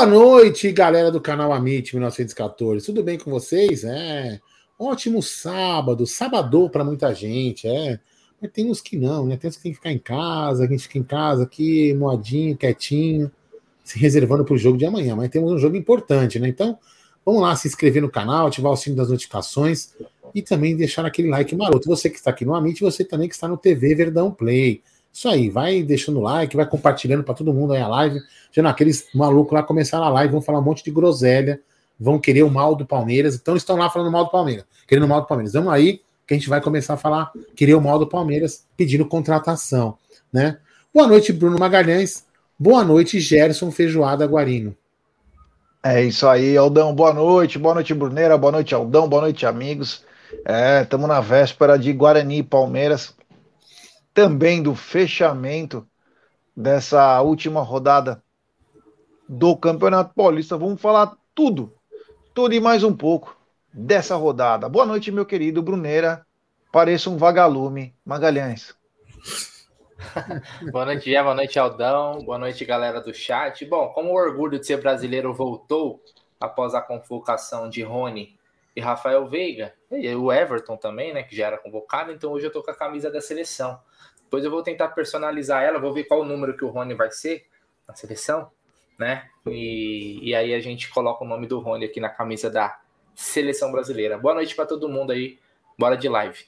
Boa noite, galera do canal Amit 1914. Tudo bem com vocês? É. Ótimo sábado, sábado para muita gente, é. Mas tem uns que não, né? Tem uns que tem que ficar em casa, a gente fica em casa aqui, moadinho, quietinho, se reservando para o jogo de amanhã. Mas temos um jogo importante, né? Então, vamos lá se inscrever no canal, ativar o sino das notificações e também deixar aquele like maroto. Você que está aqui no Amit, você também que está no TV Verdão Play. Isso aí, vai deixando like, vai compartilhando para todo mundo aí a live. Não, aqueles malucos lá começaram a live, vão falar um monte de groselha, vão querer o mal do Palmeiras, então estão lá falando mal do Palmeiras, querendo o mal do Palmeiras. Vamos aí, que a gente vai começar a falar, querer o mal do Palmeiras, pedindo contratação, né? Boa noite, Bruno Magalhães. Boa noite, Gerson Feijoada Guarino. É isso aí, Aldão. Boa noite, boa noite, Bruneira, boa noite, Aldão, boa noite, amigos. É, estamos na véspera de Guarani e Palmeiras também do fechamento dessa última rodada do Campeonato Paulista. Vamos falar tudo, tudo e mais um pouco dessa rodada. Boa noite, meu querido Bruneira. Pareça um vagalume, Magalhães. boa noite, Gé, boa noite, Aldão. Boa noite, galera do chat. Bom, como o orgulho de ser brasileiro voltou após a convocação de Rony e Rafael Veiga, e o Everton também, né, que já era convocado, então hoje eu tô com a camisa da seleção. Depois eu vou tentar personalizar ela, vou ver qual o número que o Rony vai ser na seleção, né? E, e aí a gente coloca o nome do Rony aqui na camisa da seleção brasileira. Boa noite para todo mundo aí. Bora de live.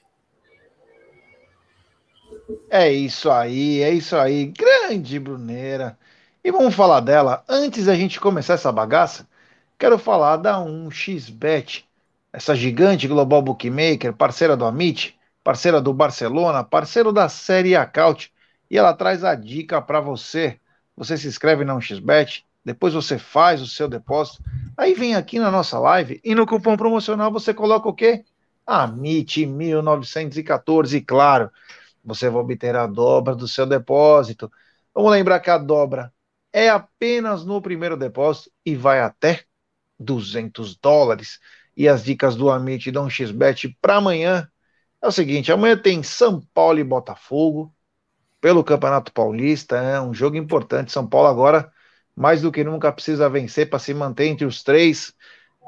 É isso aí, é isso aí. Grande Bruneira. E vamos falar dela. Antes da gente começar essa bagaça, quero falar da 1xBet, essa gigante global bookmaker, parceira do Amit, parceira do Barcelona, parceiro da Série Acaute, e ela traz a dica para você. Você se inscreve na 1xBet, depois você faz o seu depósito, aí vem aqui na nossa live e no cupom promocional você coloca o quê? AMIT 1914, e claro, você vai obter a dobra do seu depósito. Vamos lembrar que a dobra é apenas no primeiro depósito e vai até 200 dólares. E as dicas do Amit dão um xbet para amanhã é o seguinte, amanhã tem São Paulo e Botafogo pelo Campeonato Paulista, é um jogo importante. São Paulo agora mais do que nunca precisa vencer para se manter entre os três.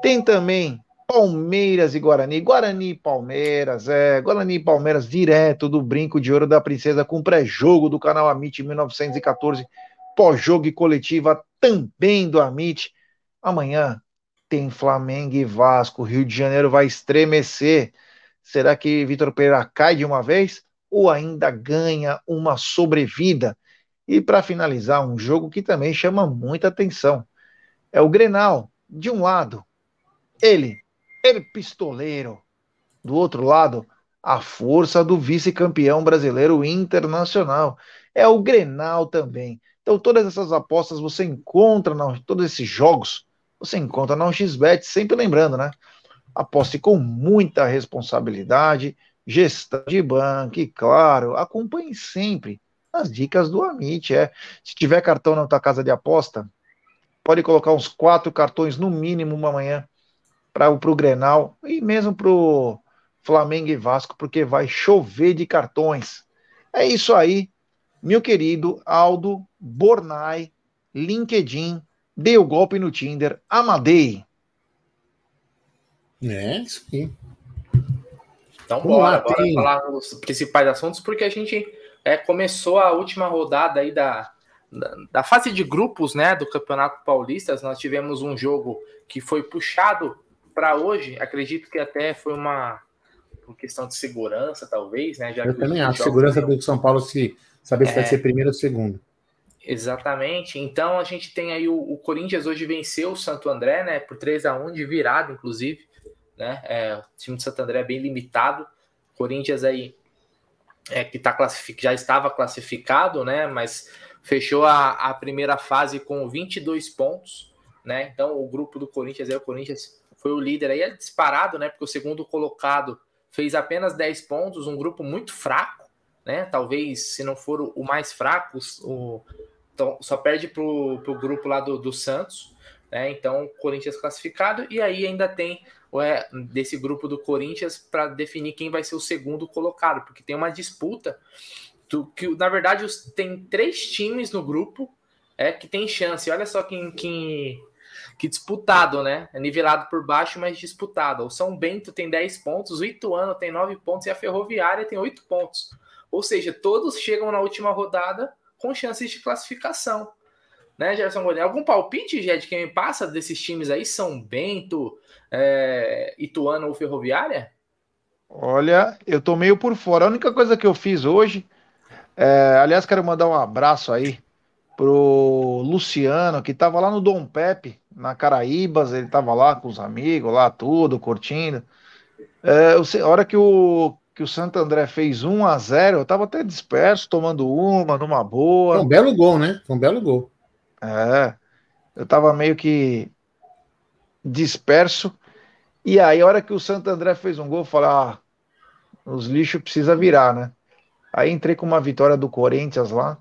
Tem também Palmeiras e Guarani, Guarani e Palmeiras, é, Guarani e Palmeiras direto do Brinco de Ouro da Princesa com pré-jogo do canal Amit 1914, pós-jogo e coletiva também do Amit. Amanhã tem Flamengo e Vasco, Rio de Janeiro vai estremecer. Será que Vitor Pereira cai de uma vez ou ainda ganha uma sobrevida? E para finalizar, um jogo que também chama muita atenção. É o Grenal, de um lado, ele, ele pistoleiro. Do outro lado, a força do vice-campeão brasileiro internacional. É o Grenal também. Então, todas essas apostas você encontra, na, todos esses jogos, você encontra na XBet, sempre lembrando, né? aposte com muita responsabilidade, gestão de banco e, claro, acompanhe sempre as dicas do Amit. É. Se tiver cartão na tua casa de aposta, pode colocar uns quatro cartões no mínimo uma manhã para o Grenal e mesmo para o Flamengo e Vasco, porque vai chover de cartões. É isso aí, meu querido Aldo Bornai, LinkedIn, deu golpe no Tinder, Amadei. É, isso aí. Então, Vamos bora, lá, bora tem... falar os principais assuntos, porque a gente é, começou a última rodada aí da, da, da, fase de grupos né, do Campeonato Paulista. Nós tivemos um jogo que foi puxado para hoje. Acredito que até foi uma, uma questão de segurança, talvez, né? Já Eu também acho. Segurança do São Paulo se saber se é... vai ser primeiro ou segundo. Exatamente. Então a gente tem aí o, o Corinthians hoje venceu o Santo André, né? Por 3 a 1 de virada, inclusive né? É, o time de Santo André é bem limitado. Corinthians aí é, que tá classific... já estava classificado, né? Mas fechou a, a primeira fase com 22 pontos, né? Então o grupo do Corinthians aí, o Corinthians foi o líder aí, é disparado, né? Porque o segundo colocado fez apenas 10 pontos, um grupo muito fraco, né? Talvez se não for o mais fraco, o, então, só perde pro, pro grupo lá do, do Santos, né? Então, Corinthians classificado, e aí ainda tem é, desse grupo do Corinthians para definir quem vai ser o segundo colocado, porque tem uma disputa do, que, na verdade, tem três times no grupo é, que tem chance. Olha só quem, quem, que disputado, né? É nivelado por baixo, mas disputado. O São Bento tem 10 pontos, o Ituano tem 9 pontos e a Ferroviária tem 8 pontos. Ou seja, todos chegam na última rodada com chances de classificação. Né, Gerson Goldin? Algum palpite, Jé, de quem passa desses times aí? São Bento, é, Ituano ou Ferroviária? Olha, eu tô meio por fora. A única coisa que eu fiz hoje, é, aliás, quero mandar um abraço aí pro Luciano, que tava lá no Dom Pepe, na Caraíbas, ele tava lá com os amigos, lá tudo, curtindo. É, a hora que o, que o Santo André fez 1 a 0 eu tava até disperso, tomando uma, numa boa. Foi um belo gol, né? Foi um belo gol. É, eu tava meio que disperso. E aí, a hora que o Santo André fez um gol, eu falei, ah, os lixos precisa virar, né? Aí entrei com uma vitória do Corinthians lá,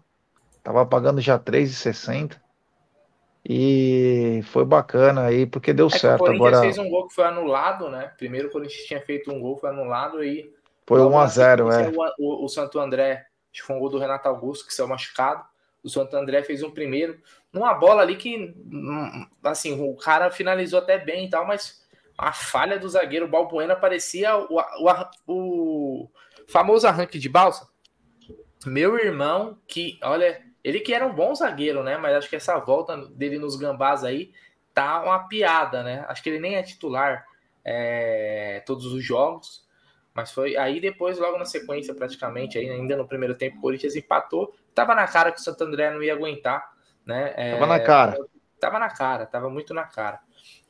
tava pagando já 3,60 e foi bacana aí, porque deu é certo. O Corinthians Agora fez um gol que foi anulado, né? Primeiro o Corinthians tinha feito um gol, foi anulado e. Foi 1 a 0 é. O, o, o, Santo André, acho que foi um gol do Renato Augusto, que saiu machucado. O Santo André fez um primeiro, numa bola ali que, hum, assim, o cara finalizou até bem e tal, mas a falha do zagueiro Balbuena parecia o, o, o famoso arranque de balsa. Meu irmão, que, olha, ele que era um bom zagueiro, né? Mas acho que essa volta dele nos gambás aí tá uma piada, né? Acho que ele nem é titular é, todos os jogos. Mas foi aí depois, logo na sequência, praticamente, ainda no primeiro tempo, o Corinthians empatou. Tava na cara que o Santo André não ia aguentar, né? É, tava na cara. Tava na cara, tava muito na cara.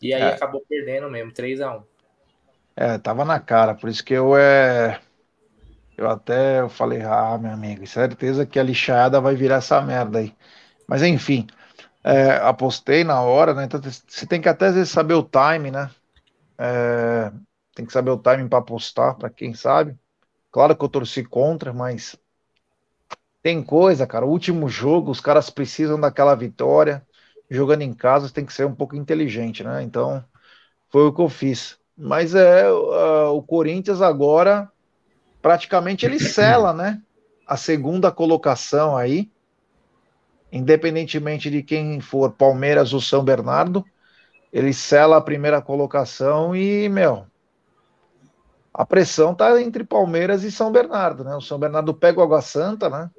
E aí é. acabou perdendo mesmo, 3 a 1 É, tava na cara, por isso que eu é. Eu até eu falei, ah, meu amigo, certeza que a lixada vai virar essa merda aí. Mas enfim, é, apostei na hora, né? Então você tem que até às vezes saber o time, né? É, tem que saber o timing para apostar, para quem sabe. Claro que eu torci contra, mas tem coisa, cara. O último jogo, os caras precisam daquela vitória jogando em casa tem que ser um pouco inteligente, né? Então, foi o que eu fiz. Mas é uh, o Corinthians agora praticamente ele sela, né? A segunda colocação aí, independentemente de quem for, Palmeiras ou São Bernardo, ele sela a primeira colocação e, meu, a pressão tá entre Palmeiras e São Bernardo, né? O São Bernardo pega o Água Santa, né?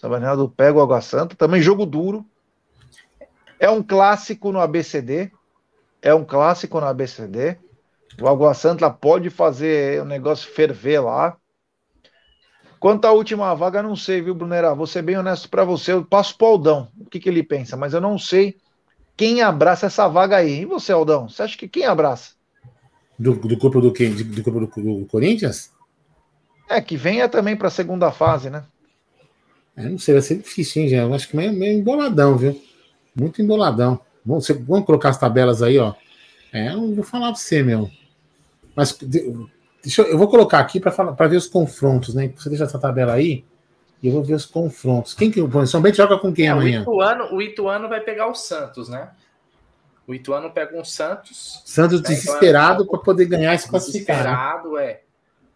São Bernardo pega o Água Santa, também jogo duro. É um clássico no ABCD. É um clássico no ABCD. O Água Santa pode fazer o negócio ferver lá. Quanto à última vaga, não sei, viu, Brunera? Vou ser bem honesto para você. Eu passo pro Aldão o que, que ele pensa, mas eu não sei quem abraça essa vaga aí. E você, Aldão? Você acha que quem abraça? Do, do grupo do quem? Do grupo do, do Corinthians? É, que venha também para a segunda fase, né? É, não sei, vai ser difícil, hein, já. Eu acho que meio, meio emboladão, viu? Muito emboladão. Vamos, vamos colocar as tabelas aí, ó. É, eu vou falar pra você, meu. Mas deixa eu, vou colocar aqui para ver os confrontos, né? Você deixa essa tabela aí e eu vou ver os confrontos. Quem que o São Bento joga com quem é, amanhã? O Ituano, o Ituano vai pegar o Santos, né? O Ituano pega um Santos. Santos né? desesperado para poder ganhar esse classificar. Né? Desesperado, é.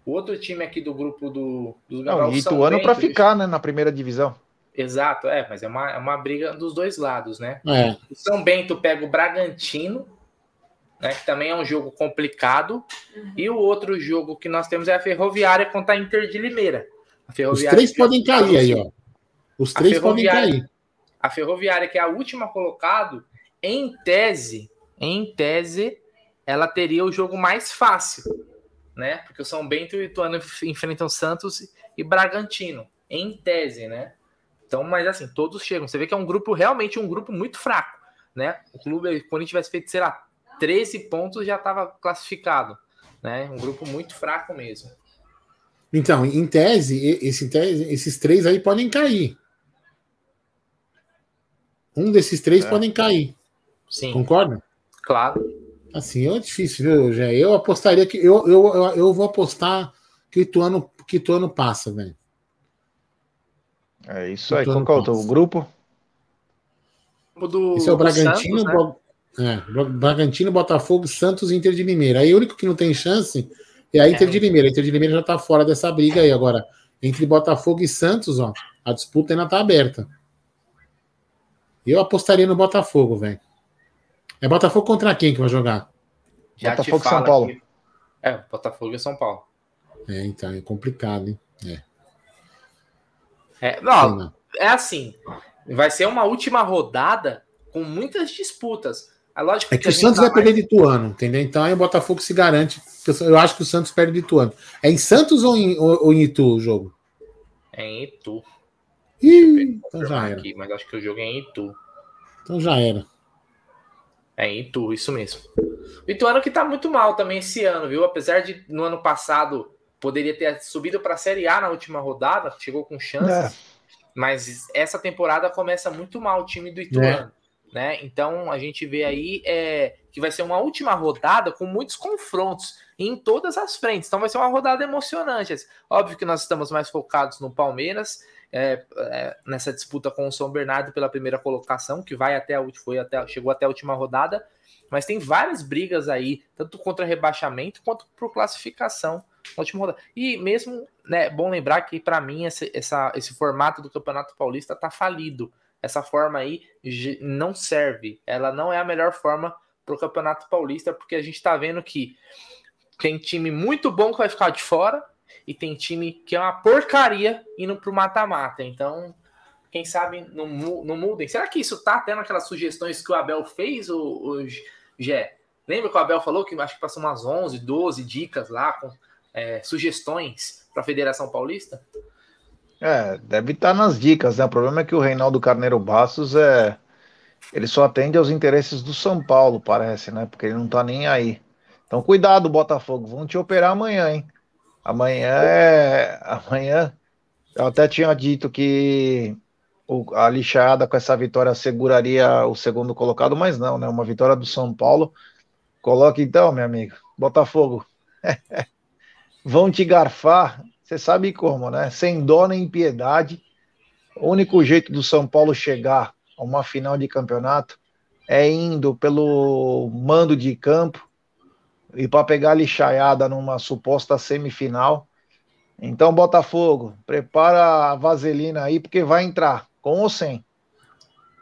O outro time aqui do grupo do, dos Não, o Ituano para ficar, né, na primeira divisão. Exato, é, mas é uma, é uma briga dos dois lados, né? É. O São Bento pega o Bragantino, né, que também é um jogo complicado, uhum. e o outro jogo que nós temos é a Ferroviária contra a Inter de Limeira. Os três podem cair aí, ó. Os três podem cair. A Ferroviária, que é a última colocado, em tese, em tese, ela teria o jogo mais fácil, né? Porque o São Bento e o Ituano enfrentam Santos e Bragantino, em tese, né? Então, mas assim, todos chegam. Você vê que é um grupo, realmente um grupo muito fraco, né? O clube, quando a tivesse feito, sei lá, 13 pontos, já estava classificado, né? Um grupo muito fraco mesmo. Então, em tese, esse, tese esses três aí podem cair. Um desses três é. podem cair. Sim. Concorda? Claro. Assim, é difícil, viu, Jé? Eu apostaria que. Eu, eu, eu, eu vou apostar que o Ituano, que o Ituano passa, velho. É isso aí. Qual é o grupo? Do, Esse é o Bragantino, Santos, né? é, Bragantino, Botafogo, Santos e Inter de Limeira. Aí o único que não tem chance é a Inter é. de Limeira. A Inter de Limeira já tá fora dessa briga aí agora. Entre Botafogo e Santos, ó, a disputa ainda tá aberta. Eu apostaria no Botafogo, velho. É Botafogo contra quem que vai jogar? Já Botafogo e São Paulo. Aqui. É, Botafogo e São Paulo. É, então, é complicado, hein? É. É, não, é assim. Vai ser uma última rodada com muitas disputas. É, lógico é que, que o Santos tá vai mais... perder de Tuano, entendeu? Então aí o Botafogo se garante. Eu acho que o Santos perde de Tuano. É em Santos ou em, ou, ou em Itu o jogo? É em Itu. Ih, então já era. Aqui, mas acho que o jogo é em Itu. Então já era. É em Itu, isso mesmo. O Ituano que tá muito mal também esse ano, viu? Apesar de no ano passado poderia ter subido para a Série A na última rodada, chegou com chances. É. Mas essa temporada começa muito mal o time do Ituano. É. Né? Então a gente vê aí é, que vai ser uma última rodada com muitos confrontos em todas as frentes. Então vai ser uma rodada emocionante. Óbvio que nós estamos mais focados no Palmeiras, é, é, nessa disputa com o São Bernardo pela primeira colocação, que vai até a foi até, chegou até a última rodada, mas tem várias brigas aí, tanto contra rebaixamento quanto por classificação na última rodada. E mesmo, né, bom lembrar que para mim esse, essa, esse formato do Campeonato Paulista tá falido. Essa forma aí não serve. Ela não é a melhor forma para o Campeonato Paulista, porque a gente está vendo que tem time muito bom que vai ficar de fora e tem time que é uma porcaria indo para o mata-mata. Então, quem sabe não, não mudem. Será que isso tá até naquelas sugestões que o Abel fez, o Gé? Lembra que o Abel falou que acho que passou umas 11, 12 dicas lá com é, sugestões para a Federação Paulista? É, deve estar tá nas dicas, né? O problema é que o Reinaldo Carneiro Bastos é. Ele só atende aos interesses do São Paulo, parece, né? Porque ele não tá nem aí. Então, cuidado, Botafogo. Vão te operar amanhã, hein? Amanhã é. Amanhã. Eu até tinha dito que o, a lixada com essa vitória seguraria o segundo colocado, mas não, né? Uma vitória do São Paulo. Coloque então, meu amigo. Botafogo. Vão te garfar você sabe como, né? Sem dó nem piedade. O único jeito do São Paulo chegar a uma final de campeonato é indo pelo mando de campo e para pegar a lixaiada numa suposta semifinal. Então, Botafogo, prepara a vaselina aí, porque vai entrar, com ou sem.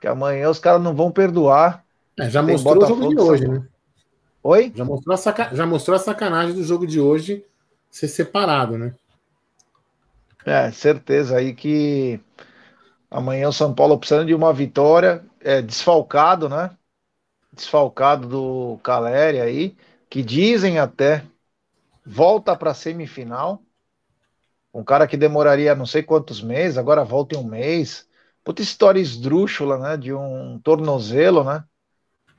Que amanhã os caras não vão perdoar. É, já mostrou Botafogo o jogo de hoje, né? Oi? Já mostrou, a saca... já mostrou a sacanagem do jogo de hoje ser separado, né? É, certeza aí que amanhã o São Paulo precisando de uma vitória, é, desfalcado, né? Desfalcado do Caleri aí, que dizem até volta para a semifinal. Um cara que demoraria não sei quantos meses, agora volta em um mês. Puta história esdrúxula, né? De um tornozelo, né?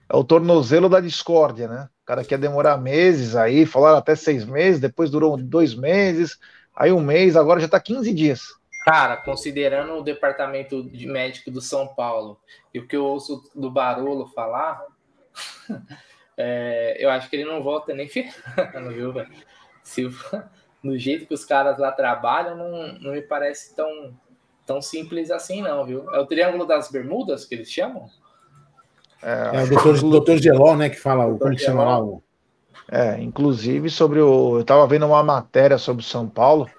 É o tornozelo da discórdia, né? O cara que ia demorar meses aí, falaram até seis meses, depois durou dois meses, Aí um mês, agora já está 15 dias. Cara, considerando o departamento de médico do São Paulo e o que eu ouço do Barolo falar, é, eu acho que ele não volta nem ferrando, viu, velho? Se, no jeito que os caras lá trabalham, não, não me parece tão, tão simples assim, não, viu? É o Triângulo das Bermudas que eles chamam? É, é o doutor, doutor Gelol, né, que fala, o, como que chama lá? O... É, inclusive sobre o. Eu estava vendo uma matéria sobre o São Paulo,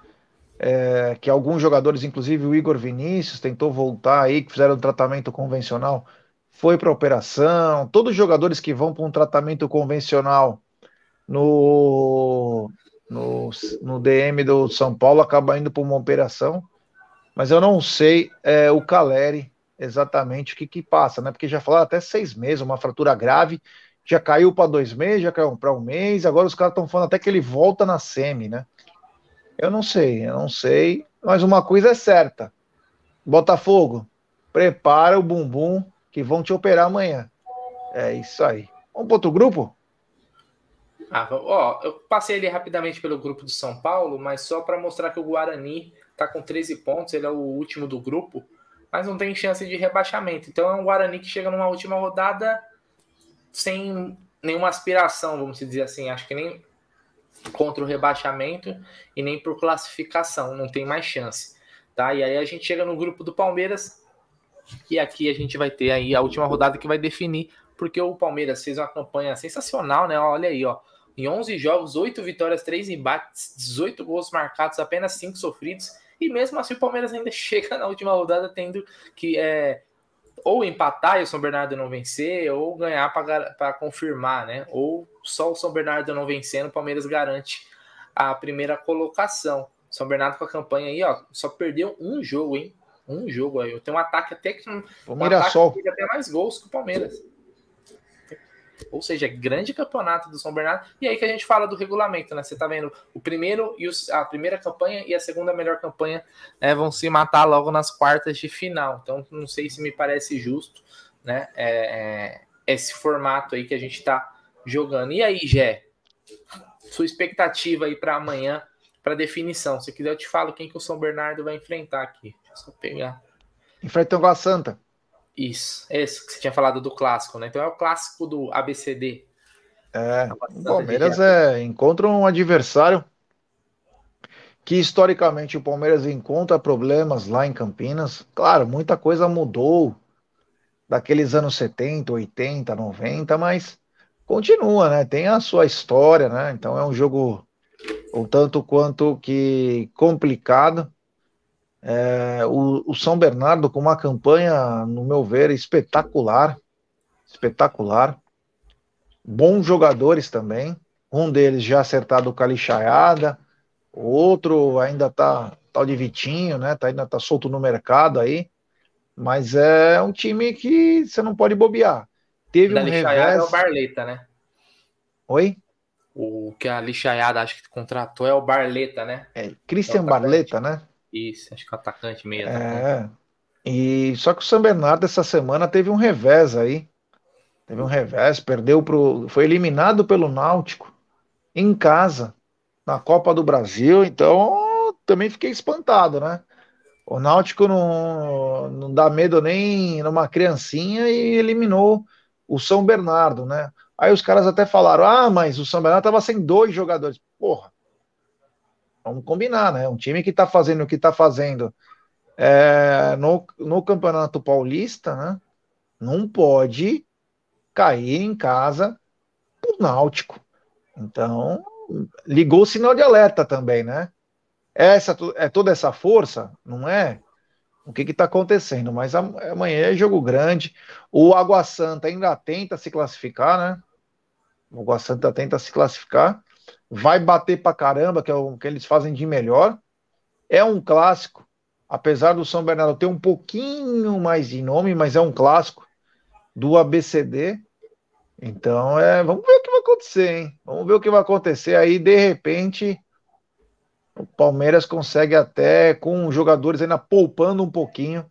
é, que alguns jogadores, inclusive o Igor Vinícius, tentou voltar aí, que fizeram um tratamento convencional, foi para operação. Todos os jogadores que vão para um tratamento convencional no, no, no DM do São Paulo acabam indo para uma operação. Mas eu não sei é, o Caleri exatamente o que, que passa, né? Porque já falaram até seis meses, uma fratura grave já caiu para dois meses, já caiu para um mês, agora os caras estão falando até que ele volta na semi, né? Eu não sei, eu não sei, mas uma coisa é certa. Botafogo, prepara o bumbum que vão te operar amanhã. É isso aí. Vamos para outro grupo? Ah, ó, eu passei ali rapidamente pelo grupo do São Paulo, mas só para mostrar que o Guarani está com 13 pontos, ele é o último do grupo, mas não tem chance de rebaixamento. Então é um Guarani que chega numa última rodada sem nenhuma aspiração, vamos dizer assim. Acho que nem contra o rebaixamento e nem por classificação, não tem mais chance. Tá? E aí a gente chega no grupo do Palmeiras e aqui a gente vai ter aí a última rodada que vai definir, porque o Palmeiras fez uma campanha sensacional, né? Olha aí, ó. Em 11 jogos, 8 vitórias, 3 embates, 18 gols marcados, apenas 5 sofridos. E mesmo assim o Palmeiras ainda chega na última rodada tendo que é, ou empatar e o São Bernardo não vencer, ou ganhar para confirmar, né? Ou só o São Bernardo não vencendo, o Palmeiras garante a primeira colocação. São Bernardo com a campanha aí, ó, só perdeu um jogo, hein? Um jogo aí. Tem um ataque até que. O um Mirassol. Ataque até mais gols que o Palmeiras. Ou seja, grande campeonato do São Bernardo. E aí que a gente fala do regulamento, né? Você tá vendo o primeiro e os, a primeira campanha e a segunda melhor campanha né, vão se matar logo nas quartas de final. Então, não sei se me parece justo, né? É, é, esse formato aí que a gente tá jogando. E aí, Gé? Sua expectativa aí para amanhã para definição. Se quiser, eu te falo quem que o São Bernardo vai enfrentar aqui. Deixa eu só pegar. Enfrenta o Santa. Isso, esse que você tinha falado do clássico, né? Então é o clássico do ABCD. É, o Palmeiras é, encontra um adversário que historicamente o Palmeiras encontra problemas lá em Campinas. Claro, muita coisa mudou daqueles anos 70, 80, 90, mas continua, né? Tem a sua história, né? Então é um jogo um tanto quanto que complicado. É, o, o, São Bernardo com uma campanha, no meu ver, espetacular, espetacular. Bons jogadores também. Um deles já acertado com a lixaiada, o outro ainda tá tal de Vitinho, né? Tá, ainda tá solto no mercado aí. Mas é um time que você não pode bobear. Teve da um revés... é o Barleta, né? Oi? O que a lixaiada acho que contratou é o Barleta, né? É, Christian é Barleta, né? Isso, acho que é o atacante mesmo. É. E só que o São Bernardo essa semana teve um revés aí. Teve um revés, perdeu pro. Foi eliminado pelo Náutico em casa, na Copa do Brasil, então também fiquei espantado, né? O Náutico não, não dá medo nem numa criancinha e eliminou o São Bernardo, né? Aí os caras até falaram: ah, mas o São Bernardo estava sem dois jogadores. Porra, vamos combinar, né? Um time que está fazendo o que está fazendo é, no, no Campeonato Paulista, né? Não pode cair em casa o Náutico. Então, ligou o sinal de alerta também, né? Essa é toda essa força, não é? O que está acontecendo, mas amanhã é jogo grande. O Água Santa ainda tenta se classificar, né? O Água Santa tenta se classificar. Vai bater pra caramba, que é o que eles fazem de melhor. É um clássico, apesar do São Bernardo ter um pouquinho mais de nome, mas é um clássico do ABCD. Então, é, vamos ver o que vai acontecer, hein? Vamos ver o que vai acontecer aí, de repente o Palmeiras consegue até, com jogadores ainda poupando um pouquinho,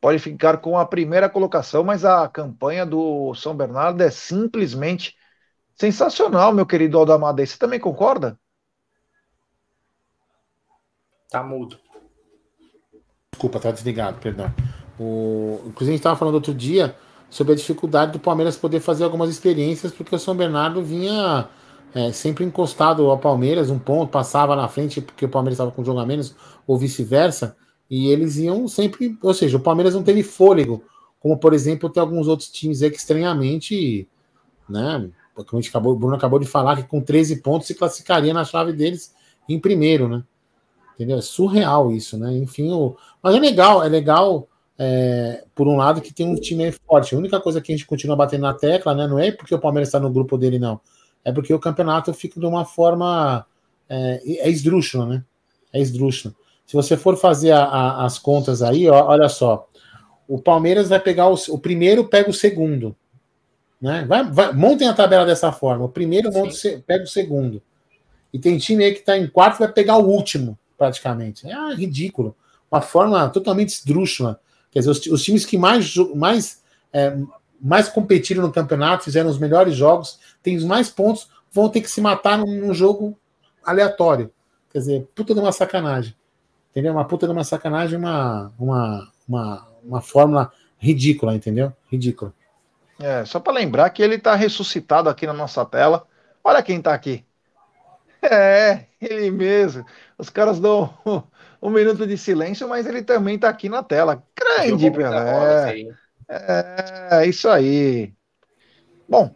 pode ficar com a primeira colocação, mas a campanha do São Bernardo é simplesmente sensacional, meu querido Aldo Você também concorda? Tá mudo. Desculpa, tá desligado, perdão. O... Inclusive, a gente estava falando outro dia sobre a dificuldade do Palmeiras poder fazer algumas experiências, porque o São Bernardo vinha é, sempre encostado ao Palmeiras, um ponto, passava na frente porque o Palmeiras estava com jogo a menos, ou vice-versa, e eles iam sempre, ou seja, o Palmeiras não teve fôlego, como por exemplo tem alguns outros times aí que estranhamente, né, como a gente acabou, o Bruno acabou de falar que com 13 pontos se classificaria na chave deles em primeiro, né? Entendeu? É surreal isso, né? Enfim, o... mas é legal, é legal é, por um lado que tem um time forte. A única coisa que a gente continua batendo na tecla, né? Não é porque o Palmeiras está no grupo dele, não é porque o campeonato fica de uma forma. É, é esdrúxula, né? É esdrúxula. Se você for fazer a, a, as contas aí, ó, olha só. O Palmeiras vai pegar o, o primeiro, pega o segundo. Né? Vai, vai, montem a tabela dessa forma. O primeiro monta, pega o segundo. E tem time aí que está em quarto vai pegar o último, praticamente. É ah, ridículo. Uma forma totalmente esdrúxula. Quer dizer, os, os times que mais, mais é, mais competiram no campeonato, fizeram os melhores jogos, têm os mais pontos, vão ter que se matar num, num jogo aleatório. Quer dizer, puta de uma sacanagem. Entendeu? Uma puta de uma sacanagem, uma, uma, uma, uma fórmula ridícula, entendeu? Ridícula. É, só para lembrar que ele está ressuscitado aqui na nossa tela. Olha quem está aqui. É, ele mesmo. Os caras dão um, um minuto de silêncio, mas ele também está aqui na tela. Grande, Pelé. É, isso aí. Bom,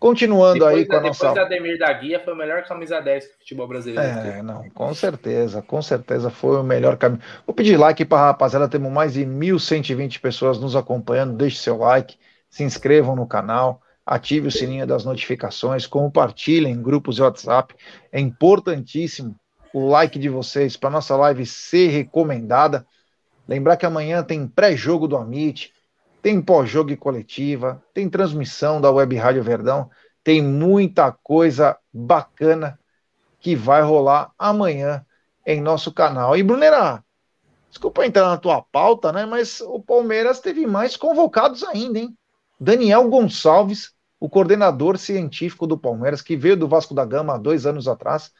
Continuando depois aí com a depois nossa. Depois da Ademir da Guia, foi o melhor camisa 10 que o futebol brasileiro É, não, com certeza, com certeza foi o melhor caminho. Vou pedir like para a rapaziada, temos mais de 1.120 pessoas nos acompanhando. Deixe seu like, se inscrevam no canal, ative o sininho das notificações, compartilhem em grupos de WhatsApp. É importantíssimo o like de vocês para nossa live ser recomendada. Lembrar que amanhã tem pré-jogo do Amit, tem pós-jogo e coletiva, tem transmissão da Web Rádio Verdão, tem muita coisa bacana que vai rolar amanhã em nosso canal. E Brunera, desculpa entrar na tua pauta, né? Mas o Palmeiras teve mais convocados ainda, hein? Daniel Gonçalves, o coordenador científico do Palmeiras, que veio do Vasco da Gama há dois anos atrás,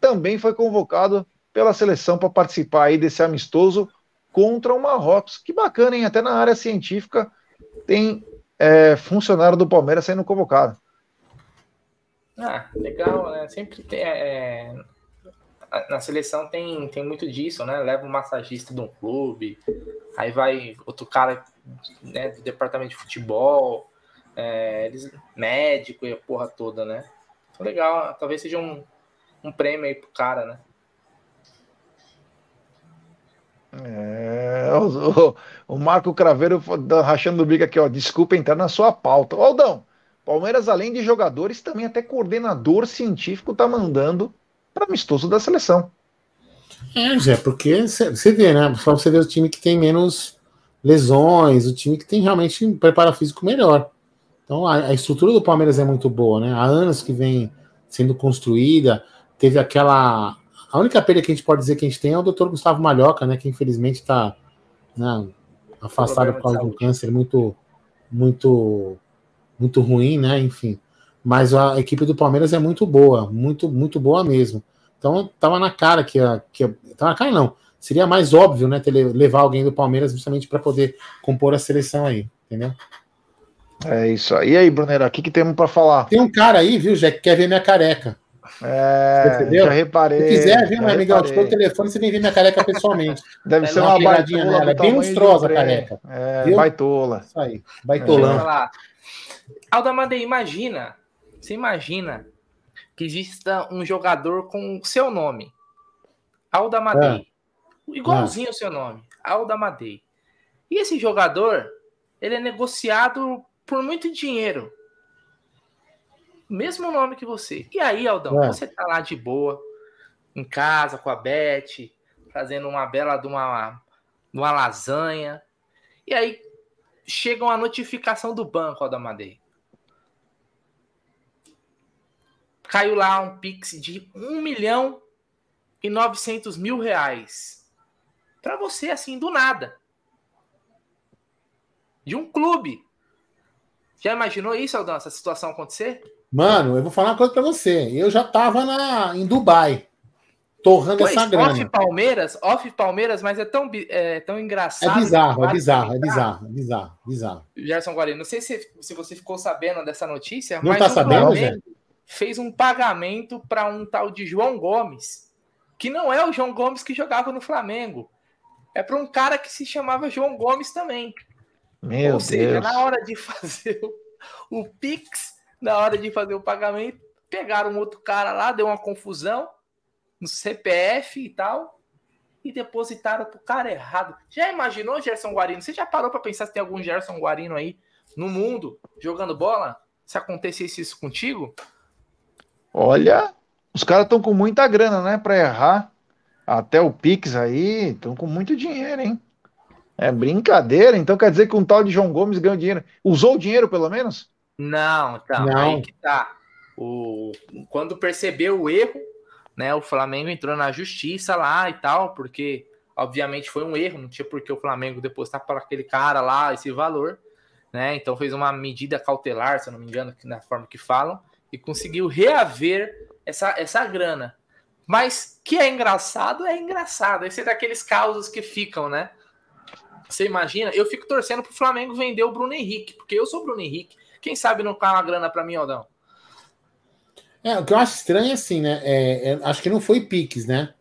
também foi convocado pela seleção para participar aí desse amistoso contra o Marrocos. Que bacana, hein? Até na área científica tem é, funcionário do Palmeiras sendo convocado. Ah, legal, né? Sempre tem. É, é na seleção tem, tem muito disso, né? Leva um massagista de um clube, aí vai outro cara né, do departamento de futebol, é, eles, médico e a porra toda, né? Então, legal, talvez seja um, um prêmio aí pro cara, né? É, o, o, Marco Craveiro rachando o bico aqui, ó. Desculpa entrar na sua pauta. Aldão, Palmeiras, além de jogadores, também até coordenador científico tá mandando para amistoso da seleção. É, Zé, porque você vê, né? Só você ver o time que tem menos lesões, o time que tem realmente um preparo físico melhor. Então a, a estrutura do Palmeiras é muito boa, né? Há anos que vem sendo construída. Teve aquela a única perda que a gente pode dizer que a gente tem é o Dr. Gustavo Malhoca, né? Que infelizmente está né, afastado por causa de um câncer muito, muito, muito ruim, né? Enfim. Mas a equipe do Palmeiras é muito boa, muito, muito boa mesmo. Então tava na cara que a, que a, tava na cara não. Seria mais óbvio, né? Ter, levar alguém do Palmeiras justamente para poder compor a seleção aí, entendeu? É isso aí. E aí, Brunera, o que, que temos para falar? Tem um cara aí, viu, Jack, que quer ver minha careca. É, já reparei. Se quiser, viu, meu amigão, te o telefone, você vem ver minha careca pessoalmente. Deve é ser uma baitola. Nela. É bem lustrosa a careca. É, viu? baitola. Isso aí, baitolão. É. Aldamadei, imagina, você imagina que exista um jogador com seu nome, Aldamadei, é. igualzinho o seu nome, Aldamadei. E esse jogador, ele é negociado por muito dinheiro mesmo nome que você. E aí, Aldão, é. você tá lá de boa, em casa com a Beth, fazendo uma bela de uma, uma lasanha. E aí chega uma notificação do banco, Aldão Madeira. Caiu lá um Pix de 1 milhão e 900 mil reais. Para você, assim, do nada. De um clube. Já imaginou isso, Aldão, essa situação acontecer? Mano, eu vou falar uma coisa pra você. Eu já tava na, em Dubai, torrando pois, essa grana. Off Palmeiras, off Palmeiras, mas é tão, é tão engraçado. É bizarro, é bizarro, é bizarro, é bizarro, bizarro. Gerson Guarino, não sei se, se você ficou sabendo dessa notícia, não mas tá sabendo, Flamengo fez um pagamento para um tal de João Gomes, que não é o João Gomes que jogava no Flamengo. É para um cara que se chamava João Gomes também. Meu Ou seja, Deus. na hora de fazer o, o Pix, na hora de fazer o pagamento, pegaram outro cara lá, deu uma confusão no CPF e tal, e depositaram pro cara errado. Já imaginou, Gerson Guarino? Você já parou para pensar se tem algum Gerson Guarino aí no mundo jogando bola? Se acontecesse isso contigo? Olha, os caras estão com muita grana, né, para errar. Até o Pix aí, estão com muito dinheiro, hein? É brincadeira. Então quer dizer que um tal de João Gomes ganhou dinheiro. Usou o dinheiro, pelo menos? Não, então, não. aí que tá. O, quando percebeu o erro, né, o Flamengo entrou na justiça lá e tal, porque obviamente foi um erro, não tinha por que o Flamengo depositar para aquele cara lá esse valor, né? Então fez uma medida cautelar, se eu não me engano, na forma que falam, e conseguiu reaver essa, essa grana. Mas que é engraçado, é engraçado. Esse é daqueles causos que ficam, né? Você imagina? Eu fico torcendo pro Flamengo vender o Bruno Henrique, porque eu sou o Bruno Henrique. Quem sabe não cai uma grana para mim, Aldão? É, o que eu acho estranho é assim, né? É, é, acho que não foi Pix, né?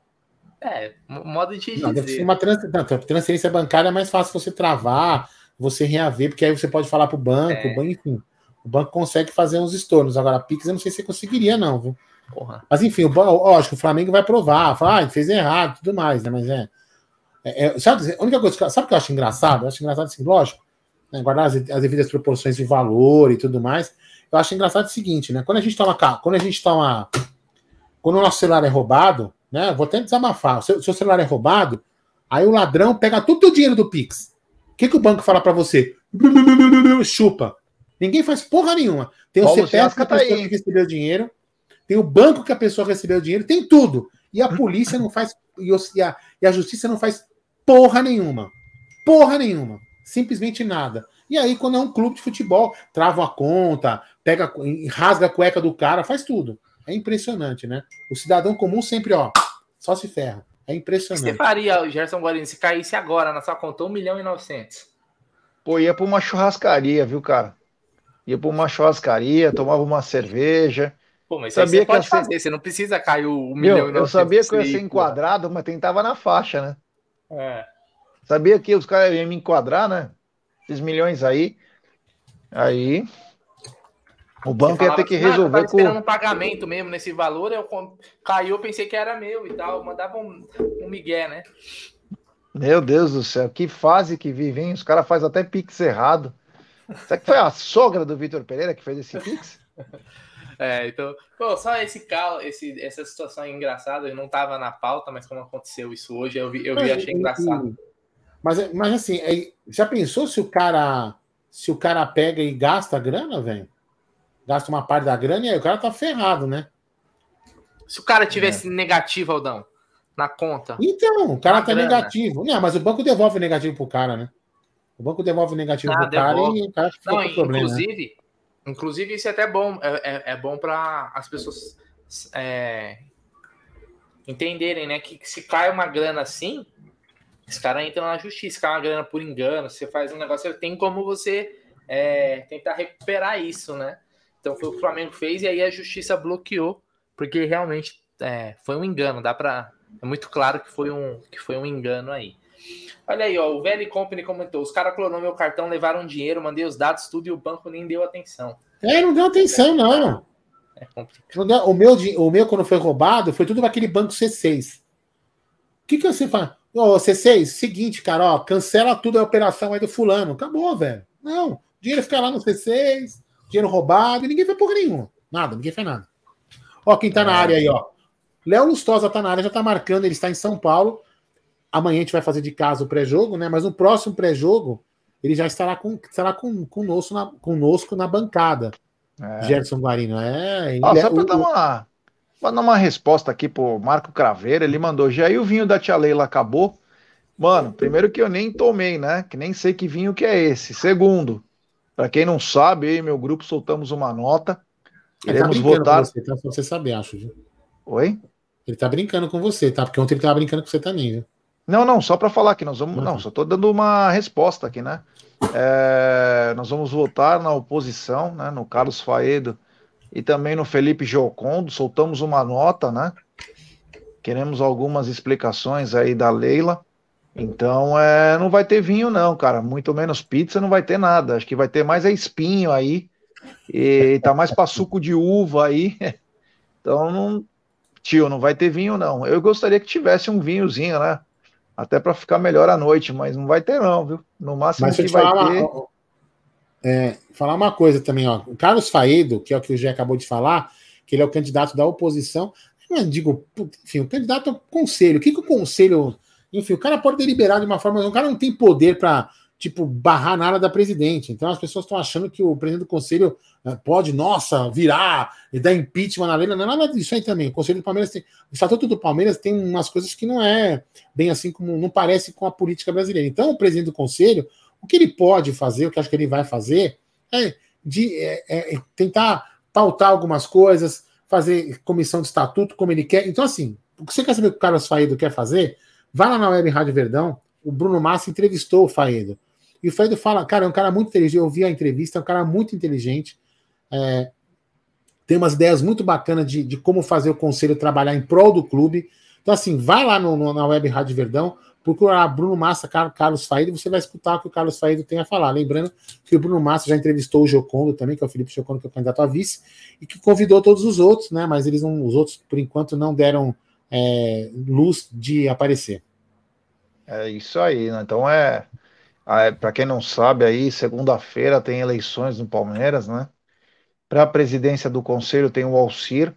É, modo de não, dizer. Uma trans, não, transferência bancária é mais fácil você travar, você reaver, porque aí você pode falar para o banco, é. banco, enfim. o banco consegue fazer uns estornos. Agora, Pix eu não sei se conseguiria, não, viu? Porra. Mas enfim, o, lógico, o Flamengo vai provar, falar, ah, fez errado tudo mais, né? Mas é. é, é sabe, a única coisa, sabe o que eu acho engraçado? Eu acho engraçado assim, lógico, né, guardar as, as, devidas proporções de valor e tudo mais. Eu acho engraçado o seguinte, né? Quando a gente toma quando a gente toma. Quando o nosso celular é roubado, né? Vou até desabafar. O seu, celular é roubado, aí o ladrão pega todo o dinheiro do Pix. O que, que o banco fala para você? Chupa. Ninguém faz porra nenhuma. Tem o CPF que a pessoa que recebeu dinheiro, tem o banco que a pessoa recebeu dinheiro, tem tudo. E a polícia não faz. E a, e a justiça não faz porra nenhuma. Porra nenhuma. Simplesmente nada. E aí, quando é um clube de futebol, trava a conta, pega, rasga a cueca do cara, faz tudo. É impressionante, né? O cidadão comum sempre, ó, só se ferra. É impressionante. O que você faria, Gerson Guarino, se caísse agora na sua conta 1 milhão e 900? Pô, ia pra uma churrascaria, viu, cara? Ia pra uma churrascaria, tomava uma cerveja. Pô, mas sabia você que pode fazer, você não precisa cair o 1 milhão e 900. Eu sabia que eu ia ser enquadrado, mas tentava na faixa, né? É. Sabia que os caras iam me enquadrar, né? Esses milhões aí. Aí o banco ia ter que assim, resolver. Ah, eu esperando um pagamento mesmo nesse valor, eu caiu, eu pensei que era meu e tal. Eu mandava um, um migué, né? Meu Deus do céu, que fase que vivem. Os caras fazem até pix errado. Será que foi a sogra do Vitor Pereira que fez esse pix? É, então, pô, só esse carro, esse, essa situação engraçada, eu não tava na pauta, mas como aconteceu isso hoje, eu vi, eu vi achei engraçado. Mas, mas assim, já pensou se o cara se o cara pega e gasta a grana, velho? gasta uma parte da grana e aí o cara tá ferrado, né? Se o cara tivesse é. negativo, Aldão, na conta. Então, o cara tá grana. negativo. Não, mas o banco devolve negativo pro cara, né? O banco devolve negativo ah, pro devolve. cara e o cara fica Não, com problema. Né? Inclusive, né? inclusive, isso é até bom. É, é, é bom para as pessoas é, entenderem, né? Que, que se cai uma grana assim, esse cara entra na justiça, cai uma grana por engano, você faz um negócio, tem como você é, tentar recuperar isso, né? Então foi o que o Flamengo fez e aí a justiça bloqueou, porque realmente é, foi um engano, dá para é muito claro que foi um que foi um engano aí. Olha aí, ó, o Velho Company comentou: os caras clonou meu cartão, levaram dinheiro, mandei os dados, tudo e o banco nem deu atenção. É, não deu atenção, não. É complicado. O meu, o meu, quando foi roubado, foi tudo naquele banco C6. O que, que você faz? Ô, C6, seguinte, cara, ó, cancela tudo a operação aí do fulano. Acabou, velho. Não, o dinheiro fica lá no C6, dinheiro roubado, e ninguém fez porra nenhuma. Nada, ninguém fez nada. Ó, quem tá na é. área aí, ó. Léo Lustosa tá na área, já tá marcando, ele está em São Paulo. Amanhã a gente vai fazer de casa o pré-jogo, né? Mas no próximo pré-jogo, ele já estará, com, estará com, conosco, na, conosco na bancada. É. Gerson Guarino. É, Ó, só é, para dar uma, pra dar uma resposta aqui pro Marco Craveira, ele mandou: já aí o vinho da tia Leila acabou. Mano, primeiro que eu nem tomei, né? Que nem sei que vinho que é esse. Segundo, para quem não sabe, eu e meu grupo soltamos uma nota. Iremos tá votar. Você, tá? você sabe, acho. Viu? Oi? Ele tá brincando com você, tá? Porque ontem ele tava brincando com você também, viu? Não, não, só para falar que nós vamos. Não, só tô dando uma resposta aqui, né? É, nós vamos votar na oposição, né? No Carlos Faedo e também no Felipe Giocondo. Soltamos uma nota, né? Queremos algumas explicações aí da Leila. Então, é, não vai ter vinho, não, cara. Muito menos pizza, não vai ter nada. Acho que vai ter mais é espinho aí. E tá mais para suco de uva aí. Então, não, tio, não vai ter vinho, não. Eu gostaria que tivesse um vinhozinho, né? Até para ficar melhor à noite, mas não vai ter, não, viu? No máximo mas que vai falar ter. Uma, é, falar uma coisa também, ó. O Carlos Faedo, que é o que o Gé acabou de falar, que ele é o candidato da oposição. Eu digo, enfim, o candidato ao conselho. O que, que o conselho enfim, o cara pode deliberar de uma forma, o cara não tem poder para tipo barrar nada da presidente. Então as pessoas estão achando que o presidente do conselho né, pode, nossa, virar e dar impeachment na lei. Não é nada disso aí também. O conselho do Palmeiras tem, o estatuto do Palmeiras tem umas coisas que não é bem assim como não parece com a política brasileira. Então o presidente do conselho, o que ele pode fazer, o que acho que ele vai fazer, é de é, é, tentar pautar algumas coisas, fazer comissão de estatuto como ele quer. Então assim, o que você quer saber que o Carlos Faído quer fazer? Vai lá na Web Rádio Verdão, o Bruno Massa entrevistou o Faedo. E o Faedo fala, cara, é um cara muito inteligente. Eu ouvi a entrevista, é um cara muito inteligente. É, tem umas ideias muito bacanas de, de, como fazer o conselho trabalhar em prol do clube. Então, assim, vai lá no, no, na Web Rádio Verdão, procurar Bruno Massa, Carlos Faído, você vai escutar o que o Carlos Faído tem a falar. Lembrando que o Bruno Massa já entrevistou o Jocondo também, que é o Felipe Jocondo, que é o candidato a vice, e que convidou todos os outros, né? Mas eles não, os outros, por enquanto, não deram é, luz de aparecer. É isso aí, né? Então é, é para quem não sabe aí, segunda-feira tem eleições no Palmeiras, né? Para a presidência do conselho tem o Alcir,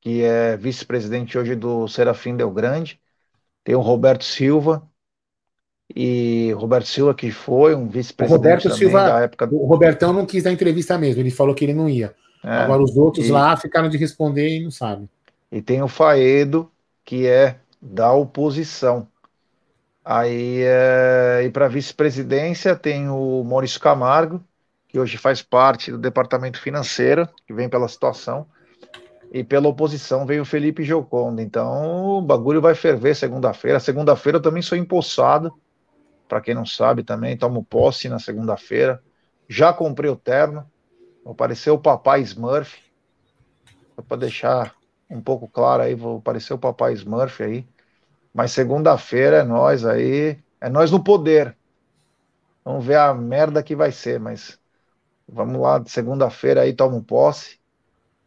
que é vice-presidente hoje do Serafim Del Grande. Tem o Roberto Silva, e Roberto Silva, que foi um vice-presidente também Silva, da época. O Robertão não quis dar entrevista mesmo, ele falou que ele não ia. É, Agora os outros e, lá ficaram de responder e não sabem. E tem o Faedo, que é da oposição. Aí, é, e para vice-presidência tem o Maurício Camargo, que hoje faz parte do departamento financeiro, que vem pela situação. E pela oposição veio o Felipe Giocondo. Então o bagulho vai ferver segunda-feira. Segunda-feira eu também sou empossado. Para quem não sabe também, tomo posse na segunda-feira. Já comprei o terno. Vou parecer o papai Smurf. Para deixar um pouco claro aí, vou parecer o papai Smurf aí. Mas segunda-feira é nós aí. É nós no poder. Vamos ver a merda que vai ser, mas vamos lá, segunda-feira aí tomo posse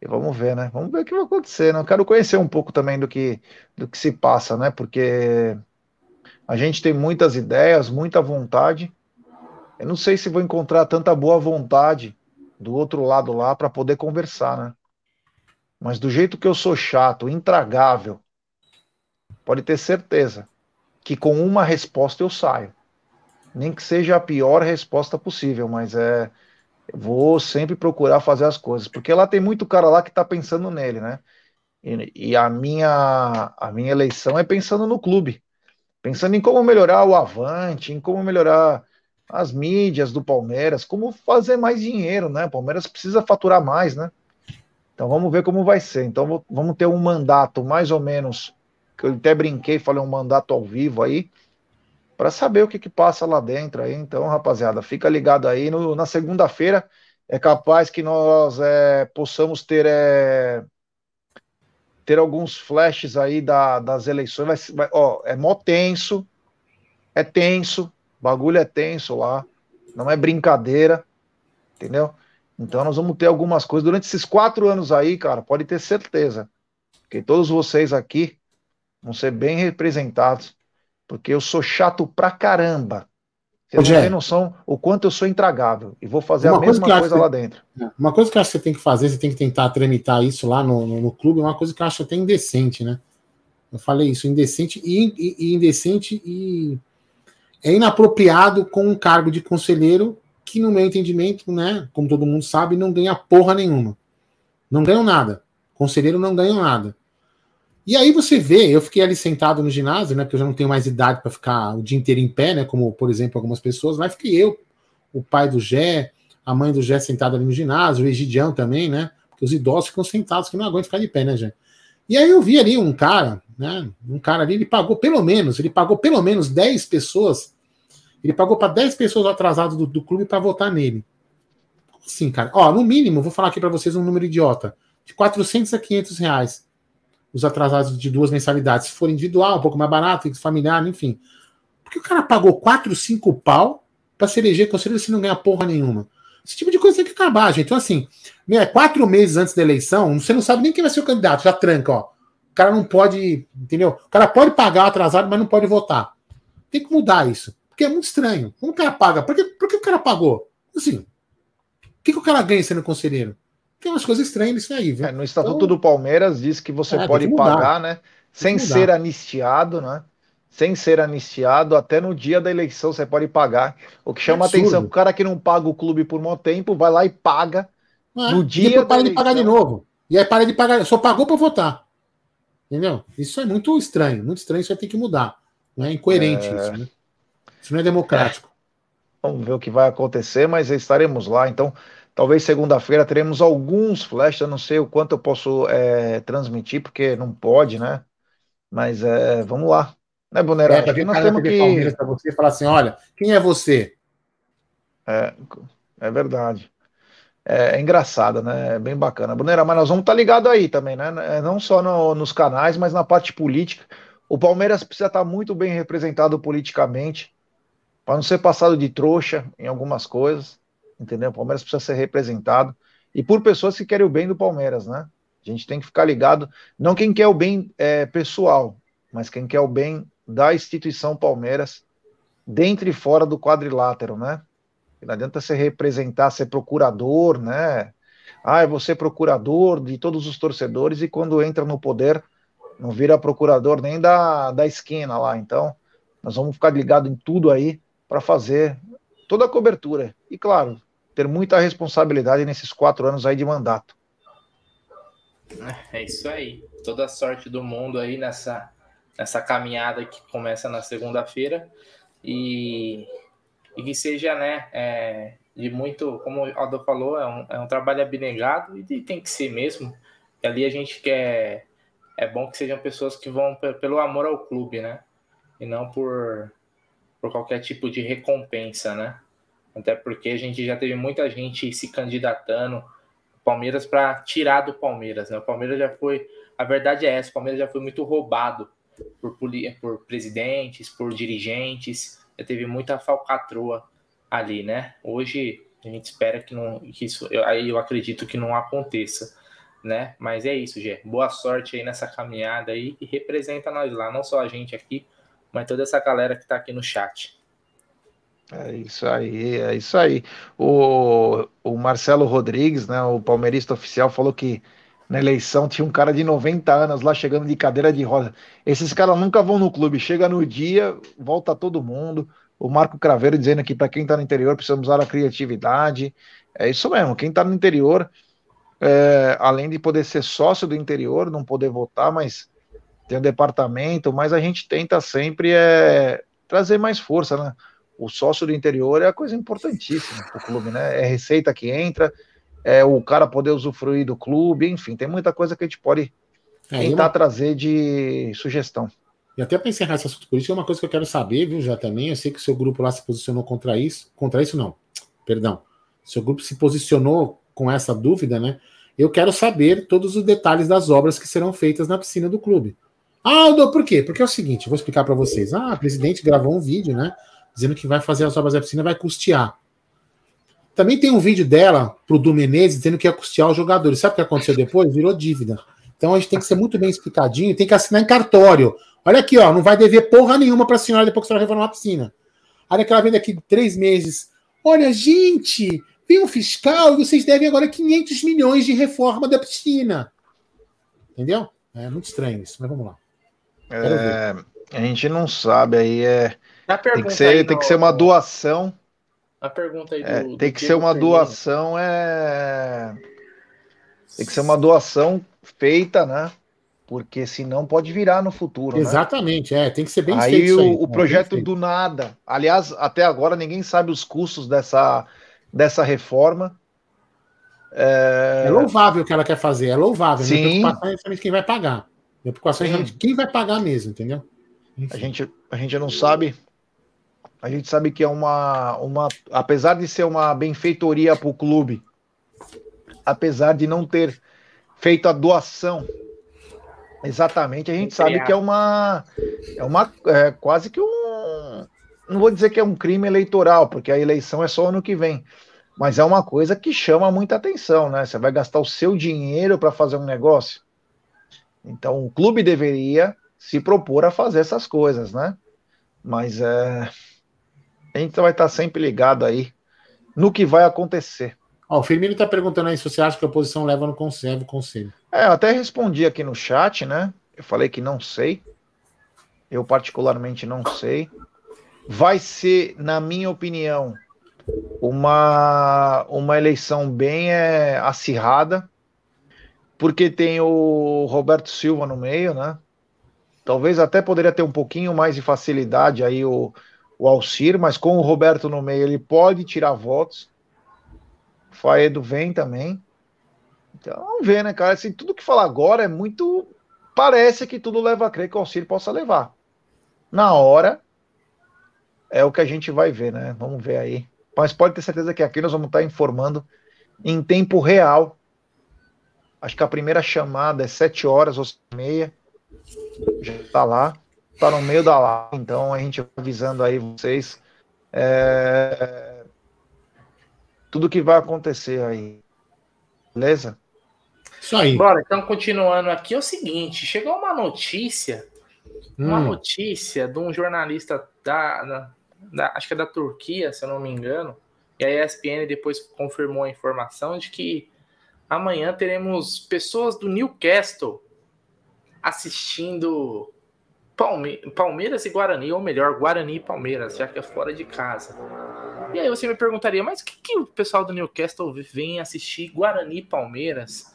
e vamos ver, né? Vamos ver o que vai acontecer, né? Eu quero conhecer um pouco também do que, do que se passa, né? Porque a gente tem muitas ideias, muita vontade. Eu não sei se vou encontrar tanta boa vontade do outro lado lá para poder conversar, né? Mas do jeito que eu sou chato, intragável, pode ter certeza que com uma resposta eu saio. Nem que seja a pior resposta possível, mas é vou sempre procurar fazer as coisas, porque lá tem muito cara lá que está pensando nele, né? E, e, a minha a minha eleição é pensando no clube, pensando em como melhorar o Avante, em como melhorar as mídias do Palmeiras, como fazer mais dinheiro, né? O Palmeiras precisa faturar mais, né? Então vamos ver como vai ser. Então vamos ter um mandato mais ou menos, que eu até brinquei, falei um mandato ao vivo aí, para saber o que, que passa lá dentro aí. Então, rapaziada, fica ligado aí. No, na segunda-feira é capaz que nós é, possamos ter é, ter alguns flashes aí da, das eleições. Vai, vai, ó, é mó tenso, é tenso, bagulho é tenso lá, não é brincadeira, entendeu? Então nós vamos ter algumas coisas durante esses quatro anos aí, cara. Pode ter certeza que todos vocês aqui vão ser bem representados porque eu sou chato pra caramba. Você não tem noção o quanto eu sou intragável. E vou fazer a mesma coisa, coisa lá dentro. É, uma coisa que eu acho que você tem que fazer, você tem que tentar tramitar isso lá no, no, no clube, é uma coisa que eu acho até indecente, né? Eu falei isso, indecente e, e, e indecente e é inapropriado com um cargo de conselheiro que, no meu entendimento, né, como todo mundo sabe, não ganha porra nenhuma. Não ganham nada. Conselheiro não ganha nada. E aí você vê, eu fiquei ali sentado no ginásio, né? Porque eu já não tenho mais idade para ficar o dia inteiro em pé, né? Como, por exemplo, algumas pessoas. Lá fiquei eu, o pai do Gé, a mãe do Gé sentado ali no ginásio, o Egidião também, né? Porque os idosos ficam sentados, que não aguentam ficar de pé, né, Gé? E aí eu vi ali um cara, né? Um cara ali, ele pagou pelo menos, ele pagou pelo menos 10 pessoas. Ele pagou para 10 pessoas atrasadas do, do clube para votar nele. Sim, cara. Ó, no mínimo, vou falar aqui para vocês um número idiota: de 400 a 500 reais os atrasados de duas mensalidades. Se for individual, um pouco mais barato, familiar, enfim. Porque o cara pagou 4, 5 pau para se eleger conselheiro se não ganha porra nenhuma. Esse tipo de coisa tem que acabar, gente. Então, assim, né, quatro meses antes da eleição, você não sabe nem quem vai ser o candidato, já tranca, ó. O cara não pode, entendeu? O cara pode pagar atrasado, mas não pode votar. Tem que mudar isso. Porque é muito estranho. Como o cara paga? Por que, por que o cara pagou? Assim, o que, que o cara ganha sendo conselheiro? Tem umas coisas estranhas nisso aí, viu? É, no Estatuto então, do Palmeiras diz que você é, pode que pagar, né? Sem ser anistiado, né? Sem ser anistiado, até no dia da eleição você pode pagar. O que chama é atenção, o cara que não paga o clube por muito tempo, vai lá e paga é, no dia e para de pagar de novo. E aí para de pagar, só pagou para votar. Entendeu? Isso é muito estranho, muito estranho, isso vai ter que mudar. Não é incoerente isso, né? Isso não é democrático. Vamos ver o que vai acontecer, mas estaremos lá. Então, Talvez segunda-feira teremos alguns flashes, eu não sei o quanto eu posso é, transmitir, porque não pode, né? Mas é, vamos lá. Né, Bonera? É, Acho nós temos que. Para você falar assim: olha, quem é você? É, é verdade. É, é engraçado, né? É bem bacana. Bonera, mas nós vamos estar tá ligados aí também, né? É, não só no, nos canais, mas na parte política. O Palmeiras precisa estar muito bem representado politicamente, para não ser passado de trouxa em algumas coisas, entendeu? O Palmeiras precisa ser representado e por pessoas que querem o bem do Palmeiras, né? A gente tem que ficar ligado, não quem quer o bem é, pessoal, mas quem quer o bem da instituição Palmeiras, dentro e fora do quadrilátero, né? Não adianta você representar, ser procurador, né? Ah, eu vou ser procurador de todos os torcedores e quando entra no poder não vira procurador nem da, da esquina lá. Então, nós vamos ficar ligado em tudo aí para fazer toda a cobertura. E, claro, ter muita responsabilidade nesses quatro anos aí de mandato. É isso aí. Toda a sorte do mundo aí nessa, nessa caminhada que começa na segunda-feira. E, e que seja, né, é, de muito, como o Aldo falou, é um, é um trabalho abnegado e tem que ser mesmo. E ali a gente quer. É bom que sejam pessoas que vão pelo amor ao clube, né? E não por, por qualquer tipo de recompensa, né? Até porque a gente já teve muita gente se candidatando Palmeiras para tirar do Palmeiras, né? O Palmeiras já foi, a verdade é essa, o Palmeiras já foi muito roubado por, por presidentes, por dirigentes, já teve muita falcatrua ali, né? Hoje a gente espera que não, que isso, eu, aí eu acredito que não aconteça, né? Mas é isso, Gê. Boa sorte aí nessa caminhada aí e representa nós lá, não só a gente aqui, mas toda essa galera que está aqui no chat. É isso aí, é isso aí. O, o Marcelo Rodrigues, né, o palmeirista oficial, falou que na eleição tinha um cara de 90 anos lá chegando de cadeira de roda. Esses caras nunca vão no clube, chega no dia, volta todo mundo. O Marco Craveiro dizendo que para quem está no interior precisamos usar a criatividade. É isso mesmo, quem está no interior, é, além de poder ser sócio do interior, não poder votar, mas tem um departamento, mas a gente tenta sempre é, trazer mais força, né? o sócio do interior é a coisa importantíssima para o clube, né? É receita que entra, é o cara poder usufruir do clube, enfim, tem muita coisa que a gente pode é, tentar trazer de sugestão. E até para encerrar esse assunto político, é uma coisa que eu quero saber, viu, já também. Eu sei que o seu grupo lá se posicionou contra isso. Contra isso, não. Perdão. O seu grupo se posicionou com essa dúvida, né? Eu quero saber todos os detalhes das obras que serão feitas na piscina do clube. Ah, Aldo, por quê? Porque é o seguinte, vou explicar para vocês. Ah, a presidente gravou um vídeo, né? dizendo que vai fazer as obras da piscina, vai custear. Também tem um vídeo dela pro Du Menezes dizendo que ia custear os jogadores. Sabe o que aconteceu depois? Virou dívida. Então a gente tem que ser muito bem explicadinho, tem que assinar em cartório. Olha aqui, ó, não vai dever porra nenhuma para a senhora depois que a senhora reformar a piscina. Olha que ela vem daqui três meses. Olha, gente, vem um fiscal e vocês devem agora 500 milhões de reforma da piscina. Entendeu? É muito estranho isso, mas vamos lá. É, a gente não sabe aí, é tem que ser, tem que ser uma doação. A pergunta aí do, é, do tem que ser uma doação, é. Tem que ser uma doação feita, né? Porque senão pode virar no futuro. Né? Exatamente, né? é, tem que ser bem aí feito. Aí o, o projeto do nada. Aliás, até agora ninguém sabe os custos dessa, dessa reforma. É... é louvável o que ela quer fazer, é louvável. Sim. Minha preocupação é quem vai pagar. Minha preocupação é quem vai pagar mesmo, entendeu? A gente, a gente não sabe a gente sabe que é uma, uma apesar de ser uma benfeitoria para o clube, apesar de não ter feito a doação exatamente, a gente sabe que é uma é uma é quase que um não vou dizer que é um crime eleitoral, porque a eleição é só ano que vem, mas é uma coisa que chama muita atenção, né? Você vai gastar o seu dinheiro para fazer um negócio. Então o clube deveria se propor a fazer essas coisas, né? Mas é a gente vai estar sempre ligado aí no que vai acontecer. Ó, o Firmino está perguntando aí se você acha que a oposição leva no conselho, conselho. É, eu até respondi aqui no chat, né? Eu falei que não sei. Eu particularmente não sei. Vai ser, na minha opinião, uma, uma eleição bem é, acirrada, porque tem o Roberto Silva no meio, né? Talvez até poderia ter um pouquinho mais de facilidade aí o, o Alcir, mas com o Roberto no meio ele pode tirar votos. O Faedo vem também. Então vamos ver, né, cara? Assim, tudo que fala agora é muito. Parece que tudo leva a crer que o Alcir possa levar. Na hora é o que a gente vai ver, né? Vamos ver aí. Mas pode ter certeza que aqui nós vamos estar informando em tempo real. Acho que a primeira chamada é sete horas ou meia. Já está lá. tá no meio da live, então a gente vai avisando aí vocês é, tudo que vai acontecer aí. Beleza? Isso aí. Bora, então continuando aqui, é o seguinte: chegou uma notícia, hum. uma notícia de um jornalista da, da, da, acho que é da Turquia, se eu não me engano, e a ESPN depois confirmou a informação de que amanhã teremos pessoas do Newcastle assistindo Palme Palmeiras e Guarani, ou melhor, Guarani e Palmeiras, já que é fora de casa. E aí você me perguntaria, mas o que, que o pessoal do Newcastle vem assistir Guarani e Palmeiras?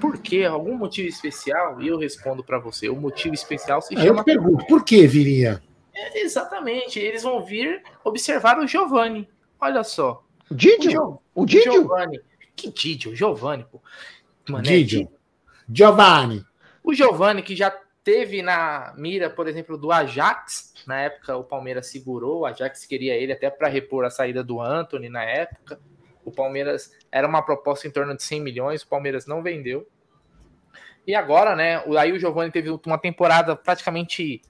Por quê? Algum motivo especial? E eu respondo para você. O motivo especial se chama. Eu pergunto, por que viria? É, exatamente. Eles vão vir observar o Giovanni. Olha só. Didio? O, Didio? Giovanni. Que Didio? Giovanni, pô. Mané, Didio. Giovanni. O Giovanni, que já teve na mira, por exemplo, do Ajax. Na época, o Palmeiras segurou. O Ajax queria ele até para repor a saída do Anthony na época. O Palmeiras era uma proposta em torno de 100 milhões, o Palmeiras não vendeu. E agora, né? Aí o Giovani teve uma temporada praticamente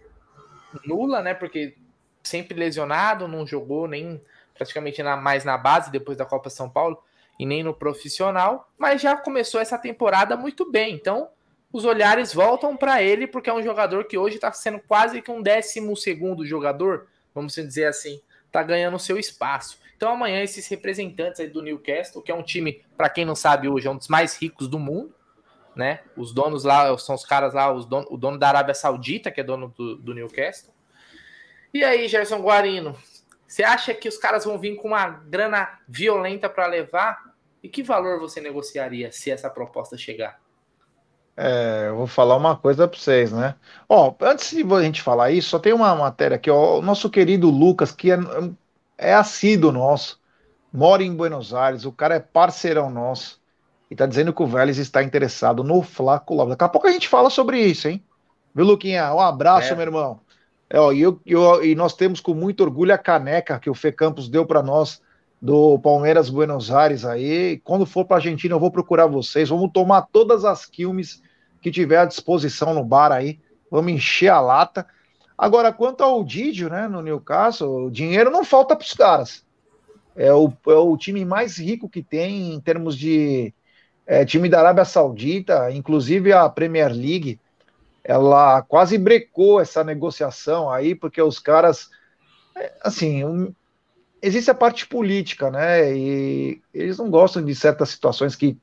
nula, né? Porque sempre lesionado, não jogou nem praticamente na, mais na base depois da Copa São Paulo e nem no profissional, mas já começou essa temporada muito bem. Então, os olhares voltam para ele porque é um jogador que hoje está sendo quase que um décimo segundo jogador, vamos dizer assim, está ganhando seu espaço. Então amanhã esses representantes aí do Newcastle, que é um time, para quem não sabe hoje, é um dos mais ricos do mundo, né? Os donos lá são os caras lá, os dono, o dono da Arábia Saudita, que é dono do, do Newcastle. E aí, Gerson Guarino, você acha que os caras vão vir com uma grana violenta para levar? E que valor você negociaria se essa proposta chegar? É, eu vou falar uma coisa para vocês, né? Ó, antes de a gente falar isso, só tem uma matéria aqui, ó, o nosso querido Lucas, que é é assíduo nosso, mora em Buenos Aires, o cara é parceirão nosso. E tá dizendo que o Vélez está interessado no Flaco Lopes. Daqui a pouco a gente fala sobre isso, hein? Viu, Luquinha? Um abraço, é. meu irmão. É, ó, e, eu, eu, e nós temos com muito orgulho a caneca que o Fê Campos deu para nós do Palmeiras Buenos Aires aí. Quando for para Argentina, eu vou procurar vocês. Vamos tomar todas as quilmes que tiver à disposição no bar aí. Vamos encher a lata. Agora, quanto ao Didio, né, no Newcastle, o dinheiro não falta para os caras. É o, é o time mais rico que tem em termos de é, time da Arábia Saudita, inclusive a Premier League, ela quase brecou essa negociação aí, porque os caras, é, assim, um, existe a parte política, né? E eles não gostam de certas situações que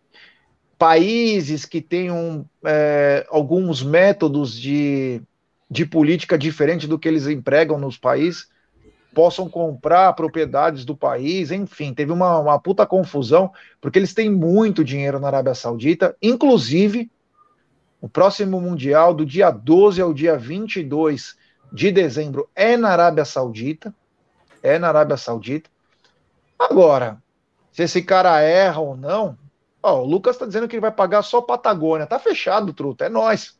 países que tenham é, alguns métodos de de política diferente do que eles empregam nos países, possam comprar propriedades do país, enfim, teve uma, uma puta confusão, porque eles têm muito dinheiro na Arábia Saudita, inclusive o próximo Mundial, do dia 12 ao dia 22 de dezembro, é na Arábia Saudita, é na Arábia Saudita. Agora, se esse cara erra ou não, ó, o Lucas tá dizendo que ele vai pagar só Patagônia, tá fechado, truta, é nós.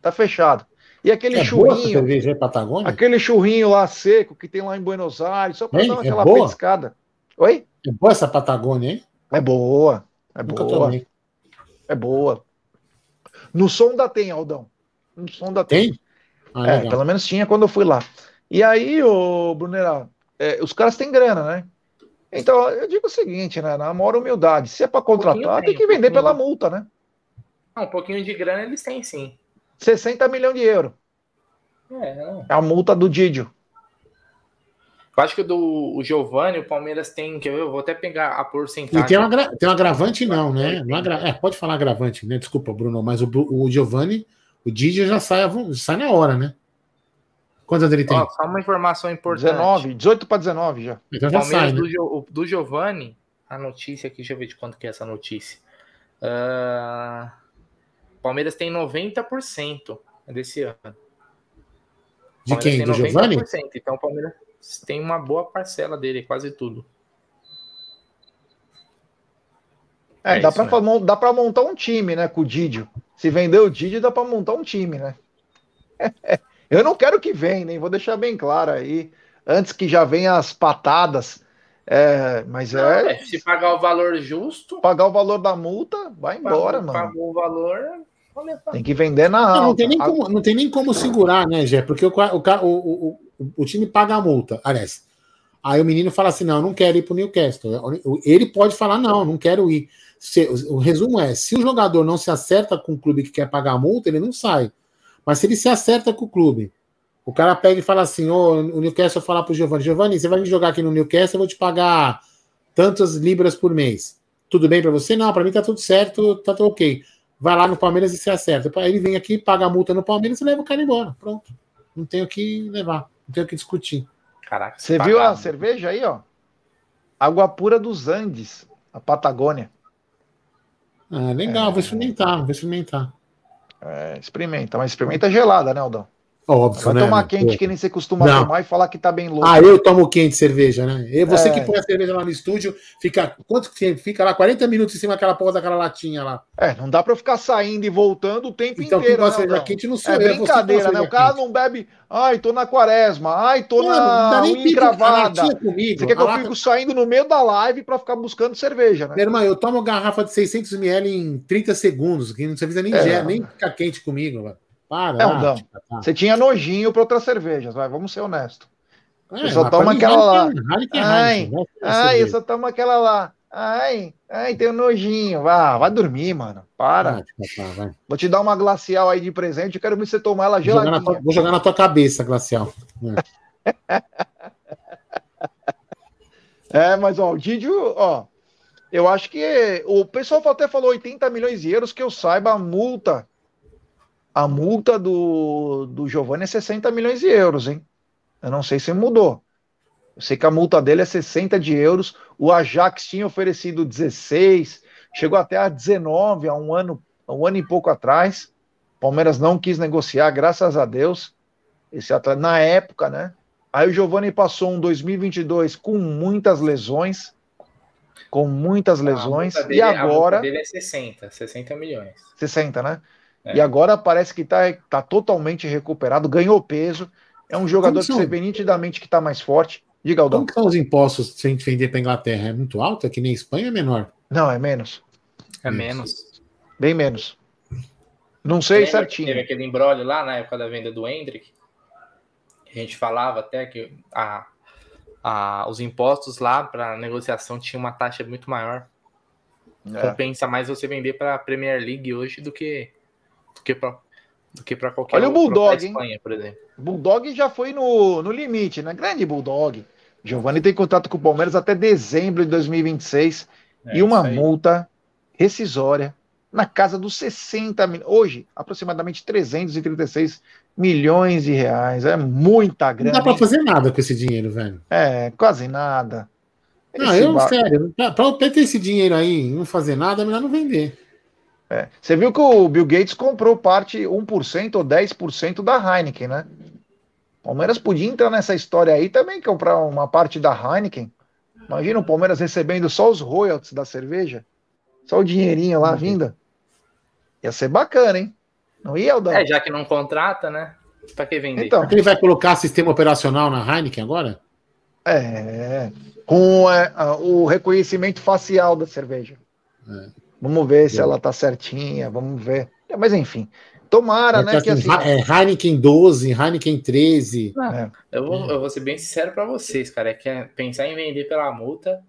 Tá fechado. E aquele é churrinho. Patagônia? Aquele churrinho lá seco que tem lá em Buenos Aires, só para dar é aquela é pescada. Oi? É boa essa Patagônia, hein? É boa. É Nunca boa. Tomei. É boa. No som da tem, Aldão. No som da tem. tem? Ah, é, pelo menos tinha quando eu fui lá. E aí, o Brunera, é, os caras têm grana, né? Então, eu digo o seguinte, né? Na maior humildade, se é para contratar, um tem, que vender um pela multa, né? Não, um pouquinho de grana eles têm sim. 60 milhões de euros. É, é a multa do Didio. Eu acho que o do o Giovanni, o Palmeiras tem. Que eu vou até pegar a porcentagem. E tem um, agra, tem um agravante, não, né? Não agra, é, pode falar agravante, né? Desculpa, Bruno, mas o, o Giovanni, o Didio já sai, sai na hora, né? Quantos ele tem? Ó, só uma informação importante. 19, 18 para 19 já. Então já Palmeiras sai, né? do, do Giovanni, a notícia aqui, deixa eu ver de quanto que é essa notícia. Uh, Palmeiras tem 90% desse ano. De quem? Do Giovanni? Então o Palmeiras tem uma boa parcela dele, quase tudo. É, é dá para né? montar um time, né, com o Didio. Se vender o Didio, dá para montar um time, né? Eu não quero que venha, nem vou deixar bem claro aí, antes que já venham as patadas. É, mas não, é, é, Se pagar o valor justo. Pagar o valor da multa, vai embora, pagou, mano. Pagou o valor, Tem que vender na alta. Não, não, tem nem como, não tem nem como segurar, né, Gé? Porque o, o, o, o, time paga a multa. Aliás, aí o menino fala assim: não, não quero ir para o Newcastle. Ele pode falar: não, não quero ir. Se, o resumo é: se o jogador não se acerta com o clube que quer pagar a multa, ele não sai. Mas se ele se acerta com o clube, o cara pega e fala assim: oh, o Newcastle falar para o Giovanni: Giovanni, você vai me jogar aqui no Newcastle, eu vou te pagar tantas libras por mês. Tudo bem para você? Não, para mim tá tudo certo, tá tudo ok vai lá no Palmeiras e se acerta. Aí ele vem aqui, paga a multa no Palmeiras e leva o cara embora. Pronto. Não tem o que levar, não tem o que discutir. Caraca, você viu a cerveja aí, ó? Água pura dos Andes, a Patagônia. Ah, legal, é... vou experimentar, vou experimentar. É, experimenta, mas experimenta gelada, né, Aldão? Óbvio, Vai né? tomar quente Pô. que nem você costuma não. tomar e falar que tá bem louco. Ah, eu tomo quente cerveja, né? E você é. que põe a cerveja lá no estúdio, fica quanto tempo? Fica lá 40 minutos em cima daquela porra daquela latinha lá. É, não dá pra eu ficar saindo e voltando o tempo então, inteiro. Então, cerveja quente não sou é eu, brincadeira, né? O cara quente. não bebe, ai, tô na quaresma, ai, tô não, na não unha encravada. Comigo. Você quer que eu lata... fico saindo no meio da live pra ficar buscando cerveja, né? Meu irmão, eu tomo garrafa de 600ml em 30 segundos, que não precisa nem, é. nem ficar quente comigo, velho. Para. É. Tá. Você tinha nojinho para outras cervejas, vai, vamos ser honestos. É, você só toma aquela lá. ai, ai, eu só tomo aquela lá. Ai, ai, tem um nojinho. Vá, vai dormir, mano. Para. Vai, Vou te dar uma glacial aí de presente. Eu quero ver você tomar ela geladinha. Vou jogar na tua, vou jogar na tua cabeça, glacial. É. é, mas ó, o Didio, ó, eu acho que o pessoal até falou 80 milhões de euros que eu saiba a multa a multa do, do Giovanni é 60 milhões de euros, hein? Eu não sei se mudou. Eu sei que a multa dele é 60 de euros. O Ajax tinha oferecido 16, chegou até a 19 há um ano, um ano e pouco atrás. Palmeiras não quis negociar, graças a Deus. Esse atleta, na época, né? Aí o Giovanni passou um 2022 com muitas lesões, com muitas lesões, dele, e agora. A multa dele é 60, 60 milhões. 60, né? É. E agora parece que está tá totalmente recuperado, ganhou peso. É um jogador que você vê nitidamente que está mais forte. Diga, Aldão. Como que são os impostos se a gente vender para Inglaterra? É muito alto? É que nem Espanha é menor? Não, é menos. É menos. Bem menos. Não sei Lembra certinho. Teve aquele embrólio lá na época da venda do Hendrick. A gente falava até que a, a, os impostos lá para negociação tinha uma taxa muito maior. É. Compensa mais você vender para a Premier League hoje do que que para do que para qualquer Olha o Bulldog, Espanha, por exemplo. Bulldog já foi no, no limite, né? Grande Bulldog. Giovanni tem contato com o Palmeiras até dezembro de 2026 é, e uma multa rescisória na casa dos 60 milhões. Hoje, aproximadamente 336 milhões de reais. É muita grana. Não dá para fazer nada com esse dinheiro, velho. É, quase nada. Não, esse eu, ba... sério, para ter esse dinheiro aí e não fazer nada, é melhor não vender. É. Você viu que o Bill Gates comprou parte 1% ou 10% da Heineken, né? O Palmeiras podia entrar nessa história aí também, comprar uma parte da Heineken. Imagina o Palmeiras recebendo só os royalties da cerveja, só o dinheirinho lá uhum. vindo. Ia ser bacana, hein? Não ia, Aldão? É, já que não contrata, né? Pra que vender? Então, ele vai colocar sistema operacional na Heineken agora? É, com é, o reconhecimento facial da cerveja. É. Vamos ver se ela tá certinha, vamos ver. Mas enfim, tomara, é né? Que, assim, assim, é Heineken 12, Heineken 13. é. eu, vou, eu vou ser bem sincero para vocês, cara. É que é pensar em vender pela multa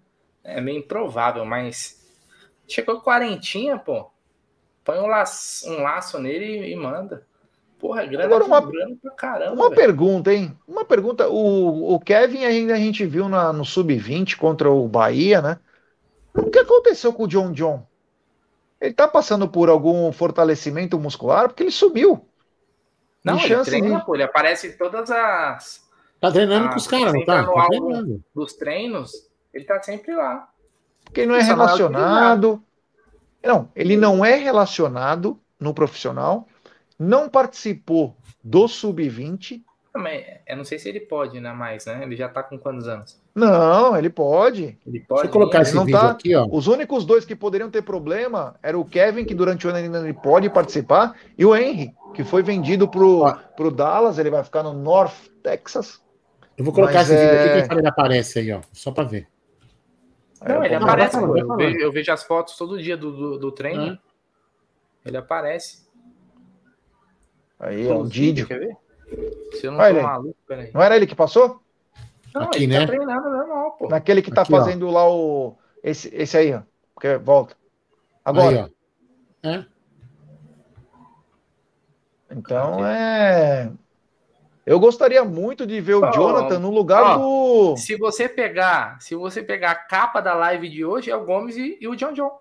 é meio improvável, mas chegou quarentinha, pô. Põe um laço, um laço nele e manda. Porra, é grana, Agora uma, pra caramba. Uma véio. pergunta, hein? Uma pergunta. O, o Kevin ainda a gente viu na, no Sub-20 contra o Bahia, né? O que aconteceu com o John John? Ele tá passando por algum fortalecimento muscular porque ele sumiu. Não, ele treina, pô, ele aparece em todas as. Tá treinando as, com os caras, tá? tá treinando. Dos treinos, ele tá sempre lá. Porque ele não é relacionado. Não, ele não é relacionado no profissional, não participou do sub-20 eu não sei se ele pode, né? Mais, né? Ele já tá com quantos anos? Não, ele pode. Ele pode. Deixa eu colocar esse vídeo tá... aqui, ó. Os únicos dois que poderiam ter problema era o Kevin, que durante o ano ele pode participar, e o Henry, que foi vendido pro, pro Dallas, ele vai ficar no North Texas. Eu vou colocar Mas esse é... vídeo aqui que ele aparece aí, ó. Só para ver. Não, ele aparece, eu, vejo, eu, vejo, as fotos todo dia do, do, do treino. Hum. Ele aparece. Aí, ó, o Didio. Quer ver? Se eu não Olha tô ele. maluco, peraí. Não era ele que passou? Não, Aqui, ele né? tá treinando normal, pô. Naquele que tá Aqui, ó. fazendo lá o. Esse, esse aí, ó. Porque volta. Agora. Aí, ó. É. Então é. Eu gostaria muito de ver o Ó, Jonathan no lugar do. Se você pegar, se você pegar a capa da live de hoje, é o Gomes e, e o John John.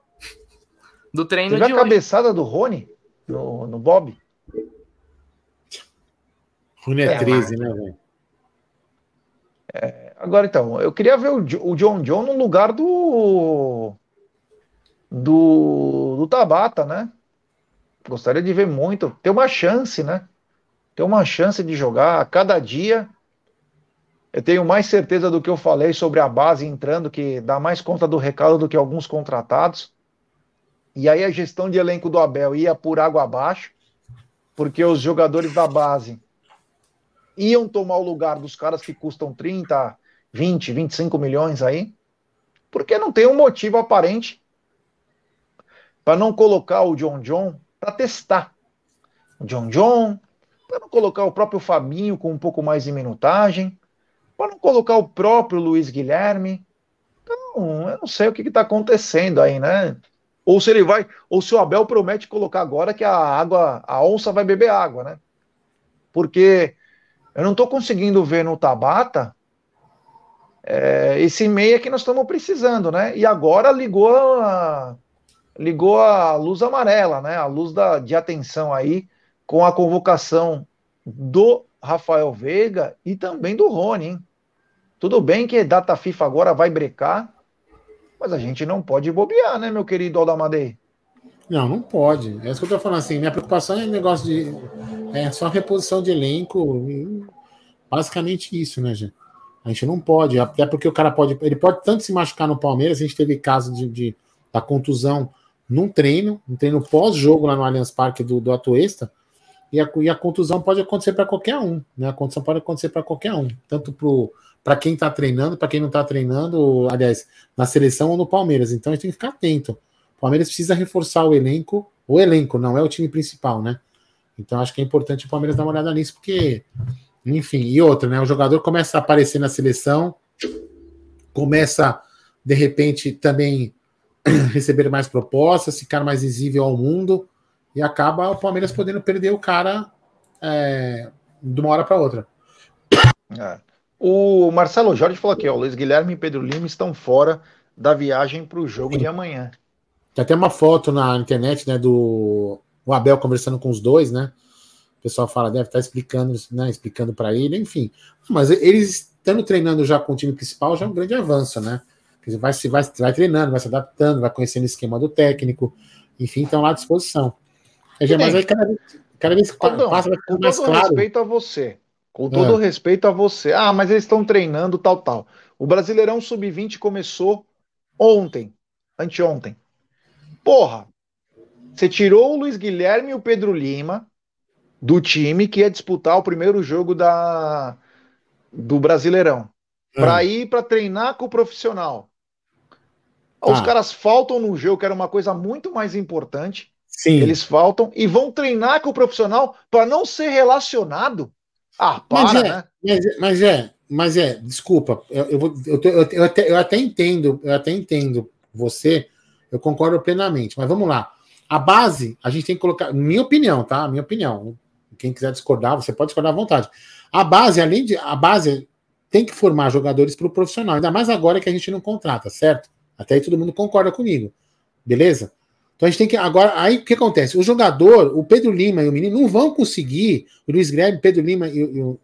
Do treino de a hoje. cabeçada do Rony no, no Bob? Rune é É, 13, né, velho? Agora então, eu queria ver o, o John John no lugar do. Do, do Tabata, né? Gostaria de ver muito. Ter uma chance, né? Ter uma chance de jogar a cada dia. Eu tenho mais certeza do que eu falei sobre a base entrando, que dá mais conta do recado do que alguns contratados. E aí a gestão de elenco do Abel ia por água abaixo, porque os jogadores da base iam tomar o lugar dos caras que custam 30, 20, 25 milhões aí, porque não tem um motivo aparente para não colocar o John John para testar. O John John, para não colocar o próprio Fabinho com um pouco mais de minutagem, para não colocar o próprio Luiz Guilherme. Então, eu não sei o que está acontecendo aí, né? Ou se ele vai, ou se o Abel promete colocar agora que a água, a onça vai beber água, né? Porque eu não estou conseguindo ver no Tabata é, esse meia que nós estamos precisando, né? E agora ligou a, ligou a luz amarela, né? A luz da, de atenção aí com a convocação do Rafael Veiga e também do Rony, hein? Tudo bem que data FIFA agora vai brecar, mas a gente não pode bobear, né, meu querido Aldamadei? Não, não pode. É isso que eu tô falando assim. Minha preocupação é negócio de. É só reposição de elenco. Basicamente isso, né, gente? A gente não pode. Até porque o cara pode. Ele pode tanto se machucar no Palmeiras. A gente teve caso de, de- da contusão num treino, um treino pós-jogo lá no Allianz Parque do, do Atuesta. E a, e a contusão pode acontecer para qualquer um, né? A contusão pode acontecer para qualquer um, tanto para quem está treinando, para quem não está treinando, aliás, na seleção ou no Palmeiras. Então a gente tem que ficar atento. O Palmeiras precisa reforçar o elenco, o elenco, não é o time principal, né? Então acho que é importante o Palmeiras dar uma olhada nisso, porque, enfim, e outra, né? O jogador começa a aparecer na seleção, começa, de repente, também receber mais propostas, ficar mais visível ao mundo, e acaba o Palmeiras podendo perder o cara é, de uma hora para outra. É. O Marcelo Jorge falou aqui, ó, Luiz Guilherme e Pedro Lima estão fora da viagem para o jogo de amanhã. Tem até uma foto na internet, né, do o Abel conversando com os dois, né? O pessoal fala, deve estar explicando, né, explicando para ele, enfim. Mas eles estando treinando já com o time principal já é um grande avanço, né? Quer dizer, vai se vai, vai treinando, vai se adaptando, vai conhecendo o esquema do técnico, enfim, estão lá à disposição. É, mas aí cada vez, cada vez que Aldão, passa vai com ficando mais todo claro. respeito a você, com todo respeito a você. Ah, mas eles estão treinando tal, tal. O Brasileirão Sub-20 começou ontem, anteontem. Porra, você tirou o Luiz Guilherme e o Pedro Lima do time que ia disputar o primeiro jogo da, do Brasileirão para ir para treinar com o profissional. Os Tá. caras faltam no jogo, que era uma coisa muito mais importante. Sim. Eles faltam e vão treinar com o profissional para não ser relacionado. Ah, Mas para, é, né? Mas, é- mas é, mas é, desculpa, eu, eu, vou- eu, eu- eu até, eu até entendo, eu até entendo você, eu concordo plenamente, mas vamos lá. A base, a gente tem que colocar, minha opinião, tá? Minha opinião. Quem quiser discordar, você pode discordar à vontade. A base, além de. A base tem que formar jogadores para o profissional, ainda mais agora que a gente não contrata, certo? Até aí todo mundo concorda comigo. Beleza? Então a gente tem que. Agora, aí o que acontece? O jogador, o Pedro Lima e o menino, não vão conseguir, o Luiz Guilherme, Pedro Lima e, e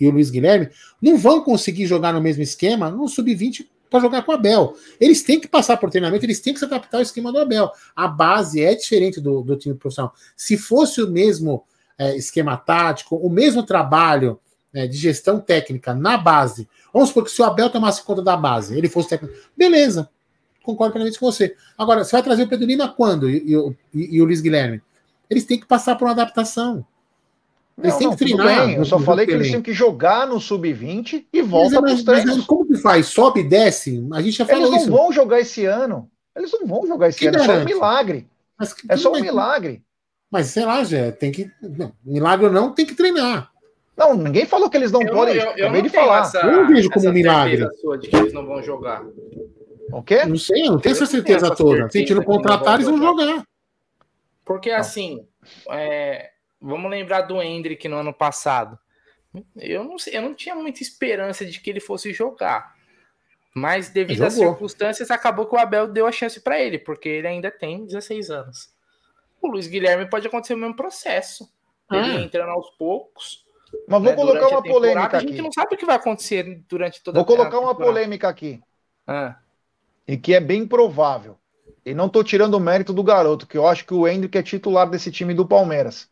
e o Luiz Guilherme, não vão conseguir jogar no mesmo esquema no Sub-20 para jogar com o Abel. Eles têm que passar por treinamento, eles têm que se adaptar ao esquema do Abel. A base é diferente do, do time profissional. Se fosse o mesmo é, esquema tático, o mesmo trabalho é, de gestão técnica na base, vamos supor que se o Abel tomasse conta da base, ele fosse técnico, beleza, concordo plenamente com você. Agora, você vai trazer o Pedro Lima quando? E, e e o Luiz Guilherme? Eles têm que passar por uma adaptação. Eles Não, têm não, que treinar. bem. Eu no- só falei que eles têm que jogar no sub-20 e Mas, volta para mas, os mas treinos. como que faz? Sobe e desce? A gente já Eles falou não isso. vão jogar esse ano. Eles não vão jogar esse Que ano. É só um garante? milagre. Mas É só um mas- milagre. Mas sei lá, Jé, tem que. Não, milagre ou não, tem que treinar. Não, ninguém falou que eles não Eu, podem. eu, eu acabei não de falar. essa, Eu não vejo como um milagre. sua de que eles não vão jogar. O quê? Não sei, eu não tenho Eu essa não certeza toda. Se a gente não não contratar, eles vão vão jogar. Porque assim, é, vamos lembrar do Hendrick no ano passado. Eu não, sei, eu não tinha muita esperança de que ele fosse jogar. Mas devido às circunstâncias, acabou que o Abel deu a chance para ele, porque ele ainda tem 16 anos. O Luiz Guilherme pode acontecer o mesmo processo. Ele Ah. entrando aos poucos. Mas vou né, colocar uma polêmica A gente aqui. não sabe o que vai acontecer durante toda Vou a colocar uma polêmica aqui. Ah, E que é bem provável. E não tô tirando o mérito do garoto, que eu acho que o Hendrick é titular desse time do Palmeiras.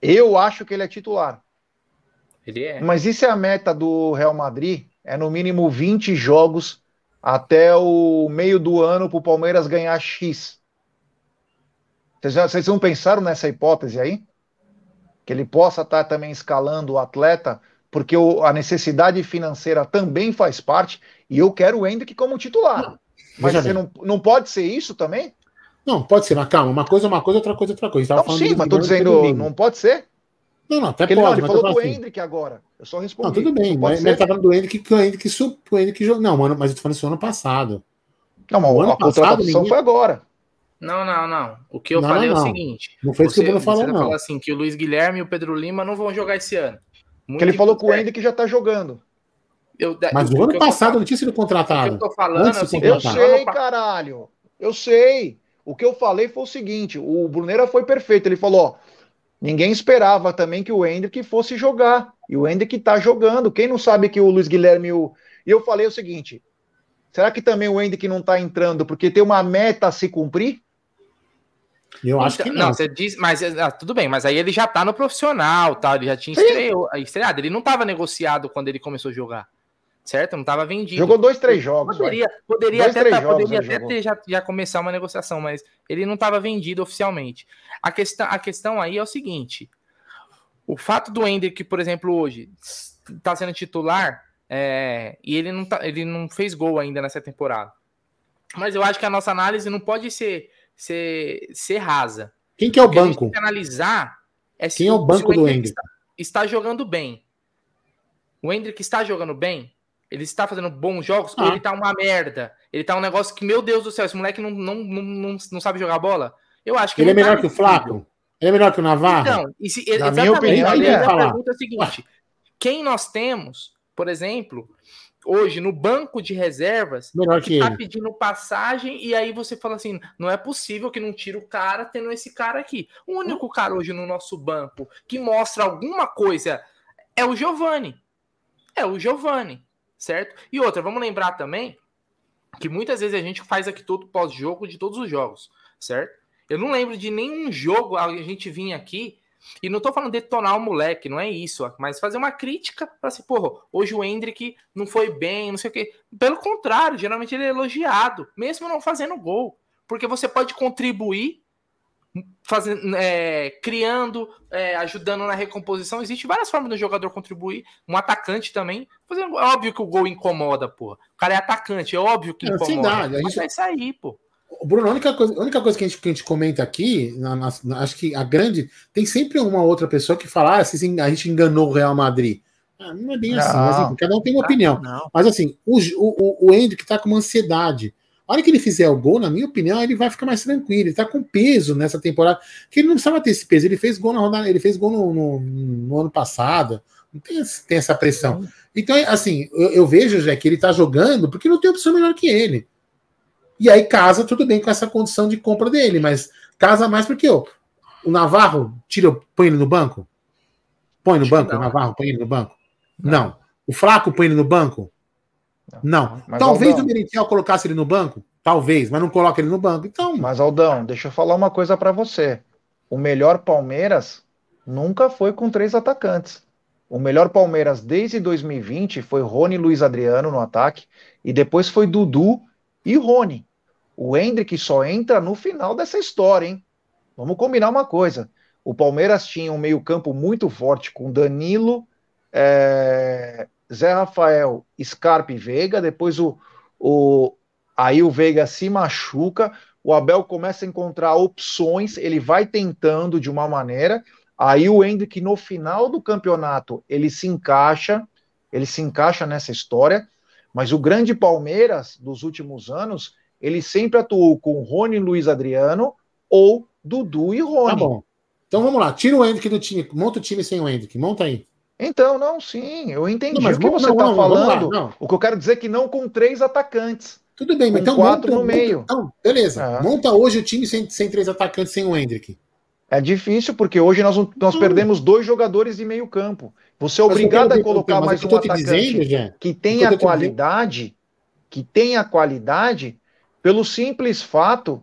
Eu acho que ele é titular. ele é. Mas isso é a meta do Real Madrid? É no mínimo 20 jogos até o meio do ano para o Palmeiras ganhar X. Vocês, já- vocês não pensaram nessa hipótese aí? Que ele possa estar também escalando o atleta, porque o- a necessidade financeira também faz parte, e eu quero o Hendrick como titular. Mas Veja você bem. não, não pode ser isso também? Não, pode ser, mas calma. Uma coisa é uma coisa, outra coisa é outra coisa. A gente tava Não, falando sim, do mas tô dizendo, não pode ser? Não, não, até Porque ele, não, pode, ele falou falo do assim. Hendrick agora. Eu só respondi. Não, tudo bem, pode mas, mas tá falando do Hendrick que o Hendrick, o Hendrick jogou. Não, mano, mas eu tô falando isso ano passado. Não, mas o ano a passado, ninguém- foi agora. Não, não, não. O que eu Não, falei não, é o seguinte. Não foi isso que o Bruno falou, não. falou assim que o Luiz Guilherme e o Pedro Lima não vão jogar esse ano. Muito Que ele falou que o. Hendrick já tá jogando. Eu- Mas o ano passado não tinha sido O que contratado. eu tô falando seguinte, Eu sei, caralho. Eu sei. O que eu falei foi o seguinte: o Brunera foi perfeito. Ele falou: ó, ninguém esperava também que o Hendrick fosse jogar. E o Hendrick tá jogando. Quem não sabe que o Luiz Guilherme. e O... E eu falei o seguinte: será que também o Hendrick não tá entrando porque tem uma meta a se cumprir? Eu acho Então, que não. você diz, mas ah, tudo bem, mas aí ele já tá no profissional, tá? Ele já tinha estreou, estreado. Ele não tava negociado quando ele começou a jogar, certo? Não tava vendido. Jogou dois, três jogos. vai. Poderia, poderia Dois, até, três tá- jogos poderia até ter, já, já começar uma negociação, mas ele não estava vendido oficialmente. A questão, a questão aí é o seguinte: o fato do Hendrick, por exemplo, hoje está sendo titular é, e ele não, tá, ele não fez gol ainda nessa temporada. Mas eu acho que a nossa análise não pode ser, ser, ser rasa. Quem que é o O que a gente banco? tem que analisar é se, Quem é o banco se do Hendrick Hendrick? Está, está jogando bem. O Hendrick está jogando bem? Ele está fazendo bons jogos? Ou Ah. ele tá uma merda? Ele tá um negócio que, meu Deus do céu, esse moleque não, não, não, não, não sabe jogar bola? Eu acho que Ele é não tá melhor que o. Flaco? Ele é melhor que o Navarro? Então, e se, Na minha opinião, aí ele a é. pergunta é a seguinte: quem nós temos, por exemplo, hoje no banco de reservas, Melhor que que tá ele. pedindo passagem e aí você fala assim, não é possível que não tire o cara tendo esse cara aqui. O único cara hoje no nosso banco que mostra alguma coisa é o Giovani. É o Giovani, certo? E outra, vamos lembrar também que muitas vezes a gente faz aqui todo pós-jogo de todos os jogos, certo? Eu não lembro de nenhum jogo a gente vinha aqui e não tô falando de detonar o moleque, não é isso, mas fazer uma crítica para assim, porra, hoje o Hendrick não foi bem, não sei o quê. Pelo contrário, geralmente ele é elogiado, mesmo não fazendo gol, porque você pode contribuir fazendo, é, criando, é, ajudando na recomposição. Existe várias formas do jogador contribuir. Um atacante também. Fazendo, é óbvio que o gol incomoda, porra. O cara é atacante, é óbvio que É, incomoda. sem dar, a Mas gente- vai sair, pô. Bruno, a única coisa, a única coisa que, a gente, que a gente comenta aqui, na- na- na- acho que a grande. Tem sempre uma outra pessoa que fala, ah, a gente enganou o Real Madrid. Ah, não é bem assim, Não. mas enfim, cada um tem uma opinião. Não. Mas assim, o, o, o Hendrick tá com uma ansiedade. A hora que ele fizer o gol, na minha opinião, ele vai ficar mais tranquilo. Ele tá com peso nessa temporada. Que ele não precisava ter esse peso. Ele fez gol na rodada, ele fez gol no, no- no ano passado. Não tem, tem essa pressão. Então, assim, eu, eu vejo, já que ele tá jogando porque não tem opção melhor que ele. E aí casa tudo bem com essa condição de compra dele, mas casa mais porque ó, o Navarro tira, põe ele no banco? Põe no Acho banco, não, o Navarro põe ele no banco? Não. O Flaco põe ele no banco? Não. Mas, Talvez Aldão, o Merentiel colocasse ele no banco? Talvez, mas não coloca ele no banco. Então, Mas, Aldão, deixa eu falar uma coisa pra você. O melhor Palmeiras nunca foi com três atacantes. O melhor Palmeiras desde 2020 foi Rony e Luiz Adriano no ataque, e depois foi Dudu e Rony. O Hendrick só entra no final dessa história, hein? Vamos combinar uma coisa. O Palmeiras tinha um meio-campo muito forte com Danilo, é, Zé Rafael, Scarpa e Veiga. Depois o, o, aí o Veiga se machuca. o Abel começa a encontrar opções, ele vai tentando de uma maneira, aí o Hendrick no final do campeonato, ele se encaixa, ele se encaixa nessa história, mas o grande Palmeiras dos últimos anos, ele sempre atuou com Rony Luiz Adriano ou Dudu e Rony. Tá bom. Então vamos lá, tira o Hendrick do time, monta o time sem o Hendrick, monta aí. Então, não, sim, eu entendi não, o que você está falando. Lá, o que eu quero dizer é que não com três atacantes. Tudo bem, mas então quatro monta, no meio. Então, beleza. Ah. Monta hoje o time sem, sem três atacantes, sem o Hendrick. É difícil, porque hoje nós, nós hum. perdemos dois jogadores de meio campo. Você é obrigado a colocar mais um atacante dizendo, que tenha qualidade, que tenha qualidade, pelo simples fato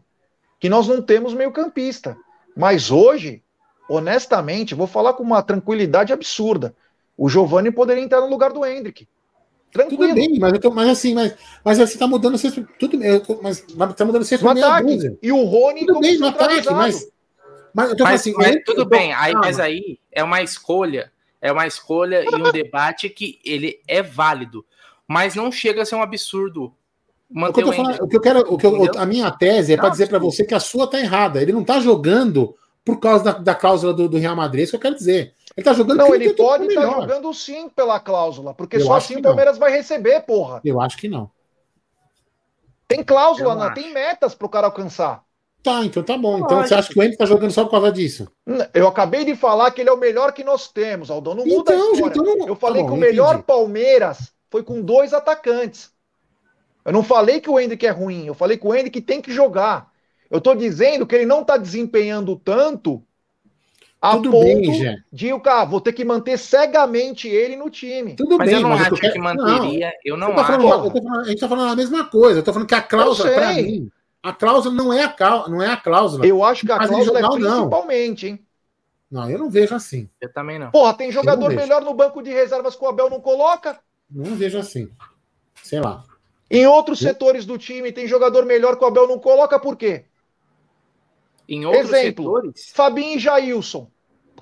que nós não temos meio campista. Mas hoje, honestamente, vou falar com uma tranquilidade absurda. O Giovani poderia entrar no lugar do Hendrick. Tranquilo. Tudo bem, mas, tô, mas assim, mas, mas você tá mudando seis, tudo bem, mas tá mudando seis no ataque. E o Rony tudo bem no ataque, mas mas eu tô mas, assim, mas tudo tô, bem, aí, mas aí é uma escolha, é uma escolha e um debate que ele é válido, mas não chega a ser um absurdo. Manter o, que eu, falando, o que eu quero, o que eu, a minha tese é para dizer para você que a sua tá errada. Ele não tá jogando por causa da, da cláusula do, do Real Madrid, é isso que eu quero dizer. Ele tá jogando Não, ele pode estar tá jogando sim pela cláusula, porque eu só assim o Palmeiras vai receber, porra. Eu acho que não. Tem cláusula, não, tem metas pro cara alcançar. Tá, então tá bom. Então você acha que o Henrique tá jogando só por causa disso? Eu acabei de falar que ele é o melhor que nós temos, Aldão. Não muda então, a história. Então, eu falei tá bom, que o melhor entendi. Palmeiras foi com dois atacantes. Eu não falei que o Hendrick é ruim, eu falei que o Hendrick tem que jogar. Eu tô dizendo que ele não tá desempenhando tanto a Tudo ponto bem, de o cara, vou ter que manter cegamente ele no time. Tudo mas bem, eu não mas acho que manteria. Não, eu não eu acho. Falando, eu falando, a gente tá falando a mesma coisa. Eu tô falando que a cláusula, para mim, a cláusula não é a, não é a cláusula. Eu acho que a cláusula é principalmente, hein? Não, eu não vejo assim. Eu também não. Porra, tem jogador melhor no banco de reservas que o Abel não coloca? Não vejo assim. Sei lá. Em outros eu... setores do time tem jogador melhor que o Abel não coloca, por quê? Em outros Exemplo, setores? Fabinho e Jailson.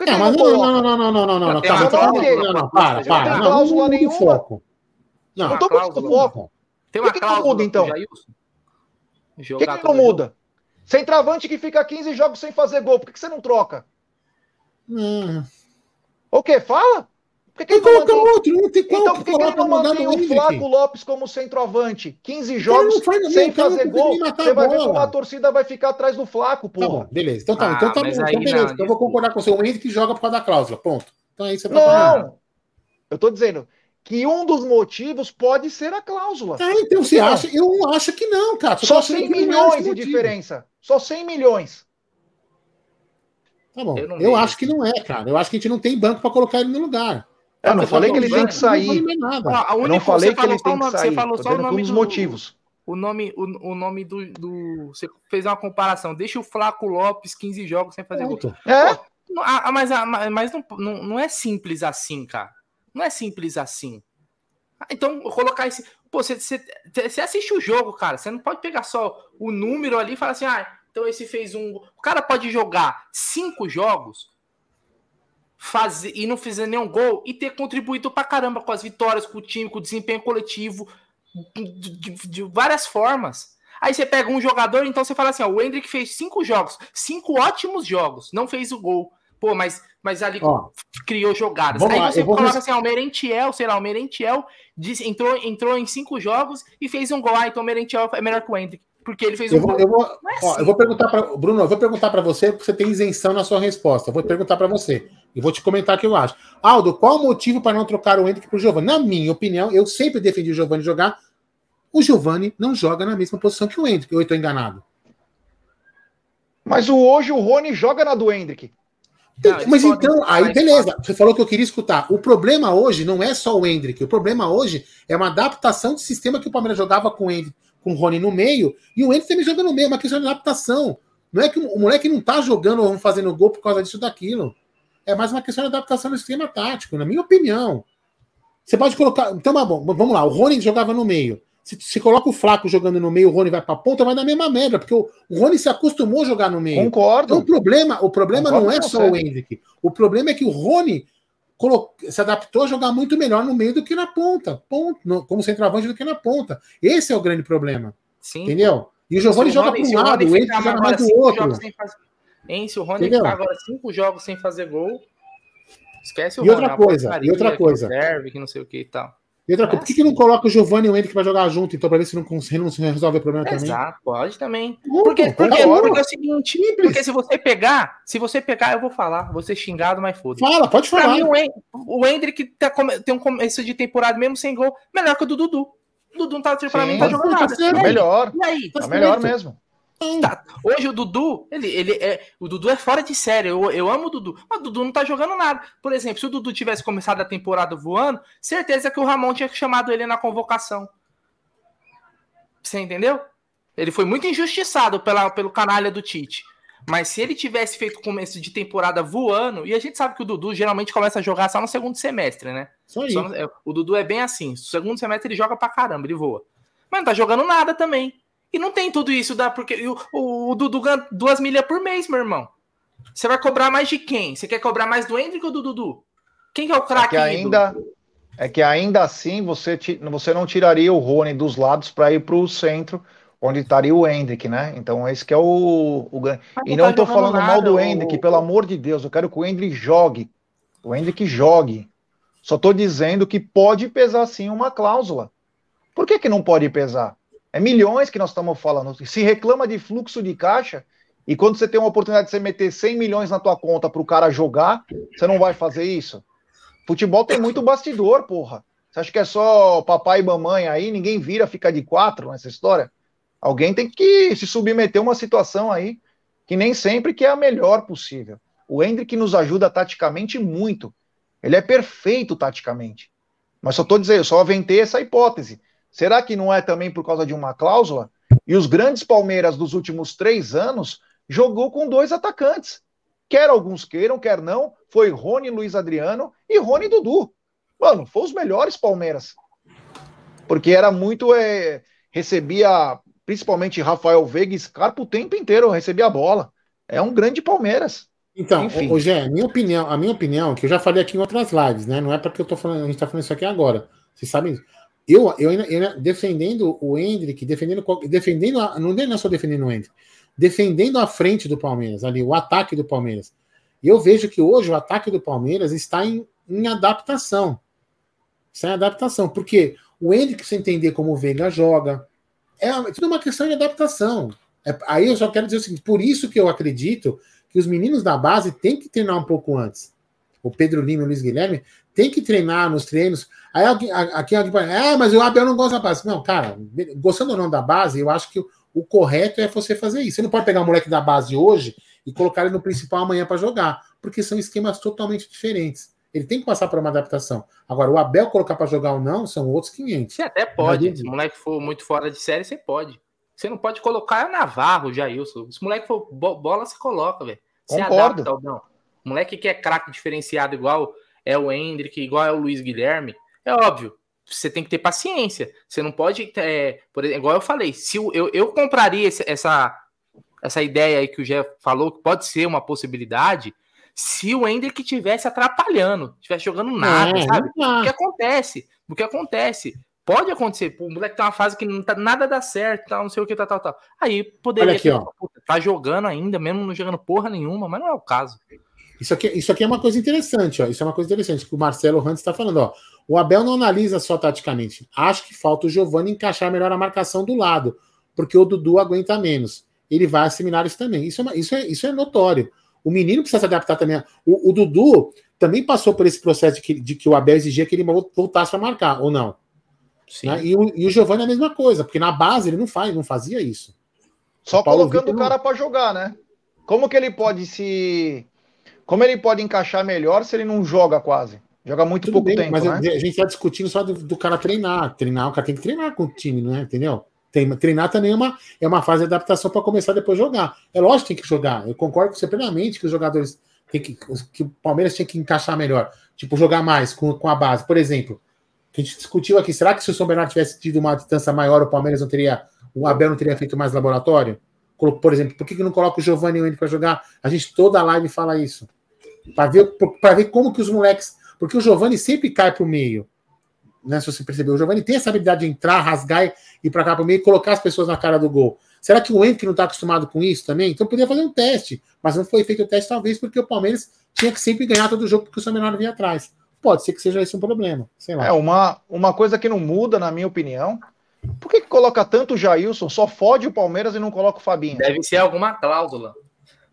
Não, mas não, não, não, não, não, não, não, não, não, tá, não, não, não, para, para. Não, cláusula nenhuma. Foco. Não, não tô mudando foco. Tem uma Por que, que não muda, então? Por que, que não muda? Centravante que fica 15 jogos sem fazer gol, por que, que você não troca? Hum. O quê? Fala? Por que, que ele não outro, não tem Então por que, que ele não mantém o Flaco Lopes como centroavante? 15 jogos sem fazer gol. Você vai ver como a torcida vai ficar atrás do Flaco, pô. Tá beleza. Então tá, ah, então tá então, beleza. Não, então eu vou concordar com você. O Henrique joga por causa da cláusula. Ponto. Então é isso que você tá Não! Eu tô dizendo que um dos motivos pode ser a cláusula. Ah, então você acha? Eu não acho que não, cara. Só 100 milhões de diferença. Só 100 milhões. Tá bom. Eu, eu acho que não é, cara. Eu acho que a gente não tem banco para colocar ele no lugar. Eu não falei que ele tem que sair. Eu não falei que ele tem que sair. Você falou só o nome dos motivos. O nome, o, o nome do, do. Você fez uma comparação. Deixa o Flaco Lopes 15 jogos sem fazer gol. É? Ah, mas, mas não, não, não é simples assim, cara. Não é simples assim. Ah, então, colocar esse. Pô, você, você, você, assiste o jogo, cara. Você não pode pegar só o número ali e falar assim, ah, então esse fez um. O cara pode jogar cinco jogos fazer e não fazer nenhum gol e ter contribuído pra caramba com as vitórias, com o time, com o desempenho coletivo, de, de, de várias formas. Aí você pega um jogador, então você fala assim: ó, o Hendrick fez cinco jogos, cinco ótimos jogos, não fez o gol. Pô, mas, mas ali ó, criou jogadas. Aí lá, você coloca assim: ó, o Merentiel, sei lá, o Merentiel disse, entrou, entrou em cinco jogos e fez um gol. Ah, então o Merentiel é melhor que o Hendrick. Porque ele fez eu um vou, gol. Eu vou, é ó, assim. eu vou perguntar para Bruno, eu vou perguntar para você, porque você tem isenção na sua resposta. Eu vou perguntar para você. E vou te comentar o que eu acho. Aldo, qual o motivo para não trocar o Hendrick para o Giovanni? Na minha opinião, eu sempre defendi o Giovanni jogar. O Giovanni não joga na mesma posição que o Hendrick, eu estou enganado. Mas o, hoje o Rony joga na do Hendrick. Não, mas então, aí beleza. Você falou que eu queria escutar. O problema hoje não é só o Hendrick. O problema hoje é uma adaptação de sistema que o Palmeiras jogava com o Hendrick, com o Rony no meio, e o Hendrick também joga no meio. É uma questão de adaptação. Não é que o moleque não tá jogando ou fazendo gol por causa disso ou daquilo. É mais uma questão de adaptação do sistema tático, na minha opinião. Você pode colocar. Então, bom, vamos lá. O Rony jogava no meio. Se, se coloca o Flaco jogando no meio, o Rony vai para a ponta, vai dar a mesma merda, porque o, o Rony se acostumou a jogar no meio. Concordo. Então, o problema, o problema Concordo não é só o Hendrick. O problema é que o Rony se adaptou a jogar muito melhor no meio do que na ponta. Ponto, no, como centroavante do que na ponta. Esse é o grande problema. Sim. Entendeu? E o Giovanni joga para um lado, o Hendrick joga mais do outro. Hein, se o Rony Entendeu? ficar agora cinco jogos sem fazer gol, esquece o e Rony. Outra coisa, e outra coisa. Que serve, que não sei o que e tal. E outra coisa, por que, que não coloca o Giovanni e o Hendrick para jogar junto, então, para ver se não, não resolve o problema Exato, também? Exato, pode também. Porque, porque, porque é o seguinte, Simples. porque se você pegar, se você pegar, eu vou falar, vou ser xingado, mas foda Fala, pode falar. Pra mim, o Hendrick tá, tem um começo de temporada mesmo sem gol, melhor que o do Dudu. O Dudu não tá, pra mim, não tá jogando nada. Tá melhor. E aí? Tá melhor mesmo. Tá. Hoje o Dudu, ele, ele é, o Dudu é fora de série. Eu, eu amo o Dudu, mas o Dudu não tá jogando nada. Por exemplo, se o Dudu tivesse começado a temporada voando, certeza que o Ramon tinha chamado ele na convocação. Você entendeu? Ele foi muito injustiçado pela, pelo canalha do Tite. Mas se ele tivesse feito começo de temporada voando, e a gente sabe que o Dudu geralmente começa a jogar só no segundo semestre, né? Só no, é, o Dudu é bem assim. No segundo semestre ele joga pra caramba, ele voa. Mas não tá jogando nada também. E não tem tudo isso, dá porque o, o, Dudu ganha duas milhas por mês, meu irmão. Você vai cobrar mais de quem? Você quer cobrar mais do Hendrick ou do Dudu? Quem que é o craque? É que ainda é que ainda assim você, você não tiraria o Rony dos lados para ir para o centro, onde estaria o Hendrick, né? Então esse que é o, o... e não estou tá falando nada, mal do Hendrick, o... pelo amor de Deus, eu quero que o Hendrick jogue, o Hendrick jogue. Só estou dizendo que pode pesar sim uma cláusula. Por que, que não pode pesar? É milhões que nós estamos falando. Se reclama de fluxo de caixa, e quando você tem uma oportunidade de você meter 100 milhões na tua conta para o cara jogar, você não vai fazer isso? Futebol tem muito bastidor, porra. Você acha que é só papai e mamãe aí, ninguém vira, fica de quatro nessa história? Alguém tem que se submeter a uma situação aí que nem sempre que é a melhor possível. O Hendrick nos ajuda taticamente muito. Ele é perfeito taticamente. Mas só estou dizendo, eu só aventei essa hipótese. Será que não é também por causa de uma cláusula? E os grandes Palmeiras dos últimos três anos jogou com dois atacantes. Quer alguns queiram, quer não, foi Rony Luiz Adriano e Rony Dudu. Mano, foi os melhores Palmeiras. Porque era muito. É, recebia, principalmente Rafael Veiga e Scarpa o tempo inteiro, recebia a bola. É um grande Palmeiras. Então, Enfim. Gé, minha opinião, a minha opinião, que eu já falei aqui em outras lives, né? Não é porque eu tô falando, a gente tá falando isso aqui agora. Vocês sabem eu, eu, eu defendendo o Hendrick, defendendo, defendendo não é só defendendo o Hendrick, defendendo a frente do Palmeiras, ali, o ataque do Palmeiras. Eu vejo que hoje o ataque do Palmeiras está em, em adaptação. Está em adaptação, porque o Hendrick, se entender como o Veiga joga, é, tudo uma questão de adaptação. É, aí eu só quero dizer o seguinte: por isso que eu acredito que os meninos da base têm que treinar um pouco antes. O Pedro Lima e o Luiz Guilherme tem que treinar nos treinos. Aí aqui, aqui, aqui ah, mas o Abel não gosta da base. Não, cara, gostando ou não da base, eu acho que o, o correto é você fazer isso. Você não pode pegar o moleque da base hoje e colocar ele no principal amanhã para jogar, porque são esquemas totalmente diferentes. Ele tem que passar por uma adaptação. Agora, o Abel colocar para jogar ou não são outros 500. Você até pode. Se o moleque for muito fora de série, você pode. Você não pode colocar é Navarro, o Jailson. Se o moleque for bola, você coloca, velho. Você adapta, não. O moleque que é craque diferenciado igual é o Hendrick, igual é o Luiz Guilherme, é óbvio, você tem que ter paciência. Você não pode, é, por exemplo, igual eu falei, se eu, eu, eu compraria esse, essa, essa ideia aí que o Jeff falou, que pode ser uma possibilidade, se o Hendrick tivesse atrapalhando, tivesse jogando nada, é, sabe? O que acontece? O que acontece? Pode acontecer, o moleque tá uma fase que não tá, nada dá certo, tal, não sei o que, tal, tal, tal. Aí poderia aqui, ter, ó. tá jogando ainda, mesmo não jogando porra nenhuma, mas não é o caso. Isso aqui, isso aqui é uma coisa interessante, ó. Isso é uma coisa interessante que o Marcelo Rantes está falando, ó. O Abel não analisa só taticamente. Acho que falta o Giovanni encaixar melhor a marcação do lado, porque o Dudu aguenta menos. Ele vai assimilar isso também. Isso é, isso é, isso é notório. O menino precisa se adaptar também. O, o Dudu também passou por esse processo de que, de que o Abel exigia que ele voltasse para marcar, ou não? Né? E, o, e o Giovanni é a mesma coisa, porque na base ele não faz, não fazia isso. Só colocando o cara para jogar, né? Como que ele pode se como ele pode encaixar melhor se ele não joga quase? Joga muito Tudo pouco bem, tempo, mas né? a gente está discutindo só do, do, cara treinar. Treinar, o cara tem que treinar com o time, não é? Entendeu? Tem, treinar também é uma, é uma fase de adaptação para começar depois jogar. É lógico que tem que jogar. Eu concordo com você plenamente que os jogadores tem que, que o Palmeiras tinha que encaixar melhor. Tipo, jogar mais com, com a base. Por exemplo, que a gente discutiu aqui, será que se o São Bernardo tivesse tido uma distância maior, o Palmeiras não teria, o Abel não teria feito mais laboratório? Por exemplo, por que, que não coloca o Giovanni o para jogar? A gente toda a live fala isso. Para ver, ver como que os moleques. Porque o Giovanni sempre cai para o meio. Né, se você percebeu, o Giovanni tem essa habilidade de entrar, rasgar e ir para cá para o meio e colocar as pessoas na cara do gol. Será que o Henrique não está acostumado com isso também? Então podia fazer um teste, mas não foi feito o teste, talvez porque o Palmeiras tinha que sempre ganhar todo jogo porque o São Menor vinha atrás. Pode ser que seja esse um problema. Sei lá. É uma, uma coisa que não muda, na minha opinião. Por que coloca tanto o Jailson, só fode o Palmeiras e não coloca o Fabinho? Deve ser alguma cláusula.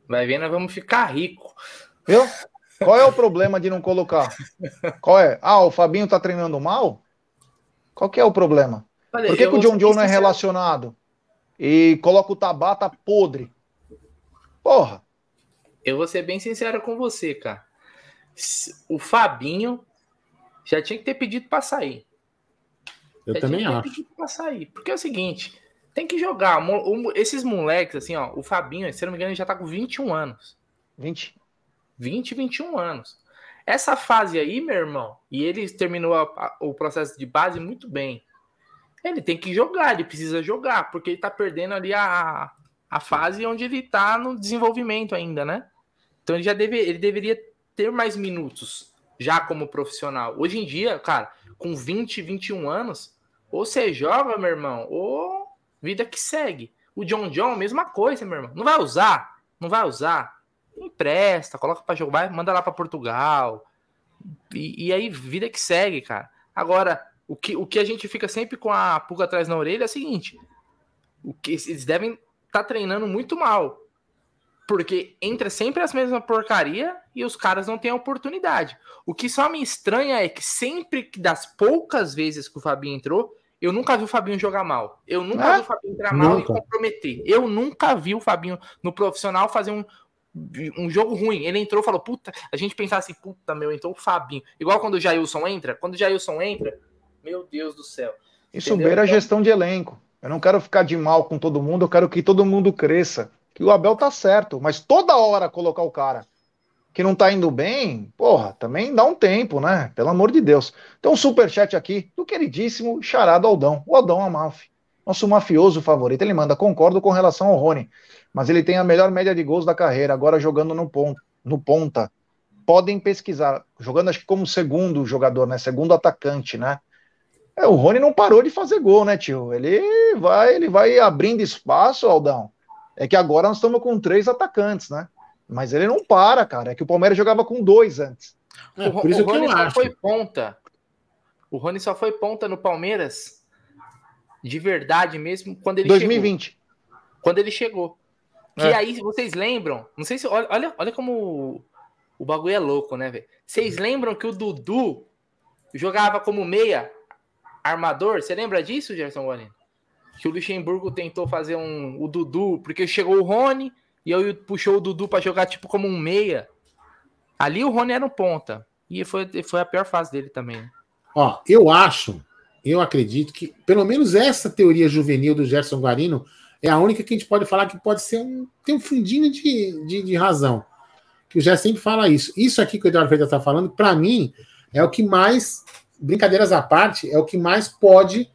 Vai ver, nós vamos ficar rico. Viu? Qual é o problema de não colocar? Qual é? Ah, o Fabinho tá treinando mal? Qual que é o problema? Olha, Por que, que o John John não é relacionado? E coloca o Tabata podre? Porra. Eu vou ser bem sincero com você, cara. O Fabinho já tinha que ter pedido para sair. Eu também acho. Pedido pra sair. Porque é o seguinte, tem que jogar. Esses moleques, assim, ó, o Fabinho, se não me engano, ele já tá com 21 anos. 20? 20, 21 anos. Essa fase aí, meu irmão, e ele terminou a, a, o processo de base muito bem. Ele tem que jogar, ele precisa jogar, porque ele tá perdendo ali a, a fase onde ele tá no desenvolvimento ainda, né? Então ele já deve, ele deveria ter mais minutos já como profissional. Hoje em dia, cara, com 20, 21 anos, ou você joga, meu irmão, ou vida que segue. O John John, mesma coisa, meu irmão. Não vai usar? Não vai usar? empresta, coloca para jogar, manda lá para Portugal. E, e, aí, vida que segue, cara. Agora, o que, o que a gente fica sempre com a pulga atrás na orelha é o seguinte: o que eles devem estar tá treinando muito mal. Porque entra sempre as mesmas porcaria e os caras não têm oportunidade. O que só me estranha é que sempre das poucas vezes que o Fabinho entrou, eu nunca vi o Fabinho jogar mal. Eu nunca é? vi o Fabinho entrar mal nunca. e comprometer. Eu nunca vi o Fabinho no profissional fazer um, um jogo ruim. Ele entrou e falou, puta, a gente pensava assim, puta, meu, entrou o Fabinho. Igual quando o Jailson entra, quando o Jailson entra, meu Deus do céu. Isso beira a gestão de elenco. Eu não quero ficar de mal com todo mundo, eu quero que todo mundo cresça. Que o Abel tá certo, mas toda hora colocar o cara que não tá indo bem, porra, também dá um tempo, né? Pelo amor de Deus. Então, um superchat aqui do queridíssimo Charado Aldão, o Aldão Amalfi, nosso mafioso favorito. Ele manda, concordo com relação ao Rony mas ele tem a melhor média de gols da carreira, agora jogando no, ponto, no ponta. Podem pesquisar, jogando acho que como segundo jogador, né? Segundo atacante, né? É, o Rony não parou de fazer gol, né, tio? Ele vai, ele vai abrindo espaço, Aldão. É que agora nós estamos com três atacantes, né? Mas ele não para, cara. É que o Palmeiras jogava com dois antes. É, por isso o Rony só acho. foi ponta. O Rony só foi ponta no Palmeiras de verdade mesmo quando ele 2020. chegou. Quando ele chegou. Que é. aí, vocês lembram, não sei se. Olha, olha como o, o bagulho é louco, né, velho? Vocês lembram que o Dudu jogava como meia armador? Você lembra disso, Gerson Guarino? Que o Luxemburgo tentou fazer um, o Dudu, porque chegou o Rony e aí puxou o Dudu para jogar tipo como um meia. Ali o Rony era um ponta. E foi, foi a pior fase dele também. Ó, eu acho, eu acredito que, pelo menos essa teoria juvenil do Gerson Guarino é a única que a gente pode falar que pode ser um. tem um fundinho de, de, de razão. Que o Jé sempre fala isso. Isso aqui que o Eduardo Freitas está falando, para mim, é o que mais, brincadeiras à parte, é o que mais pode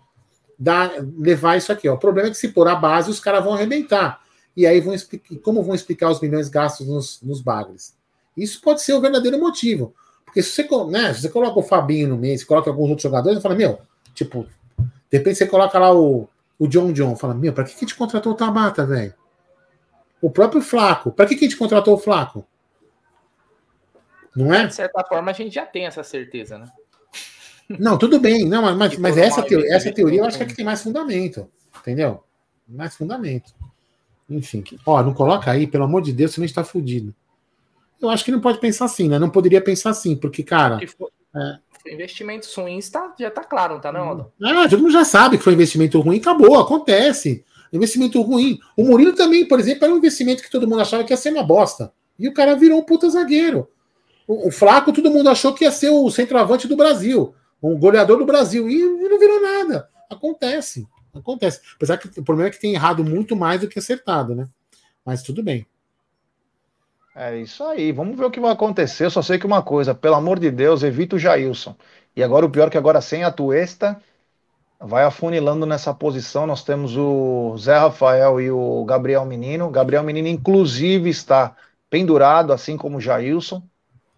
dar, levar isso aqui. Ó. O problema é que se por a base, os caras vão arrebentar. E aí vão explicar. Como vão explicar os milhões gastos nos, nos bagres? Isso pode ser o verdadeiro motivo. Porque se você, né, se você coloca o Fabinho no meio, se coloca alguns outros jogadores, fala, meu, tipo, de repente você coloca lá o, o John John fala: Meu, pra que, que a gente contratou o Tabata, velho? O próprio Flaco, pra que, que a gente contratou o Flaco? Não é? De certa forma, a gente já tem essa certeza, né? Não, tudo bem, não, mas, mas essa, teoria, essa teoria eu acho que, é que tem mais fundamento, entendeu? Mais fundamento. Enfim, ó, não coloca aí, pelo amor de Deus, senão a gente tá fudido. Eu acho que não pode pensar assim, né? Não poderia pensar assim, porque, cara. É, investimentos ruins tá, já tá claro, não tá não, Aldo? Ah, todo mundo já sabe que foi investimento ruim, acabou, acontece. Investimento ruim. O Murilo também, por exemplo, era um investimento que todo mundo achava que ia ser uma bosta. E o cara virou um puta zagueiro. O, o Flaco, todo mundo achou que ia ser o centroavante do Brasil, um goleador do Brasil. E, não virou nada. Acontece. Acontece. Apesar que o problema é que tem errado muito mais do que acertado, né? Mas tudo bem. É isso aí, vamos ver o que vai acontecer. Eu só sei que uma coisa, pelo amor de Deus, evita o Jailson. E agora o pior é que agora sem a Tuesta, vai afunilando nessa posição. Nós temos o Zé Rafael e o Gabriel Menino. Gabriel Menino, inclusive, está pendurado, assim como o Jailson.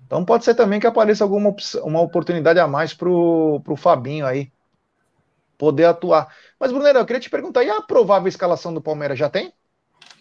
Então pode ser também que apareça alguma uma oportunidade a mais para o Fabinho aí poder atuar. Mas, Brunero, eu queria te perguntar, e a provável escalação do Palmeiras já tem?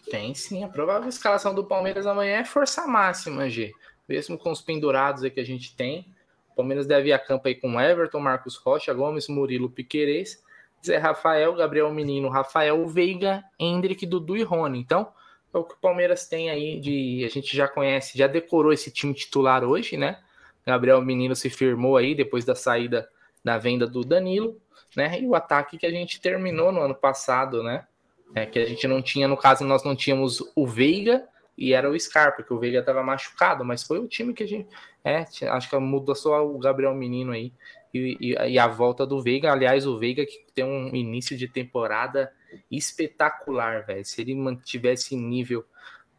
Tem sim, a provável escalação do Palmeiras amanhã é força máxima, G. Mesmo com os pendurados aí que a gente tem. O Palmeiras deve ir a campo aí com Everton, Marcos Rocha, Gomes, Murilo, Piquerez, Zé Rafael, Gabriel Menino, Rafael Veiga, Hendrick, Dudu e Rony. Então, é o que o Palmeiras tem aí de. A gente já conhece, já decorou esse time titular hoje, né? Gabriel Menino se firmou aí depois da saída da venda do Danilo, né? E o ataque que a gente terminou no ano passado, né? É, que a gente não tinha, no caso, nós não tínhamos o Veiga e era o Scarpa, que o Veiga estava machucado, mas foi o time que a gente. É, acho que mudou só o Gabriel Menino aí e, e, e, a volta do Veiga. Aliás, o Veiga que tem um início de temporada espetacular, velho. Se ele mantivesse nível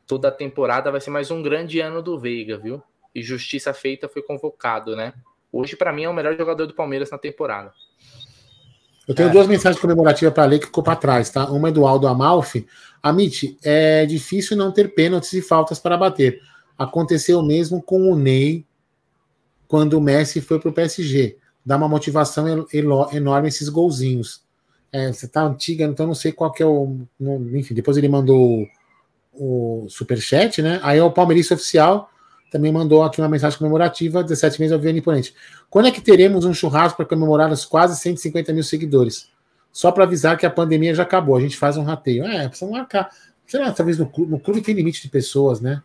toda a temporada, vai ser mais um grande ano do Veiga, viu? E justiça feita foi convocado, né? Hoje, para mim, é o melhor jogador do Palmeiras na temporada. Eu tenho é. duas mensagens comemorativas para ler que ficou para trás, tá? Uma é do Aldo Amalfi. Amit, é difícil não ter pênaltis e faltas para bater. Aconteceu mesmo com o Ney quando o Messi foi para o PSG. Dá uma motivação enorme esses golzinhos. É, você tá antiga, então não sei qual que é o. Enfim, depois ele mandou o superchat, né? Aí o Palmeirense Oficial também mandou aqui uma mensagem comemorativa, 17 meses ao Vianney Imponente. Quando é que teremos um churrasco para comemorar os quase 150 mil seguidores? Só para avisar que a pandemia já acabou, a gente faz um rateio. É, precisa marcar. Sei lá, talvez no clube, no clube tem limite de pessoas, né?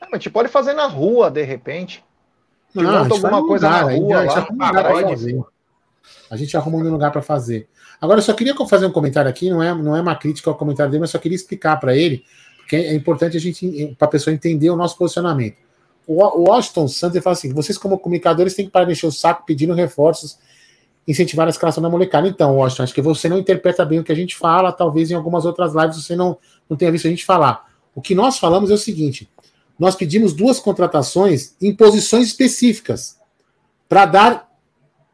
É, mas a gente pode fazer na rua, de repente. Não, a gente alguma coisa lugar, na rua. Lá. A gente arruma um lugar para fazer. Agora, eu só queria fazer um comentário aqui, não é, não é uma crítica ao comentário dele, mas só queria explicar para ele porque é importante a gente, para a pessoa entender o nosso posicionamento. O, Washington Santos fala assim: vocês, como comunicadores, têm que parar de encher o saco pedindo reforços, incentivar a escalação da molecada. Então, Washington, acho que você não interpreta bem o que a gente fala, talvez em algumas outras lives você não, não tenha visto a gente falar. O que nós falamos é o seguinte: nós pedimos duas contratações em posições específicas para dar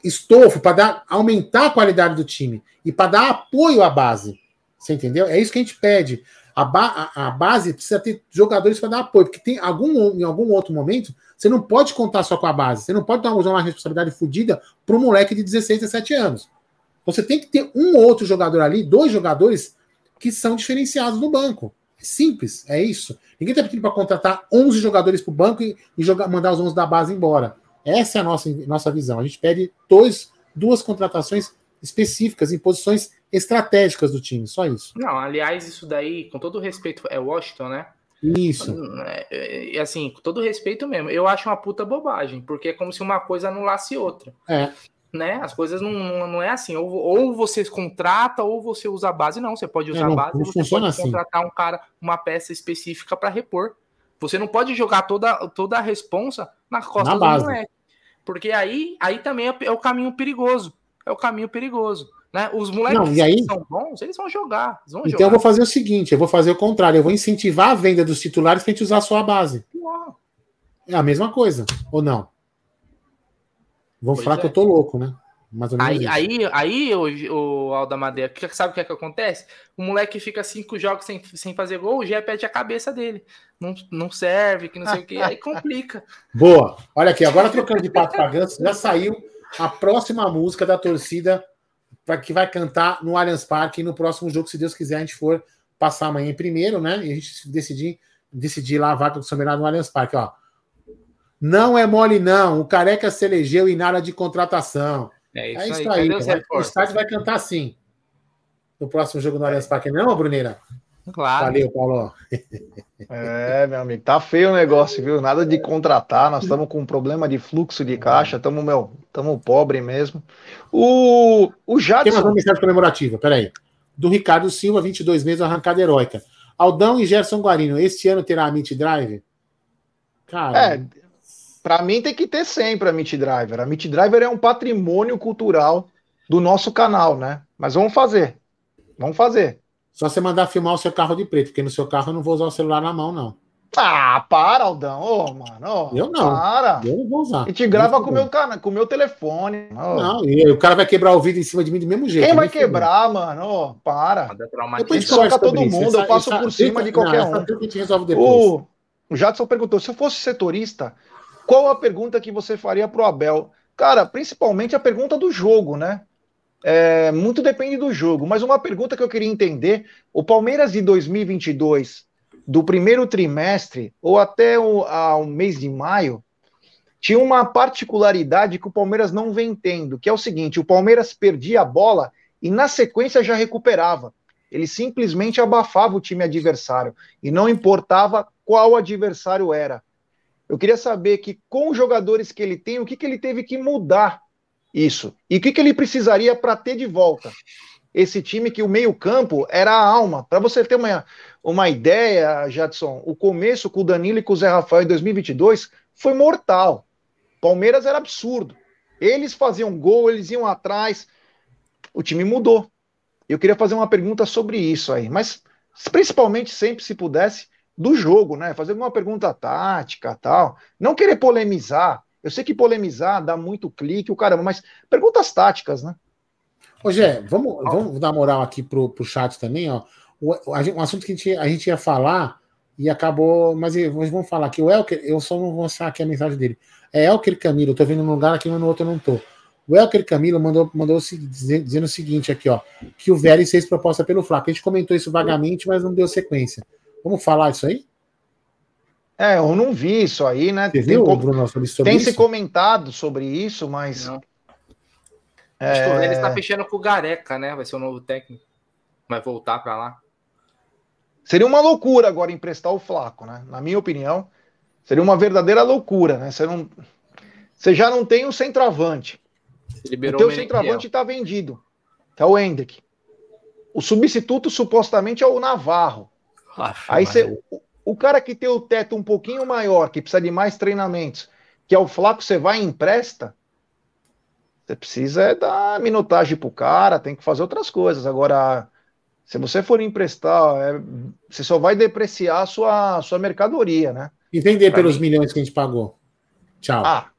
estofo, para aumentar a qualidade do time e para dar apoio à base. Você entendeu? É isso que a gente pede. A, ba a, base precisa ter jogadores para dar apoio, porque tem algum, em algum outro momento você não pode contar só com a base. Você não pode dar uma responsabilidade fodida para um moleque de 16, 17 anos. Você tem que ter um ou outro jogador ali, dois jogadores que são diferenciados no banco. É simples, é isso. Ninguém está pedindo para contratar 11 jogadores para o banco e, e jogar, mandar os 11 da base embora. Essa é a nossa, nossa visão. A gente pede dois, duas contratações específicas em posições estratégicas do time, só isso. Não, aliás, isso daí, com todo respeito, é Washington, né? Isso. É, é, é, assim, com todo respeito mesmo, eu acho uma puta bobagem, porque é como se uma coisa anulasse outra. É. Né? As coisas não, não é assim, ou, ou você contrata ou você usa a base, não. Você pode usar é, não, a base, não você pode assim. contratar um cara, uma peça específica para repor. Você não pode jogar toda, toda a responsa na costa na do moleque. Porque aí, aí também é, é o caminho perigoso. É o caminho perigoso. Né? Os moleques não, e aí... são bons, eles vão jogar. Eles vão então jogar. eu vou fazer o seguinte: eu vou fazer o contrário, eu vou incentivar a venda dos titulares para a gente usar a sua base. Uau. É a mesma coisa, ou não? Vão pois falar é. que eu tô louco, né? Ou menos aí, aí, aí, o, o Alda Madeira, sabe o que é que acontece? O moleque fica cinco jogos sem, sem fazer gol, o Gé pede a cabeça dele. Não, não serve, que não sei o que, aí complica. Boa. Olha aqui, agora trocando de pato para ganso, já saiu a próxima música da torcida que vai cantar no Allianz Parque no próximo jogo, se Deus quiser, a gente for passar amanhã em primeiro, né? E a gente decidir, decidir lá a vaga do São Bernardo no Allianz Parque, ó. Não é mole, não. O careca se elegeu e nada de contratação. É isso, é isso aí. aí vai, o estádio vai cantar sim. No próximo jogo no Allianz Parque, não, Bruneira? Claro. Valeu, Paulo. É, meu amigo, tá feio o negócio, viu? Nada de contratar, nós estamos com um problema de fluxo de caixa, estamos, meu, estamos pobre mesmo. O, o Jadson... Tem uma mensagem comemorativa, peraí. Do Ricardo Silva, 22 meses, arrancada heróica. Aldão e Gerson Guarino, este ano terá a Meet Drive? Cara... É, para mim tem que ter sempre a Meet Driver. A Meet Driver é um patrimônio cultural do nosso canal, né? Mas vamos fazer. Vamos fazer. Só você mandar filmar o seu carro de preto, porque no seu carro eu não vou usar o celular na mão, não. Ah, para, Aldão. Ô, oh, mano. Oh, eu não. Para. Eu não vou usar. E te grava com o meu, com meu telefone. Oh. Não, e o cara vai quebrar o vídeo em cima de mim do mesmo jeito. Quem vai quebrar, filme. mano? Oh, para. Depois soca todo mundo, eu passo por cima de qualquer não, um. A gente resolve depois. O, o Jadson perguntou: se eu fosse setorista, qual a pergunta que você faria pro Abel? Cara, principalmente a pergunta do jogo, né? é, muito depende do jogo. Mas uma pergunta que eu queria entender: o Palmeiras de 2022, do primeiro trimestre ou até o ao mês de maio, tinha uma particularidade que o Palmeiras não vem tendo, que é o seguinte: o Palmeiras perdia a bola e na sequência já recuperava. Ele simplesmente abafava o time adversário e não importava qual adversário era. Eu queria saber que com os jogadores que ele tem, o que, que ele teve que mudar isso e o que, que ele precisaria para ter de volta esse time que o meio-campo era a alma. Para você ter uma, uma ideia, Jadson, o começo com o Danilo e com o Zé Rafael em 2022 foi mortal. Palmeiras era absurdo. Eles faziam gol, eles iam atrás. O time mudou. Eu queria fazer uma pergunta sobre isso aí, mas principalmente sempre se pudesse do jogo, né? Fazer uma pergunta tática, tal. Não querer polemizar. Eu sei que polemizar dá muito clique, o caramba, mas perguntas táticas, né? Ô, Gé, vamos, vamos dar moral aqui pro, pro chat também, ó. O, um assunto que a gente, a gente ia falar e acabou, mas vamos falar aqui. O Elker, eu só vou mostrar aqui a mensagem dele. É Elker Camilo, eu tô vendo num lugar aqui, mas no outro eu não tô. O Elker Camilo mandou, mandou dizendo o seguinte aqui, ó, que o Vélez fez proposta pelo Flaco. A gente comentou isso vagamente, mas não deu sequência. Vamos falar isso aí? É, eu não vi isso aí, né? Você viu, tem, Bruno, sobre, sobre tem se comentado sobre isso, mas. Não. É... Acho que o Vélez está fechando com o Gareca, né? Vai ser o novo técnico. Vai voltar para lá. Seria uma loucura agora emprestar o Flaco, né? Na minha opinião, seria uma verdadeira loucura, né? Você, não... Você já não tem o centroavante. o teu centroavante está vendido, que é o Hendrick. O substituto supostamente é o Navarro. Aí você, o, o, cara que tem o teto um pouquinho maior, que precisa de mais treinamentos, que é o Flaco, você vai e empresta. Você precisa é dar minutagem pro cara, tem que fazer outras coisas. Agora, se você for emprestar, é, você só vai depreciar a sua, a sua mercadoria, né? E vender pelos mim. milhões que a gente pagou. Tchau. Ah,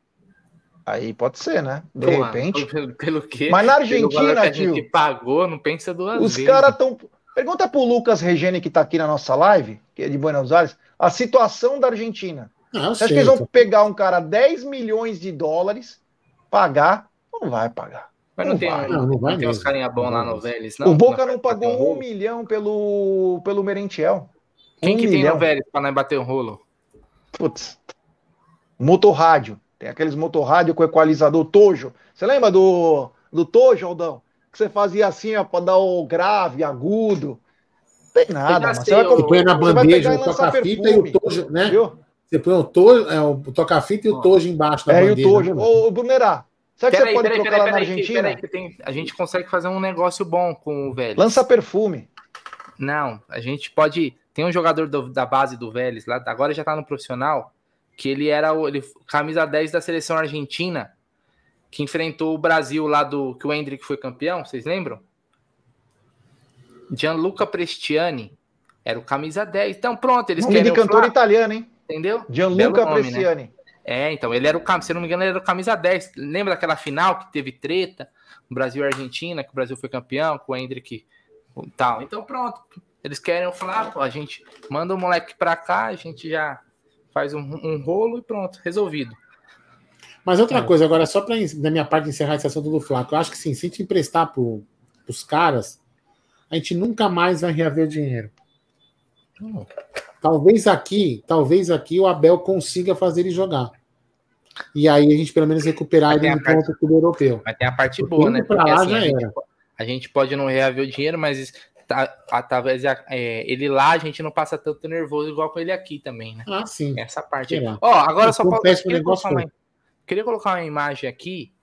aí pode ser, né? De Pô, repente. Pelo, pelo quê? Mas na Argentina, que tio. A gente pagou, não pensa duas os vezes. Os caras estão. Pergunta pro Lucas Regeni, que tá aqui na nossa live, que é de Buenos Aires, a situação da Argentina. Ah, Você acha que eles vão pegar um cara 10 milhões de dólares, pagar não vai pagar. Mas não, não tem, vai, não, não vai tem uns carinha bom lá no Vélez, não? O Boca não pagou um milhão pelo, pelo Merentiel. Quem um que milhão. tem no Vélez para não bater um rolo? Putz. Motorrádio. Tem aqueles motorrádio com equalizador Tojo. Você lembra do, do Tojo, Aldão? Que você fazia assim, ó, para dar o grave, agudo. Não tem nada, mas você, vai, põe na bandeja o toca-fita e o Tojo, né? Viu? Você põe o, tojo, é, o toca-fita e o Tojo embaixo da é, bandeja. É, e o Tojo. Né? Ô, Brunerá, Sabe que você pode peraí, trocar peraí, lá na Argentina? Peraí, que tem, a gente consegue fazer um negócio bom com o Vélez. Lança perfume. Não, a gente pode. Tem um jogador do, da base do Vélez, lá, agora já tá no profissional, que ele era o ele, camisa 10 da seleção argentina, que enfrentou o Brasil lá do. que o Hendrick foi campeão, vocês lembram? Gianluca Prestiani era o camisa 10. Então, pronto, eles Nome de cantor italiano, hein? Entendeu? Gianluca nome, né? Prestiani. Né? É, então, ele era o, se não me engano, ele era o camisa 10. Lembra daquela final que teve treta? Brasil e Argentina, que o Brasil foi campeão, com o Hendrick e tal. Então, pronto. Eles querem falar, pô, a gente manda o moleque pra cá, a gente já faz um, um rolo e pronto, resolvido. Mas outra é. coisa, agora, só para da minha parte encerrar esse assunto do Flaco, eu acho que sim, se a gente emprestar pro, pros caras, a gente nunca mais vai reaver o dinheiro. Hum. Talvez aqui, talvez aqui o Abel consiga fazer ele jogar. E aí a gente pelo menos recuperar ele no ponto clube europeu. Mas tem a parte boa, né? Porque assim, a, gente, a, gente, pode não reaver o dinheiro, mas tá, talvez é, ele lá a gente não passa tanto nervoso igual com ele aqui também, né? Ah, sim. Essa parte. Ó, oh, agora só posso, queria, colocar uma, queria colocar uma imagem aqui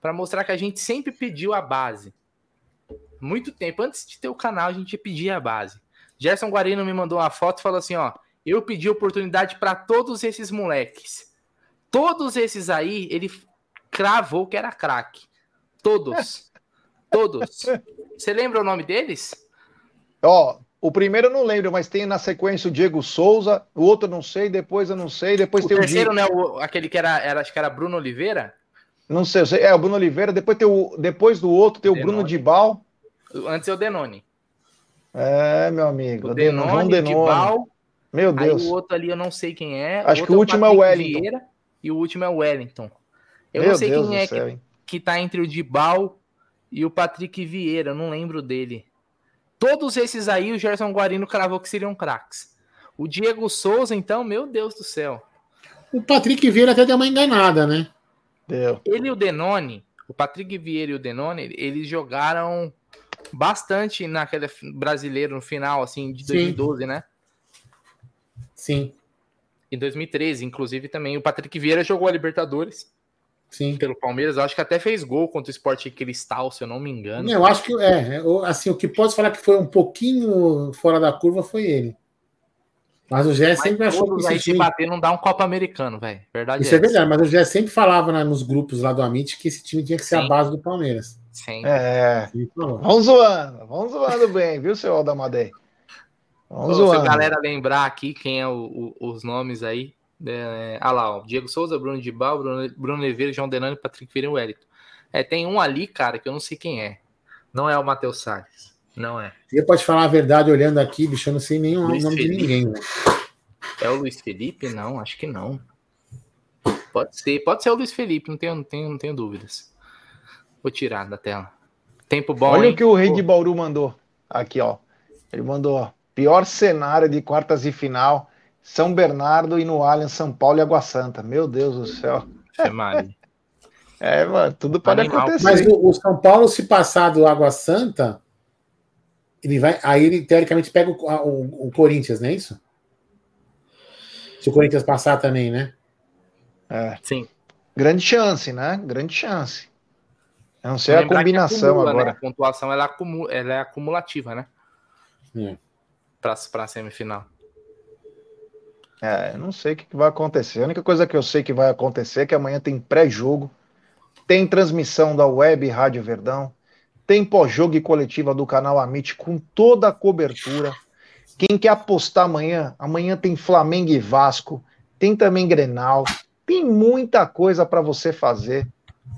para mostrar que a gente sempre pediu a base. Muito tempo antes de ter o canal, a gente pedia a base. Gerson Guarino me mandou uma foto e falou assim: ó, eu pedi oportunidade para todos esses moleques. Todos esses aí, ele cravou que era craque. Todos. Todos. Você lembra o nome deles? Ó, o primeiro eu não lembro, mas tem na sequência o Diego Souza, o outro eu não sei, depois eu não sei, depois o tem terceiro, o terceiro, né, o, aquele que era, era, acho que era Bruno Oliveira? Não sei, sei, é o Bruno Oliveira, depois tem o depois do outro tem o Denone. Bruno Dibal. Antes é o Denone. É, meu amigo. O Denone, João Denone. Dibal, meu Deus. Aí o outro ali eu não sei quem é. Acho o que o último é o, é o Wellington. Vieira, e o último é o Wellington. Eu Meu não sei Deus quem é céu, que, que tá entre o Dibal e o Patrick Vieira, eu não lembro dele. Todos esses aí, o Gerson Guarino cravou que seriam craques. O Diego Souza, então, meu Deus do céu. O Patrick Vieira até deu uma enganada, né? Deu. Ele e o Denone, o Patrick Vieira e o Denone, eles jogaram bastante naquele brasileiro no final, assim, de 2012, Sim. né? Sim. Em 2013, inclusive, também. O Patrick Vieira jogou a Libertadores. Sim. Pelo Palmeiras, eu acho que até fez gol contra o Sport Cristal, se eu não me engano. Eu acho que é, assim, o que posso falar que foi um pouquinho fora da curva foi ele. Mas o Gé sempre achou que aí se bater não dá um Copa Americano, velho. Verdade. Isso é, é verdade, mas o Gé sempre falava né, nos grupos lá do Amit que esse time tinha que ser Sim. a base do Palmeiras. Sim. É. Vamos zoando, vamos zoando bem, viu, seu Aldamadei? Vamos Pô, zoando. Se a galera lembrar aqui quem é o, o, os nomes aí. É, ah lá, ó, Diego Souza, Bruno de Bal, Bruno, Bruno Oliveira, João Denani, Patrick Vieira e Wellington. É, tem um ali, cara, que eu não sei quem é. Não é o Matheus Salles. Não é. Você pode falar a verdade olhando aqui, bicho, eu não sei nem o nome Felipe. de ninguém. Né? É o Luiz Felipe? Não, acho que não. Pode ser, pode ser o Luiz Felipe, não tenho, não tenho, não tenho dúvidas. Vou tirar da tela. Tempo bom. Olha hein? o que o Rei de Bauru mandou. Aqui, ó. Ele mandou, ó. Pior cenário de quartas de final. São Bernardo e no Allianz São Paulo e Água Santa. Meu Deus do céu. É, mano, tudo pode Animal. acontecer. Mas o, o, São Paulo, se passar do Água Santa, ele vai. Aí ele teoricamente pega o, o, o Corinthians, não é isso? Se o Corinthians passar também, né? É. Sim. Grande chance, né? Grande chance. Eu não sei a combinação acumula, né? agora. Né? A pontuação ela, acumula, ela é acumulativa, né? É. Para a semifinal. É, não sei o que vai acontecer. A única coisa que eu sei que vai acontecer é que amanhã tem pré-jogo, tem transmissão da Web Rádio Verdão, tem pós-jogo e coletiva do canal Amit com toda a cobertura. Quem quer apostar amanhã, amanhã tem Flamengo e Vasco, tem também Grenal, tem muita coisa para você fazer.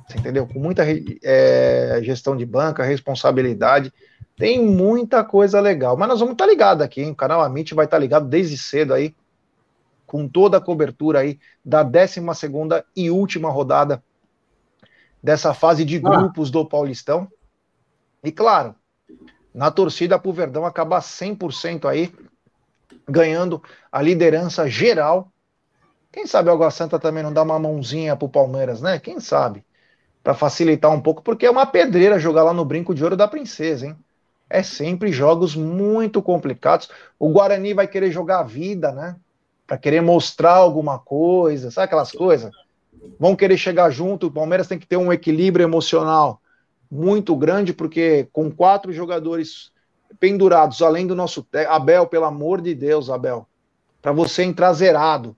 Você entendeu? Com muita é, gestão de banca, responsabilidade. Tem muita coisa legal. Mas nós vamos estar tá ligados aqui, hein? O canal Amit vai estar tá ligado desde cedo aí, com toda a cobertura aí da 12 e última rodada dessa fase de ah. grupos do Paulistão. E claro, na torcida para o Verdão acabar 100% aí, ganhando a liderança geral. Quem sabe o Água Santa também não dá uma mãozinha para o Palmeiras, né? Quem sabe? para facilitar um pouco, porque é uma pedreira jogar lá no Brinco de Ouro da Princesa, hein? É sempre jogos muito complicados. O Guarani vai querer jogar a vida, né? Para querer mostrar alguma coisa, sabe aquelas coisas? Vão querer chegar junto. O Palmeiras tem que ter um equilíbrio emocional muito grande, porque com quatro jogadores pendurados, além do nosso. Abel, pelo amor de Deus, Abel, para você entrar zerado,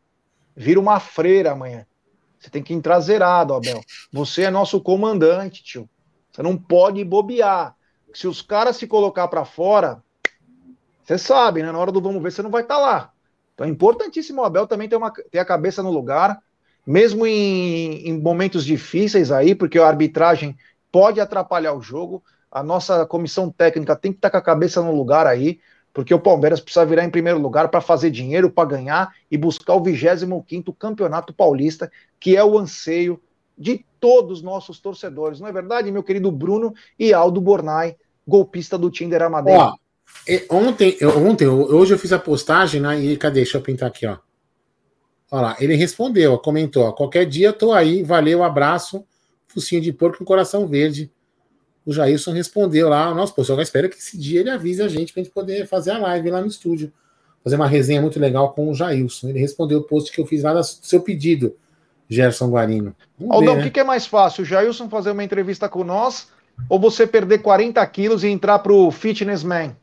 vira uma freira amanhã. Você tem que entrar zerado, Abel. Você é nosso comandante, tio. Você não pode bobear. Se os caras se colocar para fora, você sabe, né? Na hora do vamos ver, você não vai estar tá lá. Então é importantíssimo o Abel também ter, uma, ter a cabeça no lugar, mesmo em, em momentos difíceis aí, porque a arbitragem pode atrapalhar o jogo. A nossa comissão técnica tem que estar tá com a cabeça no lugar aí porque o Palmeiras precisa virar em primeiro lugar para fazer dinheiro, para ganhar e buscar o 25º Campeonato Paulista, que é o anseio de todos os nossos torcedores. Não é verdade, meu querido Bruno e Aldo Bornai, golpista do Tinder Amadeira? Ó, ontem, ontem, hoje eu fiz a postagem, né, e cadê? Deixa eu pintar aqui, ó. Olha lá, ele respondeu, comentou, ó, qualquer dia tô aí, valeu, abraço, focinho de porco com coração verde o Jailson respondeu lá, nossa, pô, só espero que esse dia ele avise a gente pra gente poder fazer a live lá no estúdio. Fazer uma resenha muito legal com o Jailson. Ele respondeu o post que eu fiz lá do seu pedido, Gerson Guarino. Vamos Aldão, o né? que, que, é mais fácil? O Jailson fazer uma entrevista com nós ou você perder 40 quilos e entrar pro Fitness Man?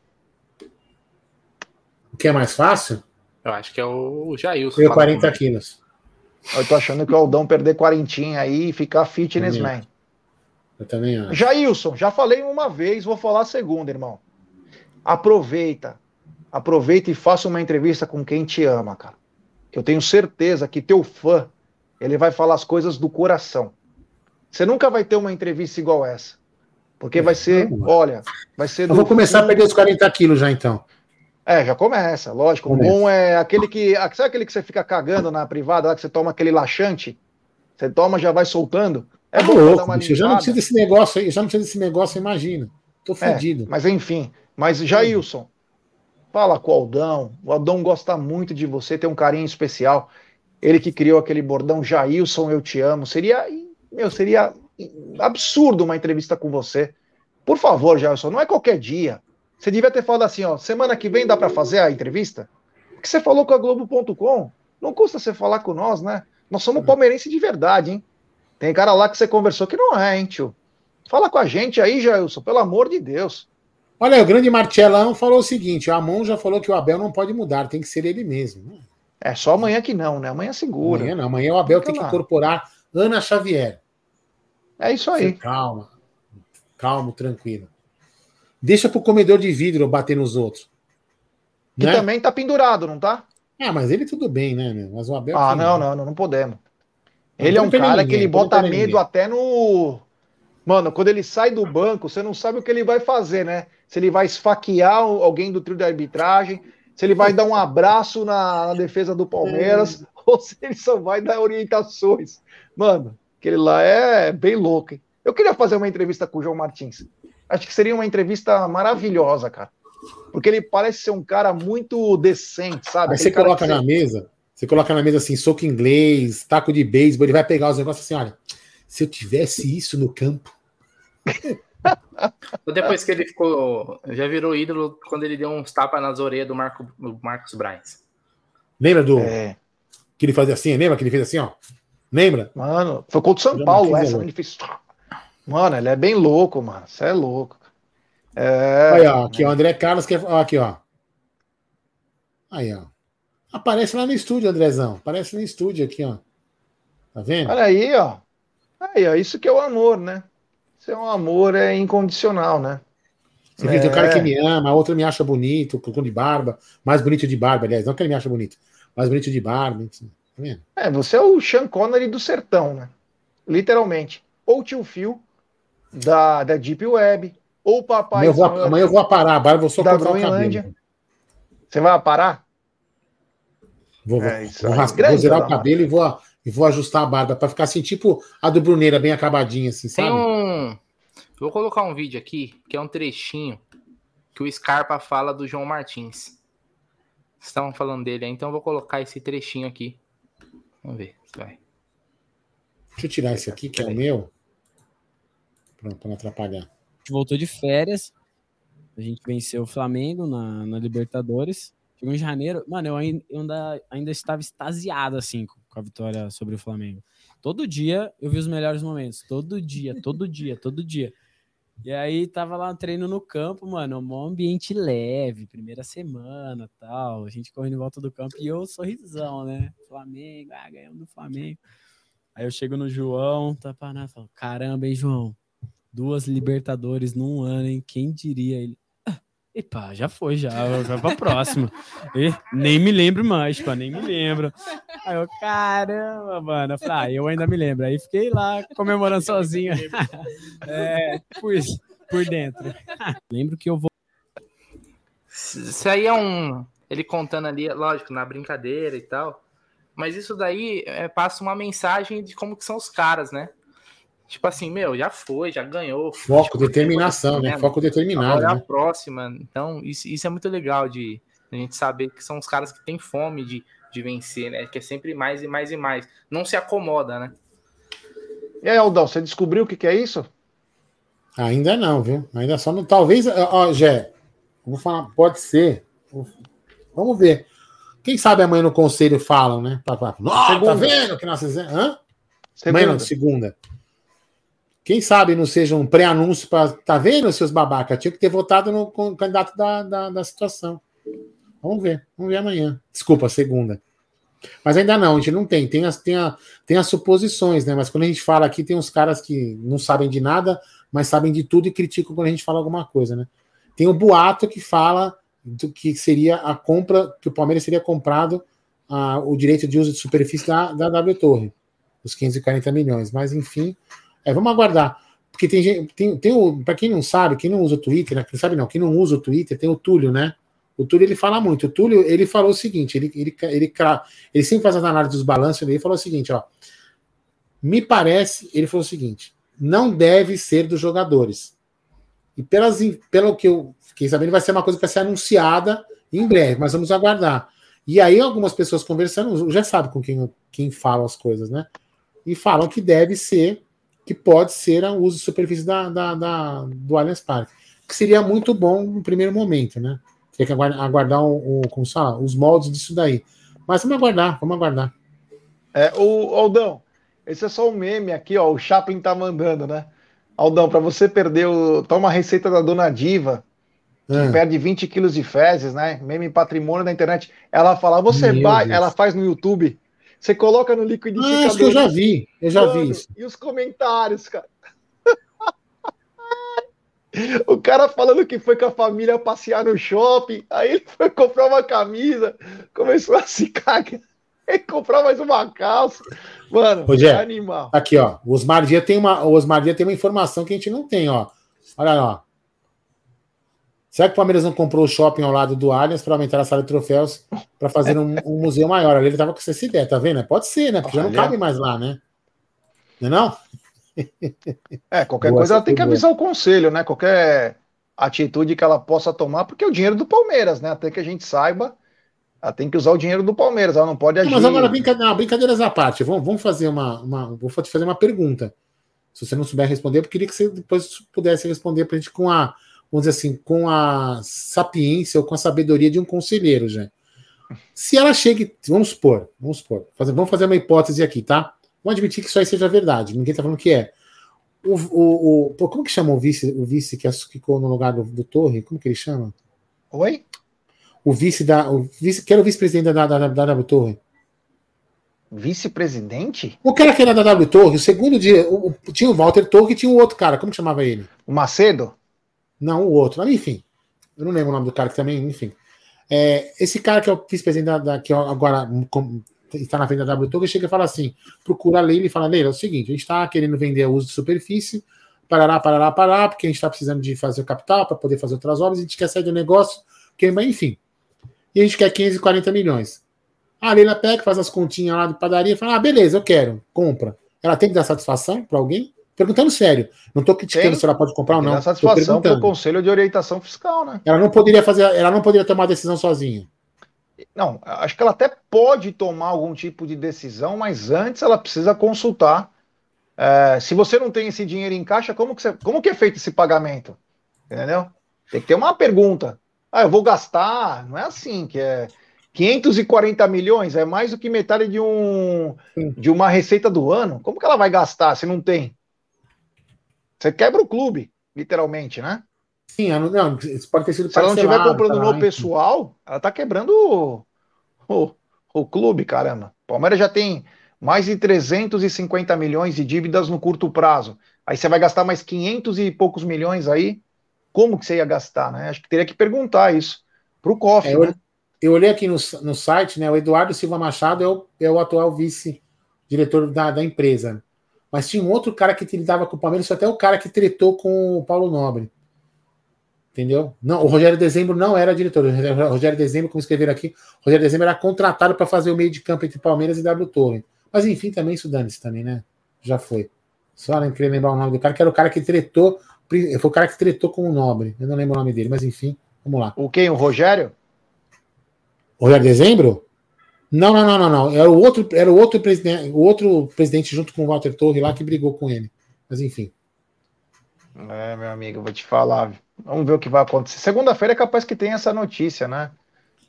Que é mais fácil? Eu acho que é o Jailson. Foi 40 quilos. Eu tô achando que o Aldão perder quarentinha aí e ficar Fitness Man. Eu também acho. Jailson, já falei uma vez, vou falar a segunda, irmão. Aproveita. Aproveita e faça uma entrevista com quem te ama, cara. Eu tenho certeza que teu fã, ele vai falar as coisas do coração. Você nunca vai ter uma entrevista igual essa. Porque vai ser, não, olha, vai ser. Eu vou começar a perder os 40 quilos já então. É, já começa, lógico. Começa. O bom é aquele que. Sabe aquele que você fica cagando na privada, lá que você toma aquele laxante? Você toma, já vai soltando. É bom louco, bicho, eu já não preciso desse negócio aí, já não preciso desse negócio, imagina. Tô fodido. É, mas enfim, mas Jailson, fala com o Aldão. O Aldão gosta muito de você, tem um carinho especial. Ele que criou aquele bordão Jailson, eu te amo. Seria, meu, seria absurdo uma entrevista com você. Por favor, Jailson, não é qualquer dia. Você devia ter falado assim, ó, semana que vem dá para fazer a entrevista? Porque você falou com a Globo.com. Não custa você falar com nós, né? Nós somos palmeirense de verdade, hein? Tem cara lá que você conversou que não é, hein, tio? Fala com a gente aí, Jailson, pelo amor de Deus. Olha, o grande Marcelão falou o seguinte: o Amon já falou que o Abel não pode mudar, tem que ser ele mesmo. É só amanhã que não, né? Amanhã segura. Amanhã não, amanhã o Abel Fica tem que incorporar Ana Xavier. É isso aí. calma, calmo, tranquilo. Deixa pro comedor de vidro bater nos outros. Que né? também tá pendurado, não tá? Ah, mas ele tudo bem, né, meu? Mas o Abel. Ah, não, não, não, não podemos. Ele é um cara ninguém, que ele bota medo ninguém. até no. Mano, quando ele sai do banco, você não sabe o que ele vai fazer, né? Se ele vai esfaquear alguém do trio de arbitragem, se ele vai dar um abraço na, na defesa do Palmeiras, ou se ele só vai dar orientações. Mano, aquele lá é bem louco, hein? Eu queria fazer uma entrevista com o João Martins. Acho que seria uma entrevista maravilhosa, cara. Porque ele parece ser um cara muito decente, sabe? Aí você coloca na mesa, você coloca na mesa assim, soco inglês, taco de beisebol, ele vai pegar os negócios assim, olha, se eu tivesse isso no campo. Depois que ele ficou, já virou ídolo quando ele deu uns tapas nas orelhas do, Marco, do Marcos Braz. Lembra do é. que ele fazia assim? Lembra que ele fez assim, ó? Lembra? Mano, foi contra o São Paulo essa, ele fez. Mano, ele é bem louco, mano. Você é louco. É... Aí, ó, aqui, o André Carlos quer. Ó, aqui, ó. Aí, ó. Aparece lá no estúdio, Andrezão. Aparece no estúdio aqui, ó. Tá vendo? Olha aí, ó. Aí, ó. Isso que é o amor, né? Isso é um amor é incondicional, né? Você é... vê o cara que me ama, a outra me acha bonito, com de barba, mais bonito de barba, aliás, não que ele me acha bonito, mais bonito de barba, tá vendo? É, você é o Sean Connery do sertão, né? Literalmente. Ou tio Phil da, da Deep Web, ou o papai. Amanhã eu vou, amanhã eu vou parar, agora vou só cortar o cabelo. Você vai parar? Vou, é, vou, vou, vou zerar o cabelo e vou, e vou ajustar a barba para ficar assim, tipo a do Bruneira, bem acabadinha, assim, sabe? Tem um. Vou colocar um vídeo aqui, que é um trechinho que o Scarpa fala do João Martins. Estavam falando dele, então eu vou colocar esse trechinho aqui. Vamos ver se vai. Deixa eu tirar esse aqui, que é o meu. Para não atrapalhar. A gente voltou de férias. A gente venceu o Flamengo na, na Libertadores. Chegou em janeiro. Mano, eu ainda, ainda, estava extasiado, assim, com a vitória sobre o Flamengo. Todo dia eu vi os melhores momentos. Todo dia, todo dia, todo dia. E aí tava lá treino no campo, mano, um ambiente leve, primeira semana tal. A gente correndo em volta do campo e eu sorrisão, né? Flamengo, ah, ganhamos do Flamengo. Aí eu chego no João, tá parado, falo, caramba, hein, João? Duas Libertadores num ano, hein? Quem diria ele? E pá, já foi, já. Vai pra próxima. E nem me lembro mais, pá, nem me lembro. Aí eu, caramba, mano. Eu falei, ah, eu ainda me lembro. Aí fiquei lá comemorando sozinho. é, por, por dentro. Lembro que eu vou. Isso aí é um. Ele contando ali, lógico, na brincadeira e tal. Mas isso daí é, passa uma mensagem de como que são os caras, né? Tipo assim, meu, já foi, já ganhou. Foco, tipo, determinação, né? Foco determinado. Agora é né? a próxima. Então, isso, isso é muito legal de a gente saber que são os caras que têm fome de, de vencer, né? Que é sempre mais e mais e mais. Não se acomoda, né? E aí, Aldão, você descobriu o que, que é isso? Ainda não, viu? Ainda só não. Talvez, ó, Jé, vou falar, pode ser. Vamos ver. Quem sabe amanhã no conselho falam, né? Nossa, tá vendo que nós fizemos? Hã? Segunda. Amanhã não, segunda. Quem sabe não seja um pré-anúncio para. Tá vendo, seus babacas? Tinha que ter votado no candidato da, da, da situação. Vamos ver, vamos ver amanhã. Desculpa, segunda. Mas ainda não, a gente não tem. Tem as, tem, a, tem as suposições, né? Mas quando a gente fala aqui, tem uns caras que não sabem de nada, mas sabem de tudo e criticam quando a gente fala alguma coisa, né? Tem o boato que fala do que seria a compra, que o Palmeiras seria comprado a, o direito de uso de superfície da, da W Torre, os 540 milhões. Mas enfim, é, vamos aguardar. Porque tem gente, tem, tem para quem não sabe, quem não usa o Twitter, né? Quem sabe não, quem não usa o Twitter, tem o Túlio, né? O Túlio ele fala muito. O Túlio ele falou o seguinte: ele, ele, ele, ele sempre faz as análises dos balanços. Ele falou o seguinte: ó, Me parece, ele falou o seguinte: não deve ser dos jogadores. E pelas, pelo que eu fiquei sabendo, vai ser uma coisa que vai ser anunciada em breve, mas vamos aguardar. E aí, algumas pessoas conversando, já sabe com quem, quem fala as coisas, né? E falam que deve ser, que pode ser o uso de superfície da, da, da, do Allianz Parque. Que seria muito bom no primeiro momento, né? Tem que aguardar, o, o, como fala, os moldes disso daí. Mas vamos aguardar, vamos aguardar. É, o Aldão, esse é só um meme aqui, ó. O Chaplin tá mandando, né? Aldão, para você perder o. Toma a receita da dona Diva, que é. perde 20 quilos de fezes, né? Meme patrimônio da internet. Ela fala, você vai, ela faz no YouTube. Você coloca no liquidificador. Ah, acho que eu já vi, eu já Mano, vi isso. E os comentários, cara. O cara falando que foi com a família passear no shopping, aí ele foi comprar uma camisa, começou a se cagar e comprar mais uma calça. Mano, Rogério, é animal. Aqui, ó. O Osmar Dia tem uma, o Osmar Dia tem uma informação que a gente não tem, ó. Olha lá. Será que o Palmeiras não comprou o shopping ao lado do Allianz para aumentar a sala de troféus para fazer um, um, museu maior? Ali ele tava com essa ideia, tá vendo? Pode ser, né? Porque já não cabe mais lá, né? Não é não? É, qualquer boa, coisa ela tem que avisar boa. o conselho, né? Qualquer atitude que ela possa tomar, porque é o dinheiro do Palmeiras, né? Até que a gente saiba, ela tem que usar o dinheiro do Palmeiras, ela não pode agir. Mas agora, brincadeira, brincadeiras à parte, vamos, vamos fazer uma, uma. Vou te fazer uma pergunta. Se você não souber responder, eu queria que você depois pudesse responder para a gente com a, vamos dizer assim, com a sapiência ou com a sabedoria de um conselheiro, já. Se ela chega, vamos supor, vamos supor, fazer, vamos fazer uma hipótese aqui, tá? Vamos admitir que isso aí seja verdade. Ninguém está falando que é. O, o, o, como que chama o vice, o vice que ficou no lugar do, do Torre? Como que ele chama? Oi? O vice da. O vice, que era o vice-presidente da, da, da, da W Torre. Vice-presidente? O cara que era da W Torre, o segundo dia. O, tinha o Walter Torre e tinha o outro cara. Como que chamava ele? O Macedo? Não, o outro. Enfim. Eu não lembro o nome do cara que também, enfim. É, esse cara que é o vice-presidente da, da, que agora está na venda da W chega e fala assim: procura a Leila e fala: Leila, é o seguinte, a gente está querendo vender o uso de superfície, parará, parará, parará, porque a gente está precisando de fazer o capital para poder fazer outras obras, a gente quer sair do negócio, que, enfim. E a gente quer 540 milhões. A Leila pega, faz as continhas lá de padaria e fala: ah, beleza, eu quero, compra. Ela tem que dar satisfação para alguém? Perguntando sério. Não estou criticando tem, se ela pode comprar ou não. Dar satisfação para o Conselho de Orientação Fiscal, né? Ela não poderia fazer, ela não poderia tomar a decisão sozinha. Não, acho que ela até pode tomar algum tipo de decisão, mas antes ela precisa consultar. É, se você não tem esse dinheiro em caixa, como que, você, como que é feito esse pagamento? Entendeu? Tem que ter uma pergunta. Ah, eu vou gastar. Não é assim que é. 540 milhões é mais do que metade de, um, de uma receita do ano. Como que ela vai gastar se não tem? Você quebra o clube, literalmente, né? Sim, não, isso pode ter sido Se ela não estiver comprando tá no pessoal, ela está quebrando o, o, o clube, caramba. O Palmeiras já tem mais de 350 milhões de dívidas no curto prazo. Aí você vai gastar mais 500 e poucos milhões aí. Como que você ia gastar, né? Acho que teria que perguntar isso para o cofre. É, eu, né? eu, olhei aqui no, no site, né? O Eduardo Silva Machado é o, é o atual vice-diretor da, da empresa. Mas tinha um outro cara que lidava com o Palmeiras, até o cara que tretou com o Paulo Nobre. Entendeu? Não, o Rogério Dezembro não era diretor. O Rogério Dezembro, como escreveram aqui, o Rogério Dezembro era contratado para fazer o meio de campo entre Palmeiras e W Torre. Mas enfim, também isso dane-se também, né? Já foi. Só não queria lembrar o nome do cara, que era o cara que tretou. Foi o cara que tretou com o Nobre. Eu não lembro o nome dele, mas enfim, vamos lá. O quem? O Rogério? O Rogério Dezembro? Não, não, não, não, não. Era o outro, era o outro presidente, o outro presidente junto com o Walter Torre lá que brigou com ele. Mas enfim. É, meu amigo, vou te falar. Vamos ver o que vai acontecer. Segunda-feira é capaz que tenha essa notícia, né?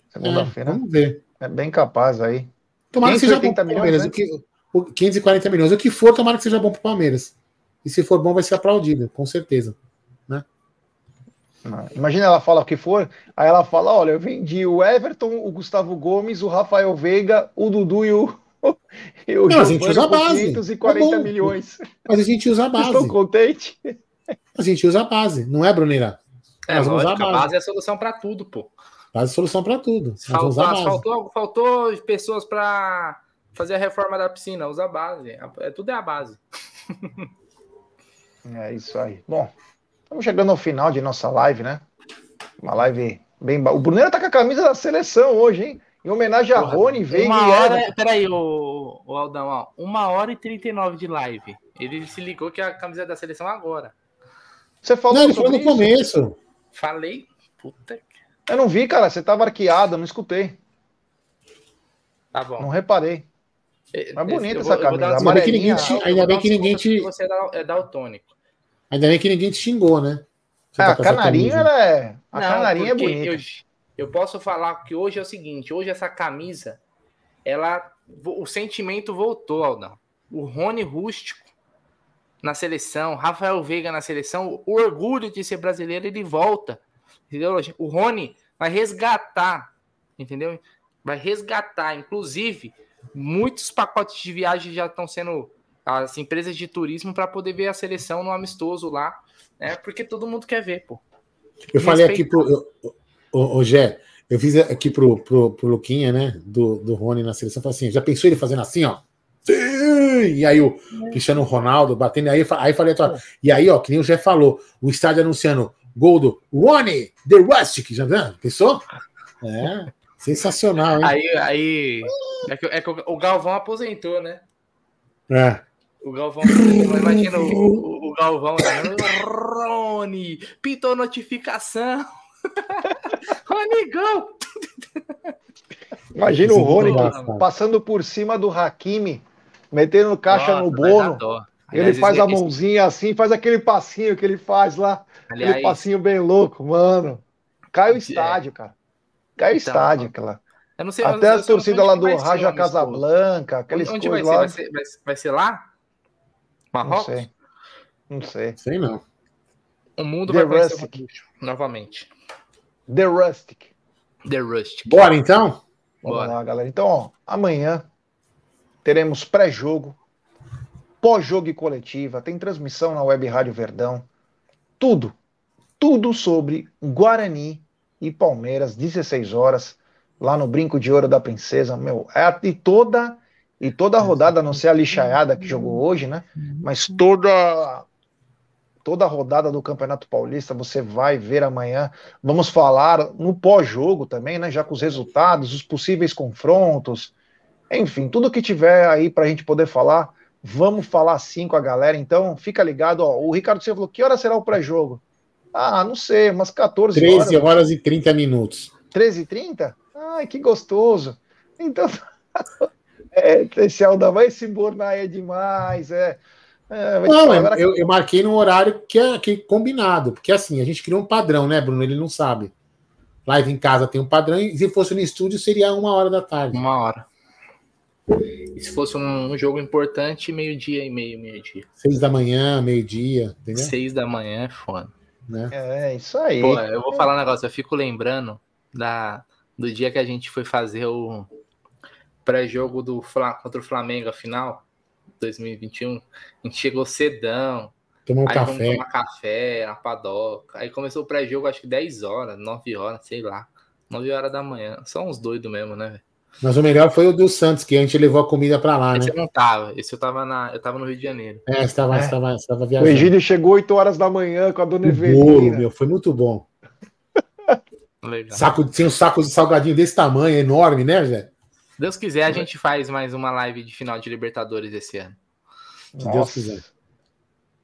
Segunda-feira. É, vamos ver. É bem capaz aí. Tomara que seja bom para o Palmeiras. Né? O, que, o 540 milhões. O que for, tomara que seja bom para o Palmeiras. E se for bom, vai ser aplaudido, com certeza. Né? Imagina ela fala o que for, aí ela fala: olha, eu vendi o Everton, o Gustavo Gomes, o Rafael Veiga, o Dudu e o. E o Não, a gente usa a base. 540 é milhões. Mas a gente usa a base. Estão contentes? A gente usa a base, não é, Bruneira? É, Nós lógico, a base. a base é a solução para tudo, pô. Base é solução para tudo. Faltou, faltou, faltou pessoas para fazer a reforma da piscina, usa a base. É, tudo é a base. É isso aí. Bom, estamos chegando ao final de nossa live, né? Uma live bem. O Bruneira tá com a camisa da seleção hoje, hein? Em homenagem a Porra, Rony, veio Uma hora. Peraí, o, o Aldão, ó. Uma hora e 39 de live. Ele se ligou que é a camisa da seleção agora. Você falou Não, ele falou sobre no isso? começo. Falei. Puta que. Eu não vi, cara. Você tava arqueado, não escutei. Tá bom. Não reparei. É Mas bonita eu essa vou- eu vou dar camisa, Ainda bem que ninguém te, ainda bem que ninguém te, Você é é daltônico. Ainda bem que ninguém te xingou, né? Você Ah, tá a canarinha, ela é. A Não, canarinha é bonita. Eu, eu posso falar que hoje é o seguinte: hoje essa camisa, ela. O sentimento voltou, Aldão. O Rony Rústico na seleção, Rafael Veiga na seleção, o orgulho de ser brasileiro, ele volta. Entendeu? O Rony vai resgatar, entendeu? Vai resgatar. Inclusive, muitos pacotes de viagem já estão sendo. As empresas de turismo para poder ver a seleção no amistoso lá, né? Porque todo mundo quer ver, pô. Eu falei aqui pro. eu- Ô, ô, Gé, eu fiz aqui pro, pro, pro Luquinha, né? Do, do Rony na seleção. Falei assim: já pensou ele fazendo assim, ó? E aí o Cristiano Ronaldo batendo. Aí, aí falei, e aí, ó, que nem o Gé falou, o estádio anunciando gol do Rony, The Rustic. Já viu? Pensou? É, sensacional, hein? Aí, aí é que, é que o Galvão aposentou, né? É. O Galvão aposentou. Imagina o, o, o Galvão. Né? Rony, pintou notificação. Rony, gol! Imagina o Esse Rony passando por cima do Hakimi, metendo caixa Nossa, no bono. Ele faz a mãozinha assim, faz aquele passinho que ele faz lá. Aquele Aliás, passinho bem louco, mano. Cai o É. estádio, cara. Cai o Então, estádio, aquela. eu não sei. eu Até a torcida lá do Raja. Casablanca, aqueles coisas lá. Vai ser, vai, vai ser lá? Não Marrocos? sei. Não sei. Sei não. O mundo The vai Rustic. Gaúcho novamente. The Rustic. The Rustic. Bora então? Vamos Bora. lá, galera. Então, ó, amanhã teremos pré-jogo, pós-jogo e coletiva, tem transmissão na Web Rádio Verdão. Tudo, tudo sobre Guarani e Palmeiras, 16 horas, lá no Brinco de Ouro da Princesa. Meu, é, e toda e toda a rodada, a não ser a lixaiada que jogou hoje, né? Mas toda toda a rodada do Campeonato Paulista você vai ver amanhã. Vamos falar no pós-jogo também, né? Já com os resultados, os possíveis confrontos, enfim, tudo que tiver aí para a gente poder falar, vamos falar sim com a galera. Então, fica ligado. Ó, o Ricardo Silva falou: que hora será o pré-jogo? Ah, não sei, umas 14 13 horas. horas e 30 minutos. 13h30? Ai, que gostoso. Então, é, esse Aldão vai se embornar é demais. É, é, Não, falar, eu, eu, marquei num horário que é, que é combinado, porque assim, a gente criou um padrão, né, Bruno? Ele não sabe. Live em casa tem um padrão, e se fosse no estúdio seria uma hora da tarde. Uma hora. E se fosse um, um jogo importante, meio-dia e meio, meio-dia. Seis da manhã, meio-dia, entendeu? Seis da manhã é foda. Né? É, isso aí. Pô, eu vou falar um negócio, eu fico lembrando da, do dia que a gente foi fazer o pré-jogo do Fla- contra o Flamengo, a final, 2021. A gente chegou cedão, Tomar um aí café. tomar café na padoca. Aí começou o pré-jogo, acho que 10 horas, 9 horas, sei lá. 9 horas da manhã. São uns doidos mesmo, né, velho? Mas o melhor foi o do Santos, que a gente levou a comida pra lá, né? Esse eu não tava, esse eu tava, na, eu tava no Rio de Janeiro. É, você estava É. você tava, você tava O viajando. Egídio chegou 8 horas da manhã com a dona O bolo, Evelina. meu, foi muito bom. Legal. Saco, tinha um saco de salgadinho desse tamanho, enorme, né, Zé? Se Deus quiser, a gente faz mais uma live de final de Libertadores esse ano. Se Deus quiser.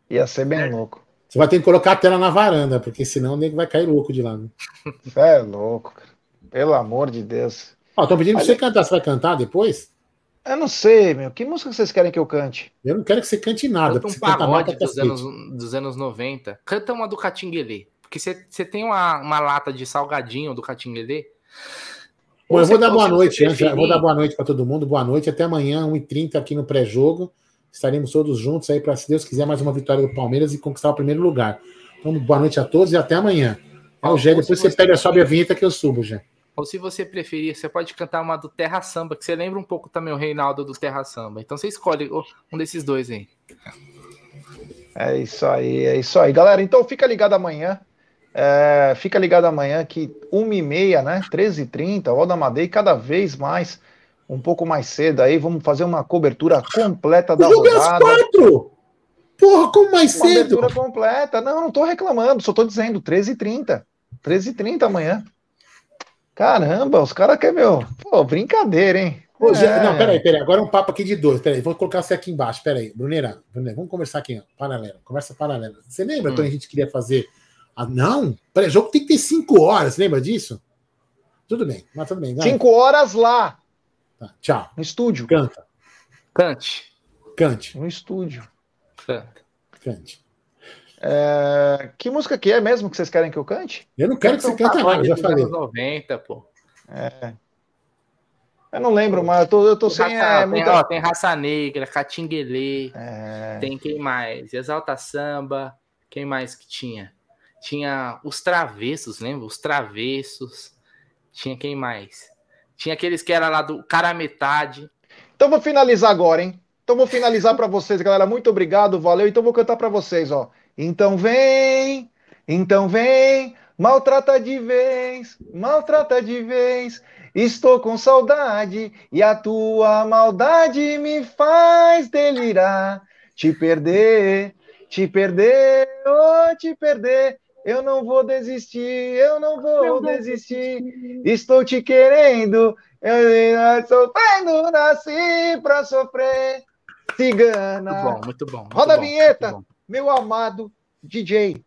Ia ser bem louco. Você vai ter que colocar a tela na varanda, porque senão o nego vai cair louco de lá. Né? Você é louco, cara. Pelo amor de Deus. Ó, tô pedindo pra você cantar. Você vai cantar depois? Eu não sei, meu. Que música vocês querem que eu cante? Eu não quero que você cante nada. Canta um você canta pagode pra dos cacete. anos, dos anos 90. Canta uma do Catinguelê. Porque você você tem uma, uma lata de salgadinho do Catinguelê. Bom, Ou eu vou dar boa noite antes. Eu vou dar boa noite para todo mundo. Boa noite. Até amanhã, 1h30 aqui no pré-jogo. Estaremos todos juntos aí para, se Deus quiser, mais uma vitória do Palmeiras e conquistar o primeiro lugar. Então, boa noite a todos e até amanhã. É o Gé, depois se você você pega, sobe a vinheta que eu subo, Gé. Ou se você preferir, você pode cantar uma do Terra Samba, que você lembra um pouco também o Reinaldo do Terra Samba. Então você escolhe um desses dois aí. É isso aí, é isso aí. Galera, então fica ligado amanhã. É, fica ligado amanhã que 1h30, né? 13h30, Oda Madei, cada vez mais, um pouco mais cedo aí. Vamos fazer uma cobertura completa da O jogo é às rodada. quatro! Porra, como mais Uma cedo? abertura completa. Não, não tô reclamando, só tô dizendo 13h30. 13h30 amanhã. Caramba, os caras querem, meu. Pô, brincadeira, hein? Ô, é. Não, peraí, peraí. Agora é um papo aqui de dois. Peraí, vou colocar você aqui embaixo. Peraí, Bruneira, Bruneira vamos conversar aqui, ó. Paralela. Conversa paralela. Você lembra hum. quando a gente queria fazer. Ah, não? Peraí, o jogo tem que ter cinco horas. Lembra disso? Tudo bem, mas tudo bem. Vai. Cinco horas lá. Tá, tchau. No estúdio. Canta. Cante. Cante. No estúdio. Canta. Cante. É... Que música que é mesmo que vocês querem que eu cante? Eu não quero que você cante nada, já falei. 90, pô. É. Eu não lembro, mas eu tô, eu tô sem. Raça, é, tem, muita... ó, tem Raça Negra, Catinguelê, é... tem quem mais? Exalta Samba, quem mais que tinha? Tinha os Travessos, lembra? Os Travessos. Tinha quem mais? Tinha aqueles que era lá do cara metade. Então vou finalizar agora, hein? Então vou finalizar para vocês, galera. Muito obrigado, valeu. Então vou cantar para vocês, ó. Então vem, então vem, maltrata de vez, maltrata de vez. Estou com saudade e a tua maldade me faz delirar. Te perder, te perder, oh, te perder. Eu não vou desistir, eu não vou desistir. Estou te querendo, eu sofrendo, nasci pra sofrer. Cigana. Muito bom, muito bom. Muito Roda bom, a vinheta, meu amado DJ